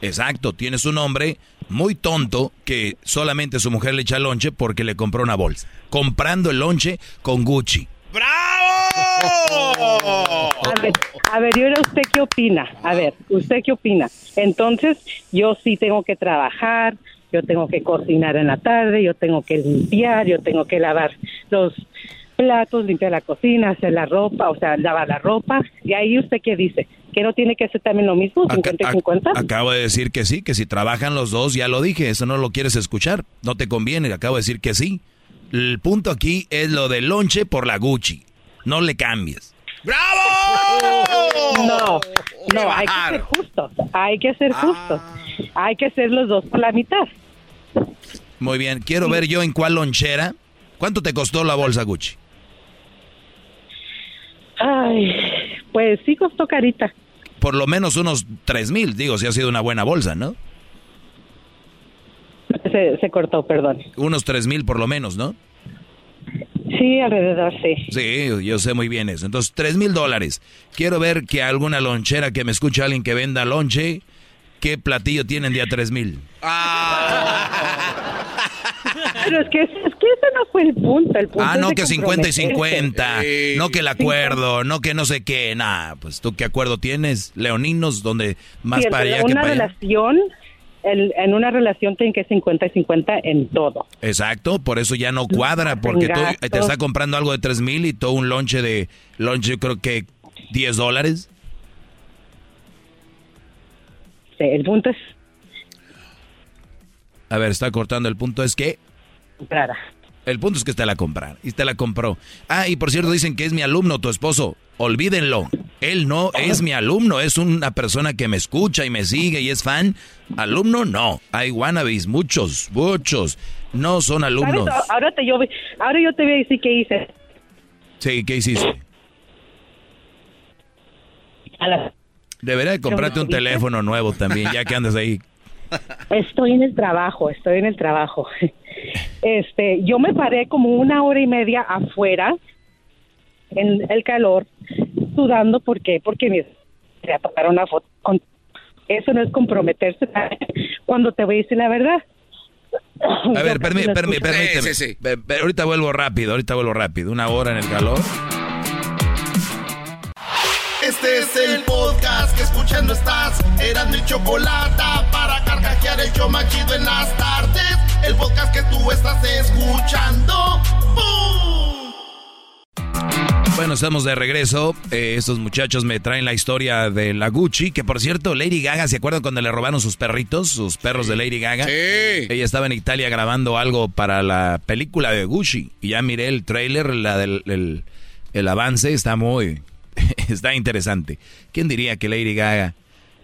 S6: Exacto, tienes un hombre muy tonto que solamente su mujer le echa lonche porque le compró una bolsa. Comprando el lonche con Gucci.
S26: A ver, a ver, y ahora usted qué opina? A ver, ¿usted qué opina? Entonces, yo sí tengo que trabajar, yo tengo que cocinar en la tarde, yo tengo que limpiar, yo tengo que lavar los platos, limpiar la cocina, hacer la ropa, o sea, lavar la ropa. Y ahí usted qué dice? ¿Que no tiene que hacer también lo mismo, 50 y 50?
S6: Acabo de decir que sí, que si trabajan los dos, ya lo dije, eso no lo quieres escuchar, no te conviene, acabo de decir que sí. El punto aquí es lo del lonche por la Gucci, no le cambies.
S26: No, no, hay que ser justos, hay que ser justos, hay que ser los dos por la mitad.
S6: Muy bien, quiero ver yo en cuál lonchera. ¿Cuánto te costó la bolsa Gucci?
S26: Ay, pues sí costó carita.
S6: Por lo menos unos tres mil, digo, si ha sido una buena bolsa, ¿no?
S26: Se, se cortó, perdón.
S6: Unos tres mil por lo menos, ¿no?
S26: Sí, alrededor, sí.
S6: Sí, yo sé muy bien eso. Entonces, tres mil dólares. Quiero ver que alguna lonchera que me escuche alguien que venda lonche, ¿qué platillo tienen de a tres mil? (laughs)
S26: Pero es que, es que ese no fue el punto. El punto
S6: Ah, no, que 50 y
S26: comprometerse.
S6: 50. No que el acuerdo, no que no sé qué. Nada, pues tú qué acuerdo tienes, leoninos, donde más
S26: Sí,
S6: para
S26: en
S6: allá que
S26: una
S6: para
S26: relación, el- en una relación tienen que 50 y 50 en todo.
S6: Exacto, por eso ya no cuadra, porque tú
S26: gastos.
S6: te está comprando algo de tres mil y todo un lonche de, lonche yo creo que 10 dólares.
S26: Sí, el punto es
S6: A ver, está cortando, el punto es que...
S26: Clara.
S6: El punto es que te la comprar y te la compró. Ah, y por cierto dicen que es mi alumno, tu esposo. Olvídenlo. Él no es mi alumno, es una persona que me escucha y me sigue y es fan. Alumno no. Hay wannabes, muchos, muchos. No son alumnos.
S26: ¿Sabes? Ahora te, yo, ahora yo te voy a decir qué hice.
S6: Sí, ¿qué hiciste? Debería de comprarte un teléfono nuevo también, ya que andas ahí.
S26: Estoy en el trabajo, estoy en el trabajo. Este, yo me paré como una hora y media afuera en el calor, sudando, ¿por qué? Porque me quería tomar una foto. con- Eso no es comprometerse cuando te voy a decir la verdad.
S6: A ver, permí-
S26: no
S6: permí-
S26: escucho.
S6: permíteme. Ve- ve- ahorita vuelvo rápido, ahorita vuelvo rápido. Una hora en el calor.
S1: Este es el podcast que escuchando estás. Eran mi chocolate para carcajear el chido en las tardes. El podcast que tú estás escuchando. ¡Bum!
S6: Bueno, estamos de regreso. Eh, estos muchachos me traen la historia de la Gucci, que por cierto, Lady Gaga, ¿se acuerdan cuando le robaron sus perritos, sus perros de Lady Gaga?
S4: Sí.
S6: Ella estaba en Italia grabando algo para la película de Gucci. Y ya miré el trailer, la del, el, el avance, está muy... (laughs) está interesante. ¿Quién diría que Lady Gaga,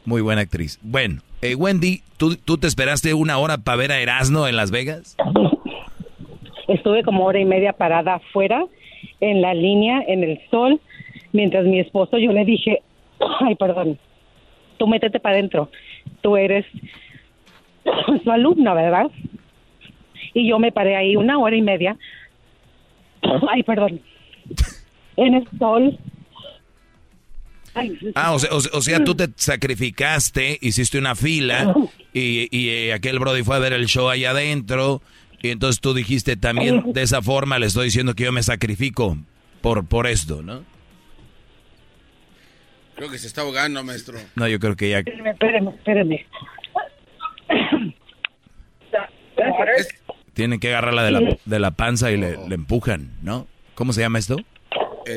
S6: muy buena actriz? Bueno, eh, Wendy, ¿tú, ¿tú te esperaste una hora para ver a Erasmo en Las Vegas?
S26: Estuve como hora y media parada afuera, en la línea, en el sol, mientras mi esposo, yo le dije, ay, perdón, tú métete para adentro, tú eres (clears throat) su alumna, ¿verdad? Y yo me paré ahí una hora y media, (clears throat) ay, perdón, en el sol.
S6: Ah, o sea, o sea- o sea, tú te sacrificaste, hiciste una fila y, y, eh, aquel Brody fue a ver el show allá adentro y entonces tú dijiste también de esa forma le estoy diciendo que yo me sacrifico por, por esto, ¿no?
S4: Creo que se está ahogando, maestro.
S6: No, yo creo que ya...
S26: Espérame, espérame, espérame.
S6: Tienen que agarrarla de la, de la panza y le, le empujan, ¿no? ¿Cómo se llama esto?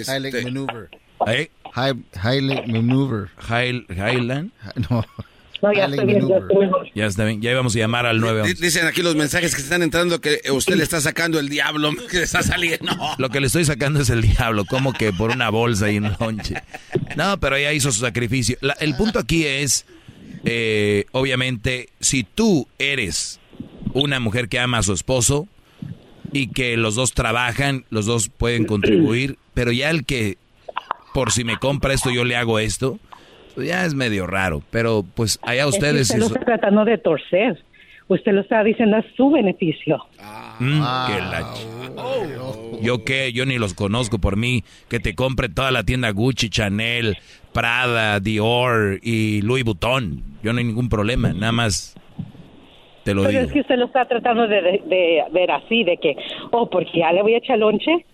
S5: Highland Maneuver.
S6: ¿Eh?
S5: High, Highland Maneuver.
S6: High, (laughs) Highland.
S5: No.
S26: No, ya estoy bien, ya estoy bien.
S6: Ya está bien, ya íbamos a llamar al 9
S4: Di- Dicen aquí los mensajes que están entrando que usted le está sacando el diablo, (laughs) que le está saliendo. (laughs)
S6: Lo que le estoy sacando es el diablo, como que por una bolsa y un lonche. No, pero ella hizo su sacrificio. La- el punto aquí es, eh, obviamente, si tú eres una mujer que ama a su esposo y que los dos trabajan, los dos pueden contribuir, pero ya el que, por si me compra esto, yo le hago esto, pues ya es medio raro. Pero pues allá
S26: Es que
S6: ustedes...
S26: usted lo está tratando de torcer. Usted lo está diciendo a su beneficio.
S6: Mm, que la ch- Yo qué, yo ni los conozco por mí. Que te compre toda la tienda Gucci, Chanel, Prada, Dior y Louis Vuitton. Yo no hay ningún problema, nada más te lo
S26: Pero
S6: digo.
S26: es que usted lo está tratando de, de- de ver así, de que, oh, porque ya le voy a echar lonche,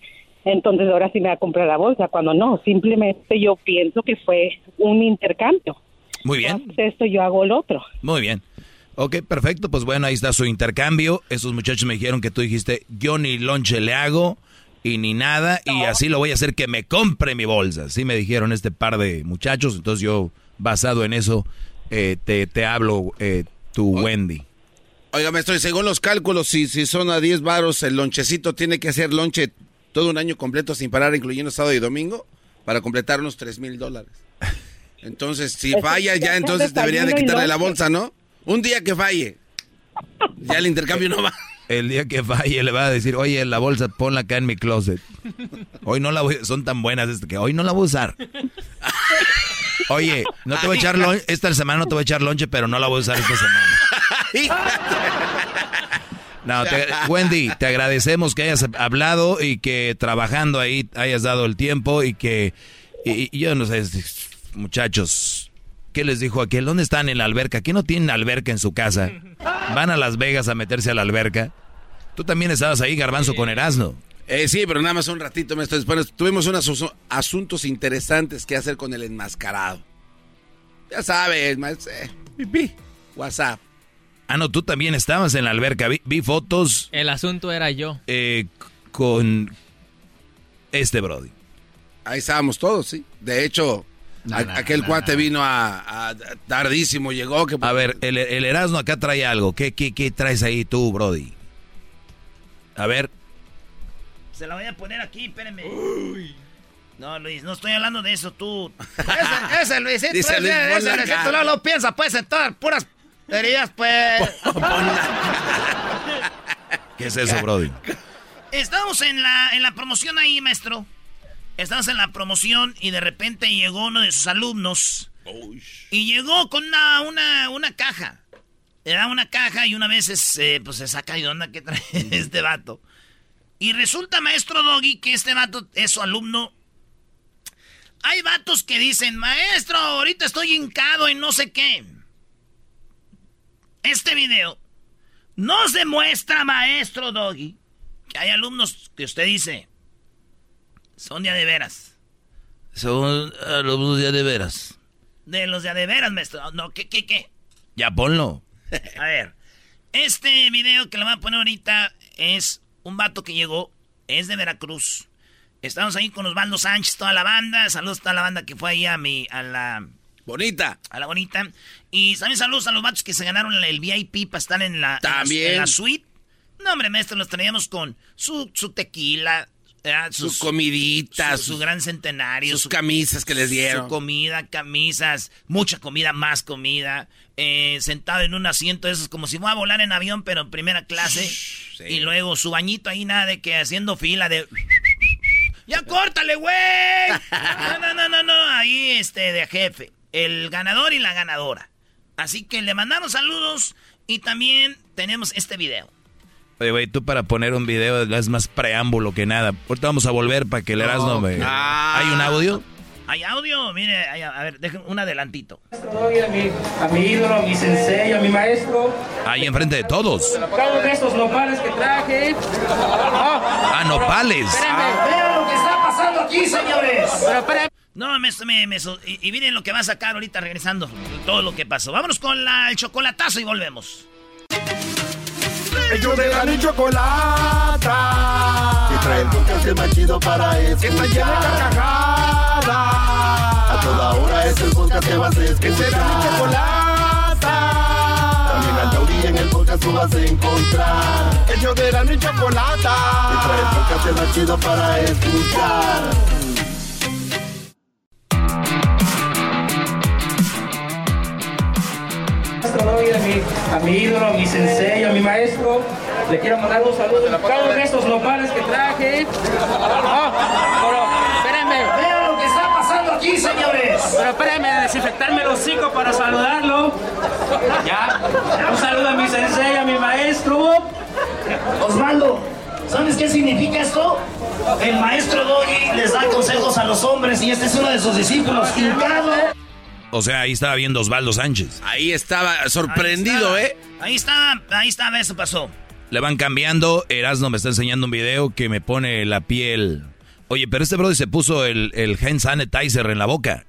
S26: entonces ahora sí me va a comprar la bolsa, cuando no, simplemente yo pienso que fue un intercambio.
S6: Muy bien.
S26: Haces esto, yo hago el otro.
S6: Muy bien. Ok, perfecto. Pues bueno, ahí está su intercambio. Esos muchachos me dijeron que tú dijiste, yo ni lonche le hago y ni nada, y así lo voy a hacer que me compre mi bolsa. Así me dijeron este par de muchachos. Entonces yo, basado en eso, eh, te, te hablo, eh, tu Wendy.
S4: Oiga, maestro, y según los cálculos, si, si son a 10 varos, el lonchecito tiene que hacer lonche todo un año completo sin parar, incluyendo sábado y domingo, para completar unos 3 mil dólares. Entonces, si (laughs) falla, ya entonces deberían de quitarle la bolsa, ¿no? Un día que falle. Ya el intercambio no va. (laughs)
S6: El día que falle le va a decir, oye, la bolsa ponla acá en mi closet. Hoy no la voy, son tan buenas este, que hoy no la voy a usar. (laughs) Oye, no te voy a echar lonche, esta semana no te voy a echar lonche, pero no la voy a usar esta semana. No, te- Wendy, te agradecemos que hayas hablado y que trabajando ahí hayas dado el tiempo y que, y, y yo no sé, muchachos, ¿qué les dijo aquel? ¿Dónde están en la alberca? ¿Qué no tienen alberca en su casa? ¿Van a Las Vegas a meterse a la alberca? Tú también estabas ahí, garbanzo, con Erasmo.
S4: Eh, sí, pero nada más un ratito, maestro. Después tuvimos unos asu- asuntos interesantes que hacer con el enmascarado. Ya sabes, maestro. eh, WhatsApp.
S6: Ah, no, tú también estabas en la alberca. Vi, vi fotos
S25: El asunto era yo.
S6: eh, con este Brody.
S4: Ahí estábamos todos, sí. De hecho, a-
S6: no,
S4: aquel
S6: no,
S4: cuate
S6: no.
S4: vino a, a- tardísimo, llegó. Que...
S6: A ver, el, el Erasmo acá trae algo. ¿Qué, qué, qué traes ahí tú, Brody? A ver,
S3: Se la voy a poner aquí, espérenme. No, Luis, no estoy hablando de eso, tú. (laughs) Ese, ese Luisito,
S4: Dice
S3: ese,
S4: Luis,
S3: ese Luisito, no lo piensa, pues, en todas puras heridas, pues. (laughs)
S6: ¿qué es eso, Brody?
S3: Estamos en la, en la promoción ahí, maestro. Estamos en la promoción y de repente llegó uno de sus alumnos. Y llegó con una, una, una caja. Le da una caja y una vez es, eh, pues se saca de onda que trae (laughs) este vato. Y resulta, maestro Doggy, que este vato es su alumno. Hay vatos que dicen, maestro, ahorita estoy hincado en no sé qué. Este video nos demuestra, maestro Doggy, que hay alumnos que usted dice son de a de veras.
S6: Son alumnos de de veras.
S3: De los de a de veras, maestro. No, ¿qué, qué, qué?
S6: Ya ponlo.
S3: A ver, este video que le voy a poner ahorita es un vato que llegó, es de Veracruz. Estamos ahí con Osvaldo Sánchez, toda la banda. Saludos a toda la banda que fue ahí a mi, a la...
S4: Bonita.
S3: A la bonita. Y también saludos a los vatos que se ganaron el VIP para estar en la, en la-
S4: También.
S3: en la suite. No, hombre, maestro, los traíamos con su, su tequila.
S4: Sus comiditas,
S3: su, su
S4: sus-
S3: gran centenario,
S4: sus
S3: su-
S4: camisas que les dieron.
S3: Su comida, camisas, mucha comida, más comida. eh, sentado en un asiento, eso es como si fuera a volar en avión, pero en primera clase. Y luego su bañito ahí, nada de que haciendo fila de. (laughs) ¡Ya córtale, güey! (laughs) No, no, no, no, no. Ahí, este, de jefe. El ganador y la ganadora. Así que le mandamos saludos y también tenemos este video.
S6: Oye, güey, tú para poner un video es más preámbulo que nada. Ahorita vamos a volver para que el Erasmo me...
S3: Ah.
S6: ¿Hay un audio?
S3: ¿Hay audio? Mire, hay- a ver, dejen un adelantito.
S27: a mi, a mi ídolo, a mi sensei, a mi maestro.
S6: Ahí enfrente de todos.
S27: Cada de estos nopales que traje. Ah,
S6: Ah, nopales.
S27: espérenme, vean lo que está pasando aquí, señores. Pero espérenme.
S3: No, me, me, me y, y miren lo que va a sacar ahorita regresando. Todo lo que pasó. Vámonos con la- el chocolatazo y volvemos.
S1: Ellos de la ni chocolata. Que trae el podcast más chido para escuchar. Que está llena de carcajadas. A toda hora es el podcast que vas a escuchar. Que será mi chocolata. También al taurí en el podcast tú vas a encontrar. Ellos de la ni chocolata. Que trae el podcast más chido para escuchar.
S27: A mi, ídolo, a mi sensei, a mi maestro. Le quiero mandar un saludo. Cada de estos nopales que traje. Ah, pero espérenme. Vean lo que está pasando aquí, señores. Pero espérenme, desinfectarme el hocico para saludarlo. Ya. Un saludo a mi sensei, a mi maestro. Osvaldo.
S28: ¿Sabes qué significa esto? El maestro Doggy les da consejos a los hombres y este es uno de sus discípulos, hincado.
S6: O sea, ahí estaba viendo Osvaldo Sánchez.
S4: Ahí estaba sorprendido,
S3: Ahí
S4: ¿eh?
S3: está. Ahí estaba, ahí estaba, eso pasó.
S6: Le van cambiando. Erasmo me está enseñando un video que me pone la piel. Oye, pero este brother se puso el, el hand sanitizer en la boca.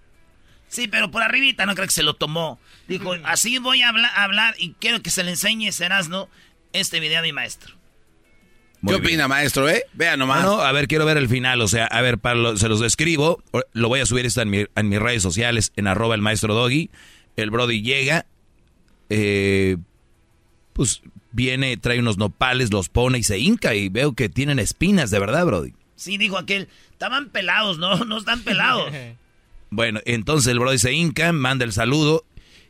S3: Sí, pero por arribita no creo que se lo tomó. Dijo, así voy a habla- hablar y quiero que se le enseñe, Serasno, este video a mi maestro.
S6: Muy
S4: ¿Qué
S6: bien.
S4: opina, maestro, eh? Vea nomás.
S6: No, no, a ver, quiero ver el final. O sea, a ver, para lo- se los describo. Lo voy a subir esto en, mi- en mis redes sociales, en arroba el maestro Doggy. El Brody llega, eh, pues viene, trae unos nopales, los pone y se hinca. Y veo que tienen espinas, de verdad, Brody.
S3: Sí, dijo aquel, estaban pelados, no, no están pelados. (laughs)
S6: Bueno, entonces el Brody se hinca, manda el saludo.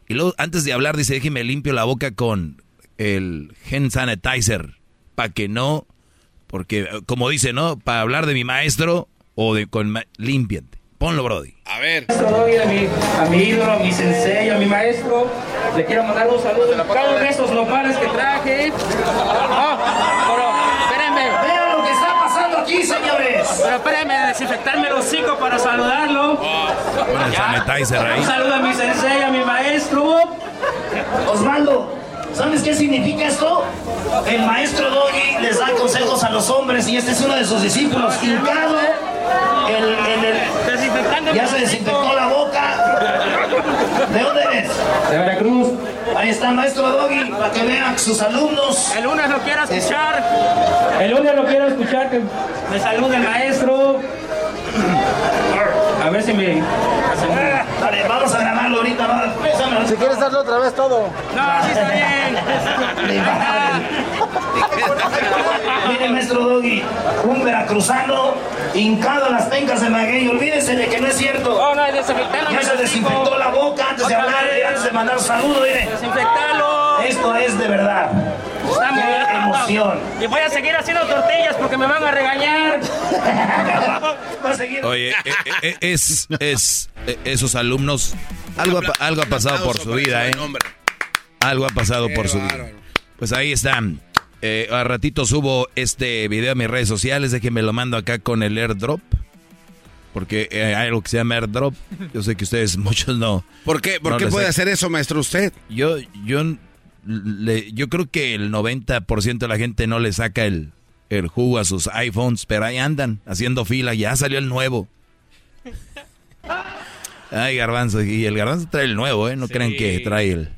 S6: Y luego, antes de hablar, dice, déjeme limpio la boca con el hand sanitizer. Para que no, porque eh, como dice, ¿no? Para hablar de mi maestro o de con... ma- Límpiate. Ponlo, Brody.
S4: A ver.
S27: A mi, a mi ídolo, a mi sensei, a mi maestro, le quiero mandar un saludo en cada uno de estos nopales que traje. Ah, pero espérenme.
S28: Vean lo que está pasando aquí, señores.
S27: Pero espérenme, desinfectarme el hocico para saludarlo.
S6: Bueno, el sanitizer ahí.
S27: Un saludo a mi sensei, a mi maestro.
S28: Osvaldo, ¿sabes qué significa esto? El maestro Doggy les da consejos a los hombres y este es uno de sus discípulos, hincado. El, en el, ya se desinfectó la boca. ¿De dónde eres?
S27: De Veracruz.
S28: Ahí está el maestro Doggy para que vean sus alumnos.
S27: El lunes lo quiero escuchar. El lunes lo quiero escuchar que me salude el maestro. (clears throat) A ver si me.
S28: Dale, vamos a grabarlo ahorita. va. Pésame.
S27: Si quieres darlo otra vez todo. No, sí está bien.
S28: Mire, maestro Doggy, un veracruzano hincado en las pencas de maguey. Olvídese de que no es cierto.
S27: Oh, no, desinfectarlo.
S28: Ya se desinfectó la boca antes de hablar, antes de mandar saludo. Mire.
S27: Desinfectarlo.
S28: Esto es de verdad.
S27: Estamos
S28: Qué emoción.
S27: Y voy a seguir haciendo tortillas porque me van a regañar. (laughs)
S28: Va a seguir.
S6: Oye, eh, eh, eh, es, es, eh, esos alumnos, algo ha, algo ha pasado por su vida, ¿eh? Algo ha pasado por su vida. Pues ahí están. Eh, a ratito subo este video a mis redes sociales, déjenme lo mando acá con el airdrop. Porque hay algo que se llama airdrop. Yo sé que ustedes (laughs) muchos no.
S4: ¿Por qué, por
S6: no
S4: qué puede
S6: sé.
S4: hacer eso, maestro, usted?
S6: Yo, yo, le- yo creo que el 90% de la gente no le saca el, el jugo a sus iPhones, pero ahí andan haciendo fila. Ya salió el nuevo. Ay, garbanzo. Y el garbanzo trae el nuevo, ¿eh? No crean que trae el,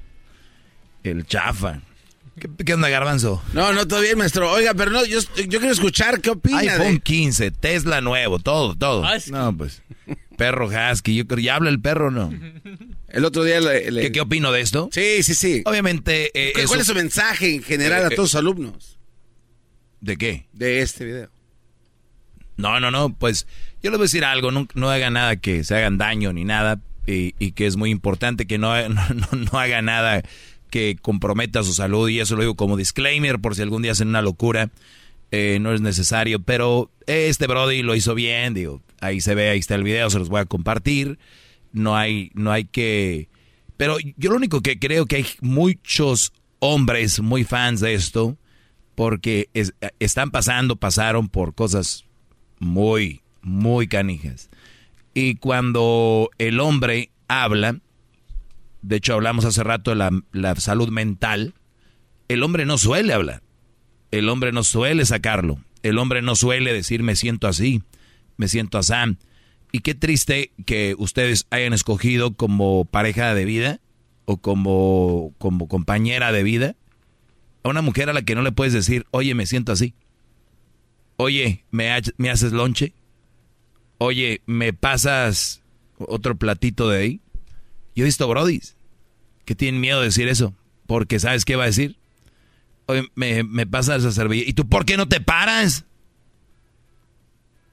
S6: el chafa. ¿Qué, qué onda, garbanzo?
S4: No, no, todo bien, maestro. Oiga, pero no, yo, yo quiero escuchar qué opina.
S6: iPhone
S4: de-
S6: 15, Tesla nuevo, todo, todo. No, pues. Perro husky, yo creo, ¿ya habla el perro o no? (laughs)
S4: El otro día le... le-
S6: ¿Qué, qué opino de esto?
S4: Sí, sí, sí.
S6: Obviamente... eh,
S4: ¿Cuál
S6: eso-
S4: es su mensaje en general a
S6: Eh, eh,
S4: todos los alumnos
S6: ¿De qué?
S4: de este video?
S6: No, no, no, pues yo les voy a decir algo, no, no hagan nada que se hagan daño ni nada, y, y que es muy importante que no, (laughs) no, no, no haga nada que comprometa su salud, y eso lo digo como disclaimer por si algún día hacen una locura, eh, no es necesario, pero este Brody lo hizo bien, digo, ahí se ve, ahí está el video, se los voy a compartir, no hay, no hay que... Pero yo lo único que creo que hay muchos hombres muy fans de esto, porque es- están pasando, pasaron por cosas muy, muy canijas. Y cuando el hombre habla, de hecho hablamos hace rato de la, la salud mental, el hombre no suele hablar. El hombre no suele sacarlo. El hombre no suele decir me siento así, me siento así. Y qué triste que ustedes hayan escogido como pareja de vida o como, como compañera de vida a una mujer a la que no le puedes decir, oye, me siento así. Oye, ¿me, me haces lonche? Oye, ¿me pasas otro platito de ahí? Yo he visto brodis que tienen miedo de decir eso. Porque ¿sabes qué va a decir? Oye, me, me pasas esa servilleta. ¿Y tú por qué no te paras?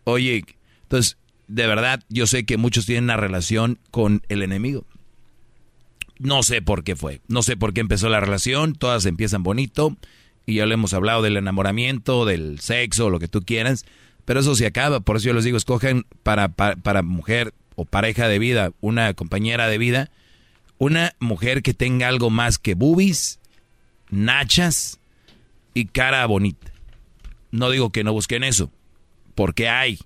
S6: Oye, entonces, de verdad, yo sé que muchos tienen una relación con el enemigo. No sé por qué fue. No sé por qué empezó la relación. Todas empiezan bonito. Y ya le hemos hablado del enamoramiento, del sexo, lo que tú quieras. Pero eso se acaba. Por eso yo les digo, para, para, para mujer o pareja de vida, una compañera de vida, una mujer que tenga algo más que boobies, nachas y cara bonita. No digo que no busquen eso, porque hay.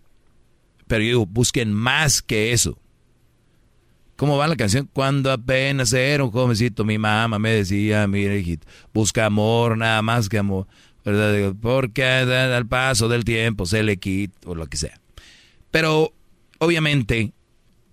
S6: Pero yo digo, busquen más que eso. ¿Cómo va la canción? Cuando apenas era un jovencito, mi mamá me decía, mira hijito, busca amor, nada más que amor. ¿Verdad? Porque al paso del tiempo se le quita, o lo que sea. Pero, obviamente,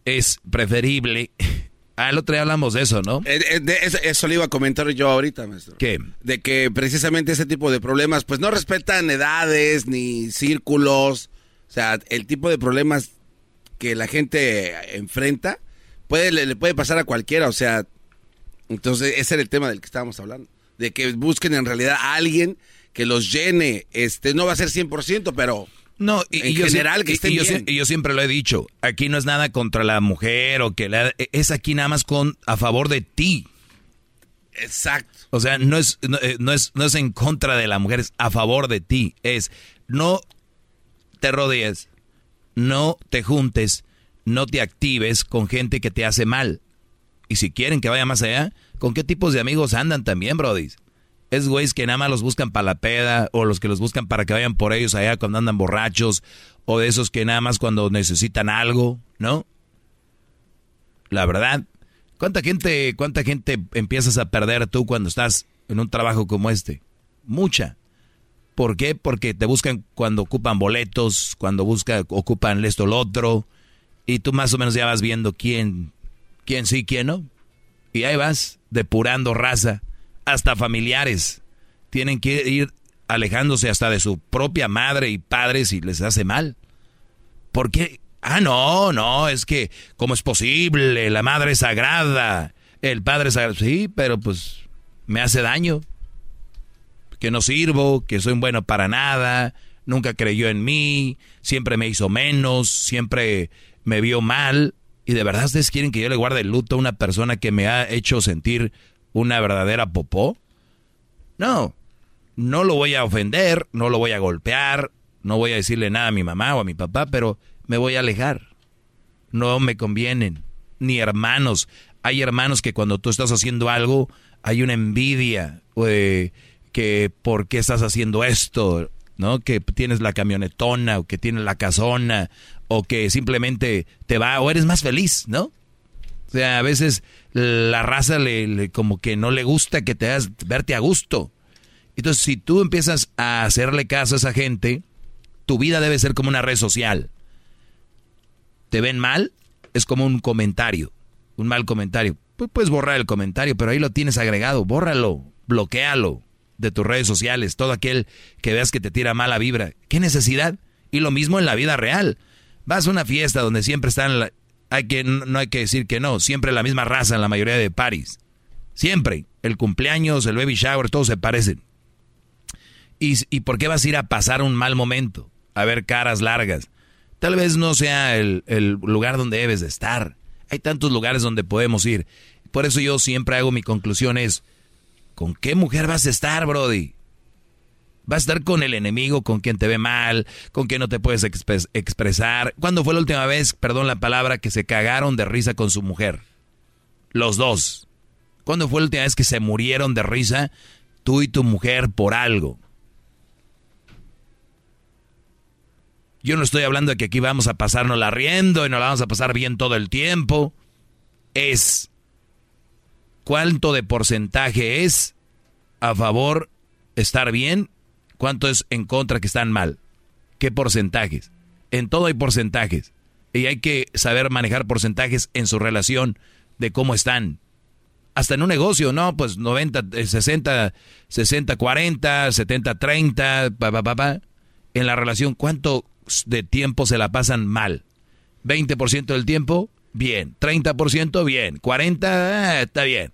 S6: es preferible (laughs) el otro día hablamos de eso, ¿no?
S4: Eh, eh, de eso, eso le iba a comentar yo ahorita, maestro.
S6: ¿Qué?
S4: De que precisamente ese tipo de problemas, pues no respetan edades ni círculos. O sea, el tipo de problemas que la gente enfrenta puede, le, le puede pasar a cualquiera. O sea, entonces ese era el tema del que estábamos hablando. De que busquen en realidad a alguien que los llene. Este, no va a ser 100%, pero
S6: no, y,
S4: en
S6: yo
S4: general que estén
S6: y yo,
S4: bien.
S6: sie- y yo siempre lo he dicho, aquí no es nada contra la mujer o que la, es aquí nada más con a favor de ti.
S4: Exacto.
S6: O sea, no es, no, eh, no es, no es en contra de la mujer, es a favor de ti. Es no te rodees, no te juntes, no te actives con gente que te hace mal. Y si quieren que vaya más allá, ¿con qué tipos de amigos andan también, brodis? Es güeyes que nada más los buscan para la peda, o los que los buscan para que vayan por ellos allá cuando andan borrachos, o de esos que nada más cuando necesitan algo, ¿no? La verdad, ¿cuánta gente, cuánta gente empiezas a perder tú cuando estás en un trabajo como este? Mucha. ¿Por qué? Porque te buscan cuando ocupan boletos, cuando buscan, ocupan esto o lo otro, y tú más o menos ya vas viendo quién, quién sí, quién no. Y ahí vas, depurando raza, hasta familiares. Tienen que ir alejándose hasta de su propia madre y padre si les hace mal. ¿Por qué? Ah, no, no, es que, ¿cómo es posible? La madre es sagrada, el padre es. Sí, pero pues me hace daño. Que no sirvo, que soy bueno para nada, nunca creyó en mí, siempre me hizo menos, siempre me vio mal. Y de verdad ustedes quieren que yo le guarde el luto a una persona que me ha hecho sentir una verdadera popó? No, no lo voy a ofender, no lo voy a golpear, no voy a decirle nada a mi mamá o a mi papá, pero me voy a alejar. No me convienen, ni hermanos. Hay hermanos que cuando tú estás haciendo algo, hay una envidia, eh, que por qué estás haciendo esto, ¿no? Que tienes la camionetona, o que tienes la casona, o que simplemente te va, o eres más feliz, ¿no? O sea, a veces la raza le, como que no le gusta que te hagas verte a gusto. Entonces, si tú empiezas a hacerle caso a esa gente, tu vida debe ser como una red social. Te ven mal, es como un comentario, un mal comentario. Pues puedes borrar el comentario, pero ahí lo tienes agregado. Bórralo, bloquealo de tus redes sociales. Todo aquel que veas que te tira mala vibra. ¿Qué necesidad? Y lo mismo en la vida real. Vas a una fiesta donde siempre están, la- hay que, no hay que decir que no, siempre la misma raza en la mayoría de paris. Siempre. El cumpleaños, el baby shower, todos se parecen. ¿Y, ¿Y por qué vas a ir a pasar un mal momento? A ver caras largas. Tal vez no sea el, el lugar donde debes de estar. Hay tantos lugares donde podemos ir. Por eso yo siempre hago mi conclusión es, ¿con qué mujer vas a estar, Brody? ¿Vas a estar con el enemigo, con quien te ve mal, con quien no te puedes expres- expresar? ¿Cuándo fue la última vez, perdón la palabra, que se cagaron de risa con su mujer? Los dos. ¿Cuándo fue la última vez que se murieron de risa tú y tu mujer por algo? Yo no estoy hablando de que aquí vamos a pasarnos la riendo y nos la vamos a pasar bien todo el tiempo. Es cuánto de porcentaje es a favor estar bien, cuánto es en contra que están mal. ¿Qué porcentajes? En todo hay porcentajes. Y hay que saber manejar porcentajes en su relación de cómo están. Hasta en un negocio, ¿no? Pues 90, eh, 60, 60, 40, 70, 30, pa, pa, pa, pa. En la relación, ¿cuánto de tiempo se la pasan mal? 20% del tiempo, bien. 30%, bien. 40%, ah, está bien.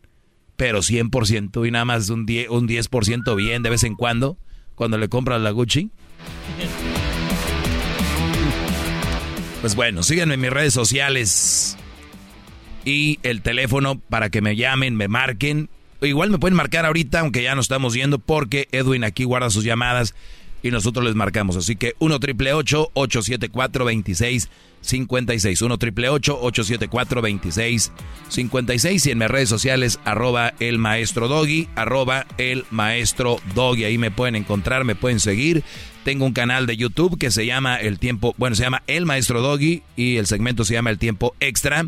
S6: Pero 100% y nada más un 10%, un 10 bien de vez en cuando, cuando le compras la Gucci. Pues bueno, síganme en mis redes sociales y el teléfono para que me llamen, me marquen. Igual me pueden marcar ahorita, aunque ya no estamos yendo, porque Edwin aquí guarda sus llamadas y nosotros les marcamos. Así que 1 triple 874 2656 1 triple 874 2656 y en mis redes sociales arroba el maestro doggy, arroba el maestro doggy. Ahí me pueden encontrar, me pueden seguir. Tengo un canal de YouTube que se llama El Tiempo, bueno, se llama El Maestro Doggy y el segmento se llama El Tiempo Extra,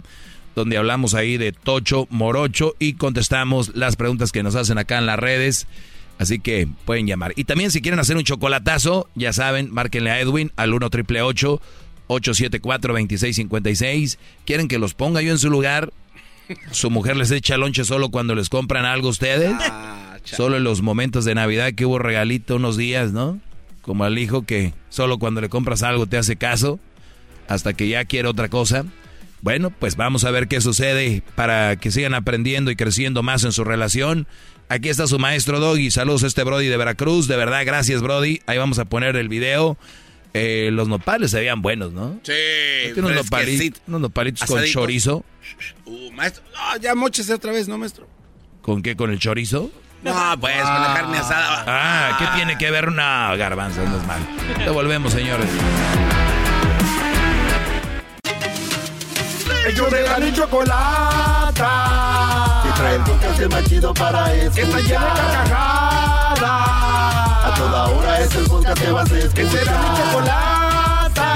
S6: donde hablamos ahí de Tocho Morocho y contestamos las preguntas que nos hacen acá en las redes. Así que pueden llamar. Y también si quieren hacer un chocolatazo, ya saben, márquenle a Edwin al 1 triple 874 2656. ¿Quieren que los ponga yo en su lugar? ¿Su mujer les echa lonche solo cuando les compran algo a ustedes?
S4: Ah,
S6: solo en los momentos de Navidad que hubo regalito unos días, ¿no? Como al hijo que solo cuando le compras algo te hace caso, hasta que ya quiere otra cosa. Bueno, pues vamos a ver qué sucede para que sigan aprendiendo y creciendo más en su relación. Aquí está su maestro Doggy. Saludos a este Brody de Veracruz. De verdad, gracias Brody. Ahí vamos a poner el video. Eh, los nopales se veían buenos, ¿no?
S4: Sí,
S6: unos, nopalitos, unos nopalitos con
S4: Asaditos.
S6: chorizo.
S4: Uh, maestro, no, ya mochese otra vez, ¿no, maestro?
S6: ¿Con qué? ¿Con el chorizo?
S4: No, pues, con la carne asada.
S6: Ah, ¿qué tiene que ver? No, garbanzo, no es mal. Te volvemos, señores.
S1: Ellos de la chocolata. Que trae el podcast más chido para escuchar. Que está llena de carcajadas. Toda hora es el podcast que vas a escuchar. Que será mi chocolata.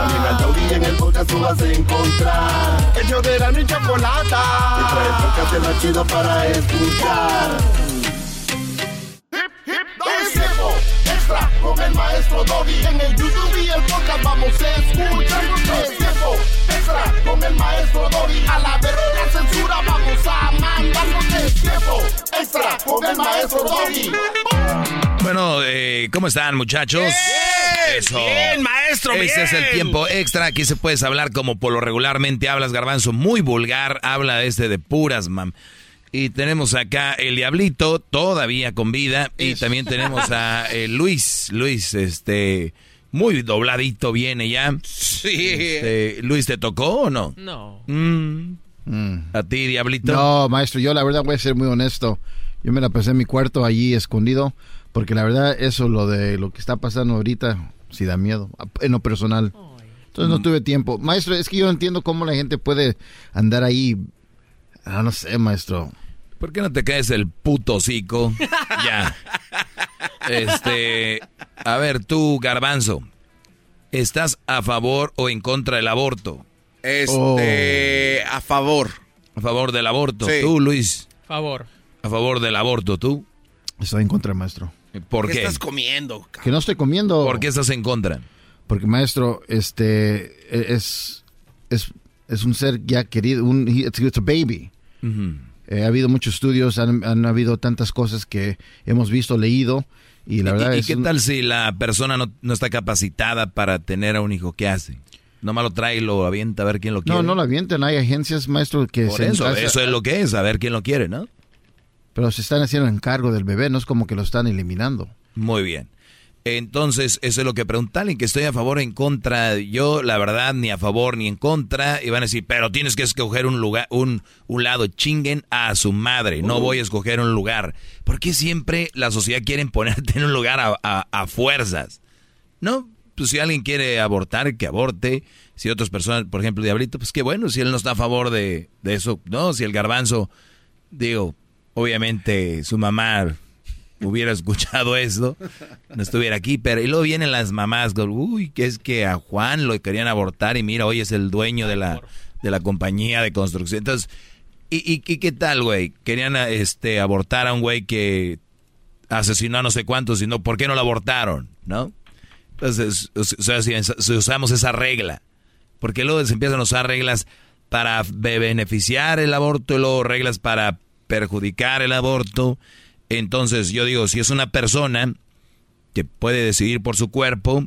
S1: También al taurí en el podcast tú vas a encontrar. Ellos de la ni chocolata. Que trae el podcast más chido para escuchar. Es tiempo extra con el maestro Doggy. En el YouTube y el podcast vamos a escuchar. Es tiempo extra con el maestro Doggy. A la verga censura vamos a mandarnos. Es tiempo extra con el maestro Doggy.
S6: Bueno, eh, ¿cómo están, muchachos? Eso.
S4: bien, maestro,
S6: Este es el tiempo extra. Aquí se puedes hablar como por lo regularmente hablas, garbanzo. Muy vulgar. Habla este de puras, mam. Y tenemos acá el Diablito, todavía con vida. Y también tenemos a (laughs) eh, Luis. Luis, este. Muy dobladito viene ya.
S4: Sí.
S6: Este, Luis, ¿te tocó o no?
S25: No.
S6: Mm. ¿A ti, Diablito?
S5: No, maestro, yo la verdad voy a ser muy honesto. Yo me la pasé en mi cuarto allí escondido, porque la verdad eso, lo de lo que está pasando ahorita, sí da miedo, en lo personal. Entonces no tuve tiempo. Maestro, es que yo no entiendo cómo la gente puede andar ahí, ah, no sé, maestro.
S6: ¿Por qué no te caes el puto hocico? (laughs) ya. Este, a ver, tú, Garbanzo, ¿estás a favor o en contra del aborto?
S4: Este, a favor.
S6: A favor del aborto.
S4: Sí.
S6: Tú, Luis,
S25: Favor.
S6: a favor del aborto, tú.
S5: Estoy en contra, maestro.
S6: ¿Por
S4: ¿Qué
S6: qué?
S4: estás comiendo?
S5: Que no estoy comiendo.
S6: ¿Por qué estás en contra?
S5: Porque, maestro, este es, es, es un ser ya querido, un, he- it's, it's a baby. Eh, ha habido muchos estudios, han, han habido tantas cosas que hemos visto, leído, y la
S6: ¿Y-
S5: verdad
S6: ¿Y,
S5: es
S6: qué
S5: un-
S6: tal si la persona no, no está capacitada para tener a un hijo? ¿Qué hace? Nomás lo trae y lo avienta a ver quién lo quiere.
S5: No, no lo avienten. Hay agencias, maestro, que
S6: Por
S5: se
S6: eso, eso es lo que es, a ver quién lo quiere, ¿no?
S5: Pero se están haciendo encargo del bebé, no es como que lo están eliminando.
S6: Muy bien. Entonces, eso es lo que preguntan, y que estoy a favor o en contra. Yo, la verdad, ni a favor ni en contra. Y van a decir, pero tienes que escoger un lugar, un, un lado. Chinguen a su madre. No voy a escoger un lugar. ¿Por qué siempre la sociedad quiere ponerte en un lugar a, a- a fuerzas? No, pues si alguien quiere abortar, que aborte. Si otras personas, por ejemplo, Diablito, pues qué bueno, si él no está a favor de, de eso. No, si el garbanzo, digo, obviamente su mamá hubiera escuchado eso, no estuviera aquí, pero y luego vienen las mamás, uy, que es que a Juan lo querían abortar y mira, hoy es el dueño de la, de la compañía de construcción. Entonces, ¿y, y, y qué tal, güey? Querían este abortar a un güey que asesinó a no sé cuántos y no, ¿por qué no lo abortaron? ¿No? Entonces, o sea, si, si usamos esa regla, porque luego se empiezan a usar reglas para be- beneficiar el aborto y luego reglas para perjudicar el aborto. Entonces yo digo, si es una persona que puede decidir por su cuerpo,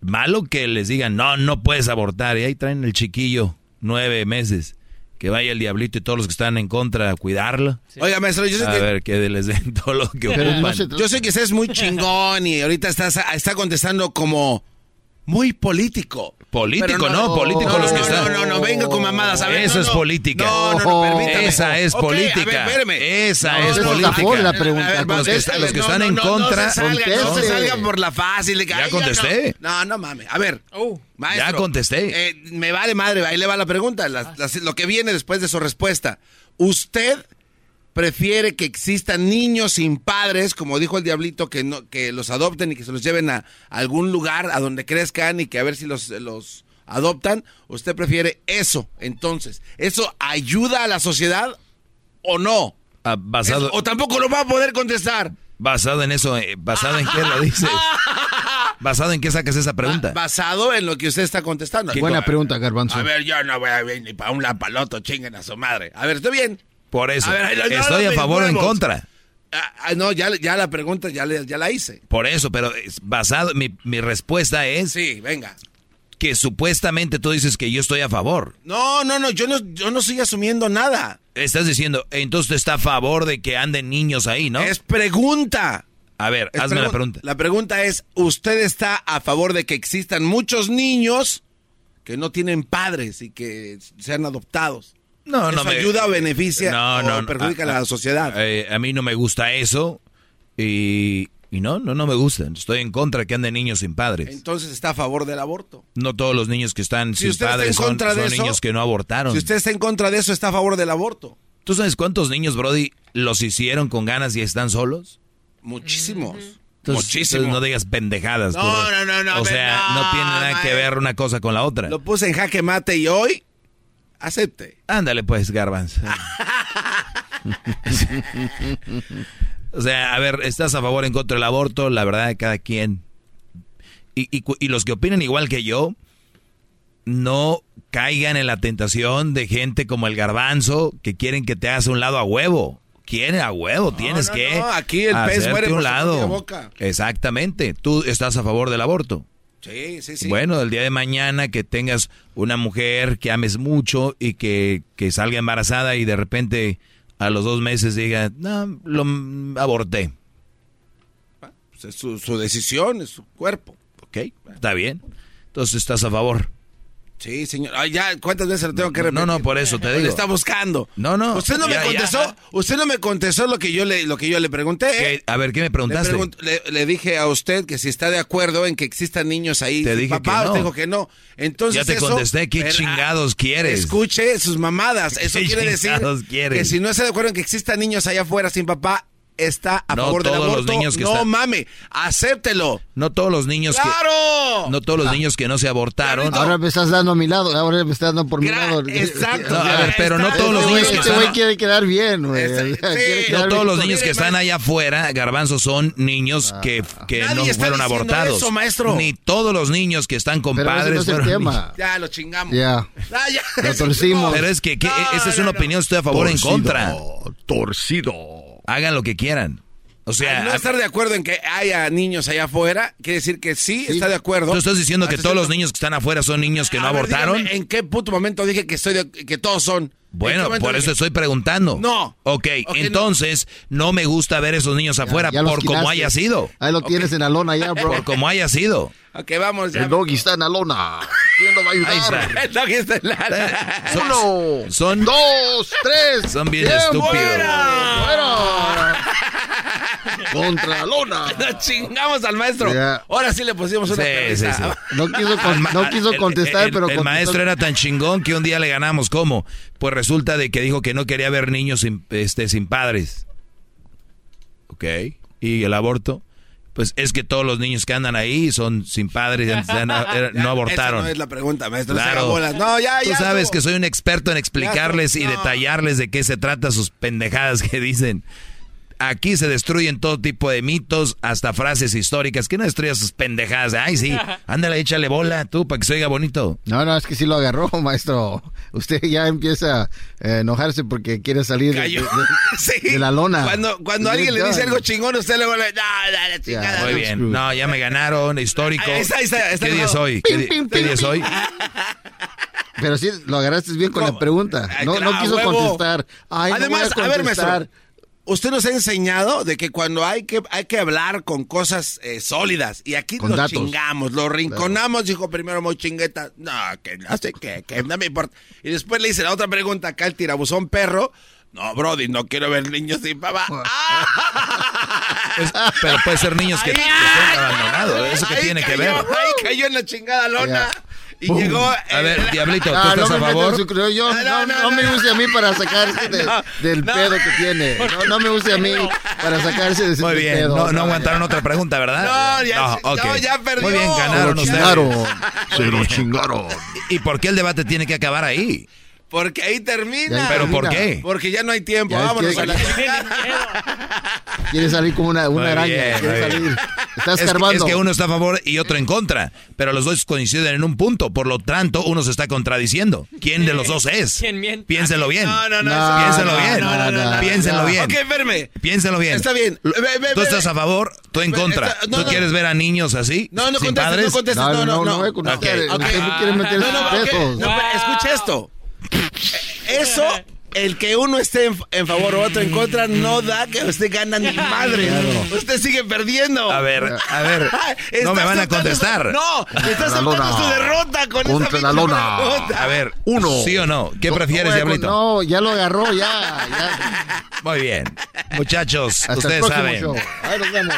S6: malo que les digan, no, no puedes abortar. Y ahí traen el chiquillo, nueve meses. Que vaya el diablito y todos los que están en contra a cuidarlo.
S4: Oiga, maestro, yo sé
S6: a
S4: que-
S6: ver, que les den (laughs) todo lo que ocupan.
S4: Yo sé que usted es muy chingón y ahorita estás, está contestando como muy político.
S6: Político,
S4: Pero
S6: no, político los que
S4: no,
S6: están.
S4: No, no, no, venga con mamadas. A ver,
S6: Eso
S4: no,
S6: es
S4: no.
S6: política.
S4: No, no, no, permítame.
S6: Esa es
S4: Ok, a ver,
S6: política. Esa
S4: No,
S6: es política.
S4: la
S5: la pregunta.
S4: A ver,
S6: los que, los que
S4: no,
S6: están
S4: no,
S6: en
S4: no,
S6: contra.
S4: No se salgan, no se salgan por la fácil.
S6: Ya
S4: ay,
S6: contesté.
S4: No, no mames. A ver, maestro.
S6: Ya contesté.
S4: eh, me vale madre, ahí le va la pregunta. la- la- lo que viene después de su respuesta. ¿Usted prefiere que existan niños sin padres, como dijo el diablito, que no, que los adopten y que se los lleven a algún lugar a donde crezcan y que a ver si los, los adoptan? ¿Usted prefiere eso? Entonces, ¿eso ayuda a la sociedad o no?
S6: Ah, basado,
S4: o tampoco lo va a poder contestar.
S6: basado en eso, eh, basado en qué lo dices. (laughs) Basado en qué sacas esa pregunta.
S4: Basado en lo que usted está contestando.
S5: Buena pregunta, Garbanzo.
S4: A ver, yo no voy a ir ni para un lapaloto, chinguen a su madre. A ver, estoy bien.
S6: Por eso.
S4: A ver, ahí- no,
S6: Estoy
S4: no
S6: a favor o en contra.
S4: Ah, ah, no, ya, ya la pregunta ya, le- ya la hice.
S6: Por eso, pero basado, mi, mi respuesta es
S4: Sí, venga.
S6: que supuestamente tú dices que yo estoy a favor.
S4: No, no, no, yo no, yo no estoy asumiendo nada.
S6: Estás diciendo, entonces tú estás a favor de que anden niños ahí, ¿no?
S4: Es pregunta.
S6: A ver,
S4: Es
S6: hazme la
S4: pregun-
S6: pregunta.
S4: La pregunta es, ¿usted está a favor de que existan muchos niños que no tienen padres y que sean adoptados?
S6: No,
S4: ¿Eso
S6: no me
S4: ayuda o beneficia
S6: No,
S4: o
S6: no, no.
S4: perjudica a la sociedad?
S6: Eh, a mí no me gusta eso y, y no, no, no me gusta. Estoy en contra de que anden niños sin padres.
S4: Entonces está a favor del aborto.
S6: No todos los niños que están
S4: Si
S6: sin
S4: usted está
S6: padres
S4: en
S6: son,
S4: contra de
S6: son
S4: eso,
S6: niños que no abortaron.
S4: Si usted está en contra de eso, está a favor del aborto.
S6: ¿Tú sabes cuántos niños, Brody, los hicieron con ganas y están solos?
S4: Muchísimos.
S6: Entonces,
S4: Muchísimo.
S6: entonces no digas pendejadas.
S4: No,
S6: tú,
S4: no, no, no,
S6: O sea,
S4: no,
S6: no, tiene nada que ver una cosa con la otra.
S4: Lo puse en jaque mate y hoy acepte.
S6: Ándale pues, Garbanzo. (laughs) o sea, a ver, ¿estás a favor o en contra del aborto? La verdad, de cada quien. Y, y y los que opinan igual que yo, no caigan en la tentación de gente como el Garbanzo que quieren que te hagas un lado a huevo. Quieren a huevo, tienes
S4: no,
S6: que
S4: no, aquí el pez muere
S6: un
S4: por su
S6: lado.
S4: boca.
S6: Exactamente. Tú estás a favor del aborto.
S4: Sí, sí, sí.
S6: Bueno, el día de mañana que tengas una mujer que ames mucho y que, que salga embarazada y de repente a los dos meses diga, no, lo aborté.
S4: Pues es su, su decisión, es su cuerpo.
S6: Ok, está bien. Entonces estás a favor.
S4: Sí, señor. Ay, ya, ¿cuántas veces lo tengo que
S6: No,
S4: repetir?
S6: no, por eso te
S4: Le
S6: digo.
S4: está buscando.
S6: No, no.
S4: Usted no
S6: Ya,
S4: me
S6: ya.
S4: contestó, usted no me contestó lo que yo le, lo que yo le pregunté. ¿eh?
S6: A ver, ¿qué me
S4: Le,
S6: preguntaste?
S4: pregunt- le- le dije a usted que si está de acuerdo en que existan niños ahí.
S6: Te dije
S4: papá,
S6: que no.
S4: usted dijo que no. Entonces
S6: Ya te
S4: eso-
S6: contesté, ¿qué
S4: Pero, ah,
S6: chingados quieres?
S4: Escuche sus mamadas. Eso
S6: ¿Qué
S4: quiere decir
S6: chingados quieres?
S4: que si no está de acuerdo en que existan niños allá afuera sin papá, está a
S6: No
S4: favor del
S6: todos los
S4: aborto.
S6: niños que
S4: no
S6: están-
S4: mame, acéptelo.
S6: No todos los niños
S4: ¡Claro!
S6: que... No todos los niños que no se abortaron.
S5: Ahora me estás dando a mi lado, ahora me estás dando por mi lado.
S4: exacto.
S6: No, a ver, pero no todos los
S4: este
S6: niños que
S5: Este
S6: están...
S5: güey quiere quedar bien, güey. Quiere
S4: sí,
S5: quedar
S6: No todos los niños que están allá afuera, garbanzos, son niños que, que
S4: Nadie
S6: no
S4: está
S6: fueron abortados.
S4: eso, maestro.
S6: Ni todos los niños que están con
S5: Pero ese
S6: padres
S5: no es el
S6: fueron
S5: tema.
S4: Ya lo chingamos.
S5: Ya.
S4: Ah, ya.
S5: Lo torcimos.
S6: Pero es que, que
S4: No,
S6: esa es una
S4: no.
S6: opinión, estoy a favor o en contra.
S11: Torcido.
S6: Hagan lo que quieran. O sea,
S4: Al no estar de acuerdo en que haya niños allá afuera, quiere decir que sí, está de acuerdo.
S6: tú estás diciendo que todos los niños que están afuera son niños que no
S4: ver,
S6: abortaron.
S4: dígame, ¿En qué puto momento dije que estoy de- que todos son? ¿En qué
S6: Bueno, por eso
S4: dije?
S6: estoy preguntando.
S4: No.
S6: Ok,
S4: Ok,
S6: entonces no. me gusta ver esos niños afuera
S5: Ya
S6: por como haya sido.
S5: Ahí lo tienes en la lona ya, bro.
S6: Por como haya sido.
S4: Ok, vamos ya.
S5: El doggy está en la lona. ¿Quién lo va a ayudar?
S4: El (laughs) doggy está la- (laughs)
S5: Uno,
S6: Son,
S5: dos, tres.
S6: son bien estúpidos.
S5: ¡Fuera! (laughs) Contra la lona.
S4: Nos chingamos al maestro. Ahora sí le pusimos una
S6: Sí, sí, sí.
S5: No quiso, con- no quiso
S6: El-
S5: contestar,
S6: el-
S5: pero
S6: el
S5: contestó.
S6: maestro era tan chingón que un día le ganamos. ¿Cómo? Pues resulta de que dijo que no quería ver niños sin, este, sin padres. Ok. ¿Y el aborto? Pues es que todos los niños que andan ahí son sin padres, ya- no,
S4: Ya,
S6: no (laughs) abortaron.
S4: Esa no es la pregunta, maestro.
S6: Claro.
S4: No, ya,
S6: Tú sabes que soy un experto en explicarles y detallarles de qué se trata sus pendejadas que dicen. Aquí se destruyen todo tipo de mitos, hasta frases históricas. Que no destruyas sus pendejadas. Ay, sí, (laughs) ándale, échale bola tú para que se oiga bonito.
S5: No, no, es que sí lo agarró, (laughs) maestro. Usted ya empieza a enojarse porque quiere salir de,
S4: Cayó.
S5: de- de- (laughs)
S4: Sí.
S5: de la lona.
S4: Cuando, cuando alguien le dice algo chingón, usted le va a no, chingada.
S6: Muy bien. No, ya me ganaron, histórico.
S4: Ahí está, ahí está, está
S6: ¿Qué día es hoy? ¿Qué,
S5: Pim,
S6: qué
S5: pim,
S6: día es hoy?
S5: Pero sí, lo agarraste bien con la pregunta.
S4: Ay,
S5: No, no quiso
S4: huevo.
S5: contestar. Ay, no
S4: Además,
S5: voy
S4: a ver, maestro. Usted nos ha enseñado de que cuando hay que, hay que hablar con cosas eh, sólidas, y aquí
S5: Con
S4: lo
S5: datos.
S4: chingamos, lo rinconamos, dijo primero muy chingueta, no, que no sé qué, que no me importa. Y después le hice la otra pregunta acá al tirabuzón perro, no, Brody, no quiero ver niños sin papá. (laughs)
S6: Pues, (laughs) pero puede ser niños que, que abandonados. ¿Eso que
S4: Ahí
S6: tiene que ver?
S4: Ahí cayó en la chingada lona. Y llegó.
S6: A ver, Diablito, ¿tú
S5: Ah,
S6: estás
S5: no
S6: a favor?
S5: su- yo, no, no me use a mí para sacarse de- del pedo que tiene. No, no me use a mí para sacarse de ese
S6: Muy bien,
S5: pedo.
S6: no, no aguantaron otra pregunta, ¿verdad?
S4: No, ya-
S6: ok.
S4: no, ya perdió.
S6: Muy bien,
S5: Se
S6: ganaron
S5: lo
S6: ustedes.
S5: chingaron.
S6: Se lo
S5: chingaron.
S6: ¿Y por qué el debate tiene que acabar ahí?
S4: Porque ahí termina.
S6: ¿Pero por qué?
S4: Porque ya no hay tiempo.
S5: Ya
S4: Vámonos
S5: que-
S4: a la (laughs)
S5: Quiere salir como una, una araña.
S6: bien,
S5: quiere salir.
S6: bien.
S5: Está
S6: Es que-. Es que uno está a favor y otro en contra, pero los dos coinciden en un punto, por lo tanto uno se está contradiciendo. ¿Quién de los dos es?
S25: ¿Quién miente?
S6: Piénselo bien.
S4: No, no, no.
S5: No,
S6: Piénselo
S5: no,
S6: bien.
S5: no, no, no, no,
S6: Piénselo
S5: no.
S6: bien.
S4: Ok, verme.
S6: Piénselo bien.
S4: Está bien. Ve, ve,
S6: ¿Tú estás a favor? ¿Tú en contra?
S4: está- no,
S6: ¿Tú
S4: no.
S6: quieres ver a niños así?
S4: No, no contestes,
S6: padres?
S4: no contestes. No, no, no.
S5: no, no, no,
S6: Ok,
S5: usted
S4: ok.
S5: no quiere meter
S4: No, no, escucha esto. Eso, el que uno esté en, en favor o otro en contra, no da que usted gana ni madre. Usted sigue perdiendo.
S6: A ver, a ver. (laughs) No me van a contestar.
S4: su- No, está
S5: La
S4: aceptando
S5: lona.
S4: su derrota con
S5: Contra
S4: esa
S5: la lona.
S6: A ver,
S5: Uno.
S6: ¿sí o no? ¿Qué
S5: No,
S6: prefieres,
S5: no,
S6: Diablito?
S5: No, ya lo agarró, ya. ya.
S6: Muy bien. Muchachos,
S5: Hasta
S6: ustedes saben.
S5: show. Ahí nos vemos.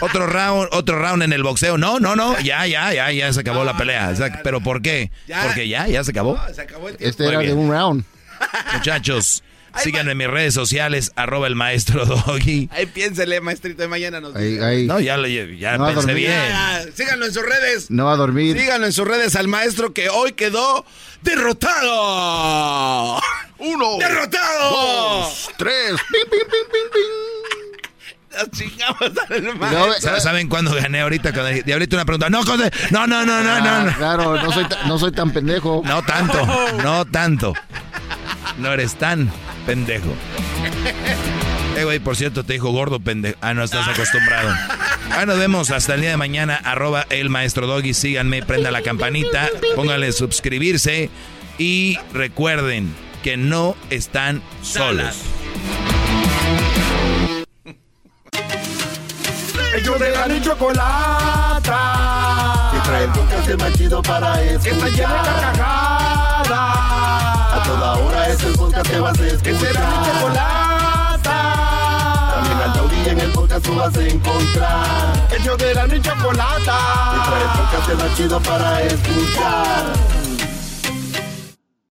S6: Otro round, otro round en el boxeo. No, no, no. Ya, ya, ya, ya se acabó la pelea. ¿Pero por qué?
S4: Ya.
S6: Porque ya, ya se acabó.
S4: Se acabó el tiempo.
S5: Este
S6: Muy
S5: era de un round. (laughs)
S6: Muchachos, síganme en mis redes sociales, arroba el maestro Doggy.
S4: Ahí piénsele, maestrito, de mañana nos
S5: Ahí,
S4: dice.
S5: ahí.
S6: No, ya, le- ya
S5: No
S6: pensé bien.
S4: Ya, síganlo en sus redes.
S5: No va a dormir.
S4: Síganlo en sus redes al maestro que hoy quedó derrotado. (laughs)
S5: Uno.
S4: ¡Derrotado!
S5: Dos, tres. Ping, ping, ping, ping, ping.
S4: Nos chingamos al
S5: No,
S4: maestro.
S6: Sa- ¿Saben cuándo gané ahorita? Cuando dije- Diablito una pregunta. No, José, no, no, no, no, no.
S5: Ah,
S6: no.
S5: Claro, no soy, no soy tan pendejo.
S6: No tanto, no tanto. No eres tan pendejo. Eh, güey, por cierto, te dijo gordo pendejo. Ah, no estás acostumbrado. Ah, nos vemos hasta el día de mañana. Arroba el maestro Doggy. Síganme, prenda la campanita, póngale suscribirse. Y recuerden que no están solos.
S1: Ellos de la ni chocolata. Que trae el podcast más chido para escuchar. Que está llena de carcajadas. Toda hora es el podcast que vas a escuchar. Que será mi chocolata. También al taurí en el podcast tú vas a encontrar. Ellos de la ni chocolata. Que trae el podcast más chido para escuchar.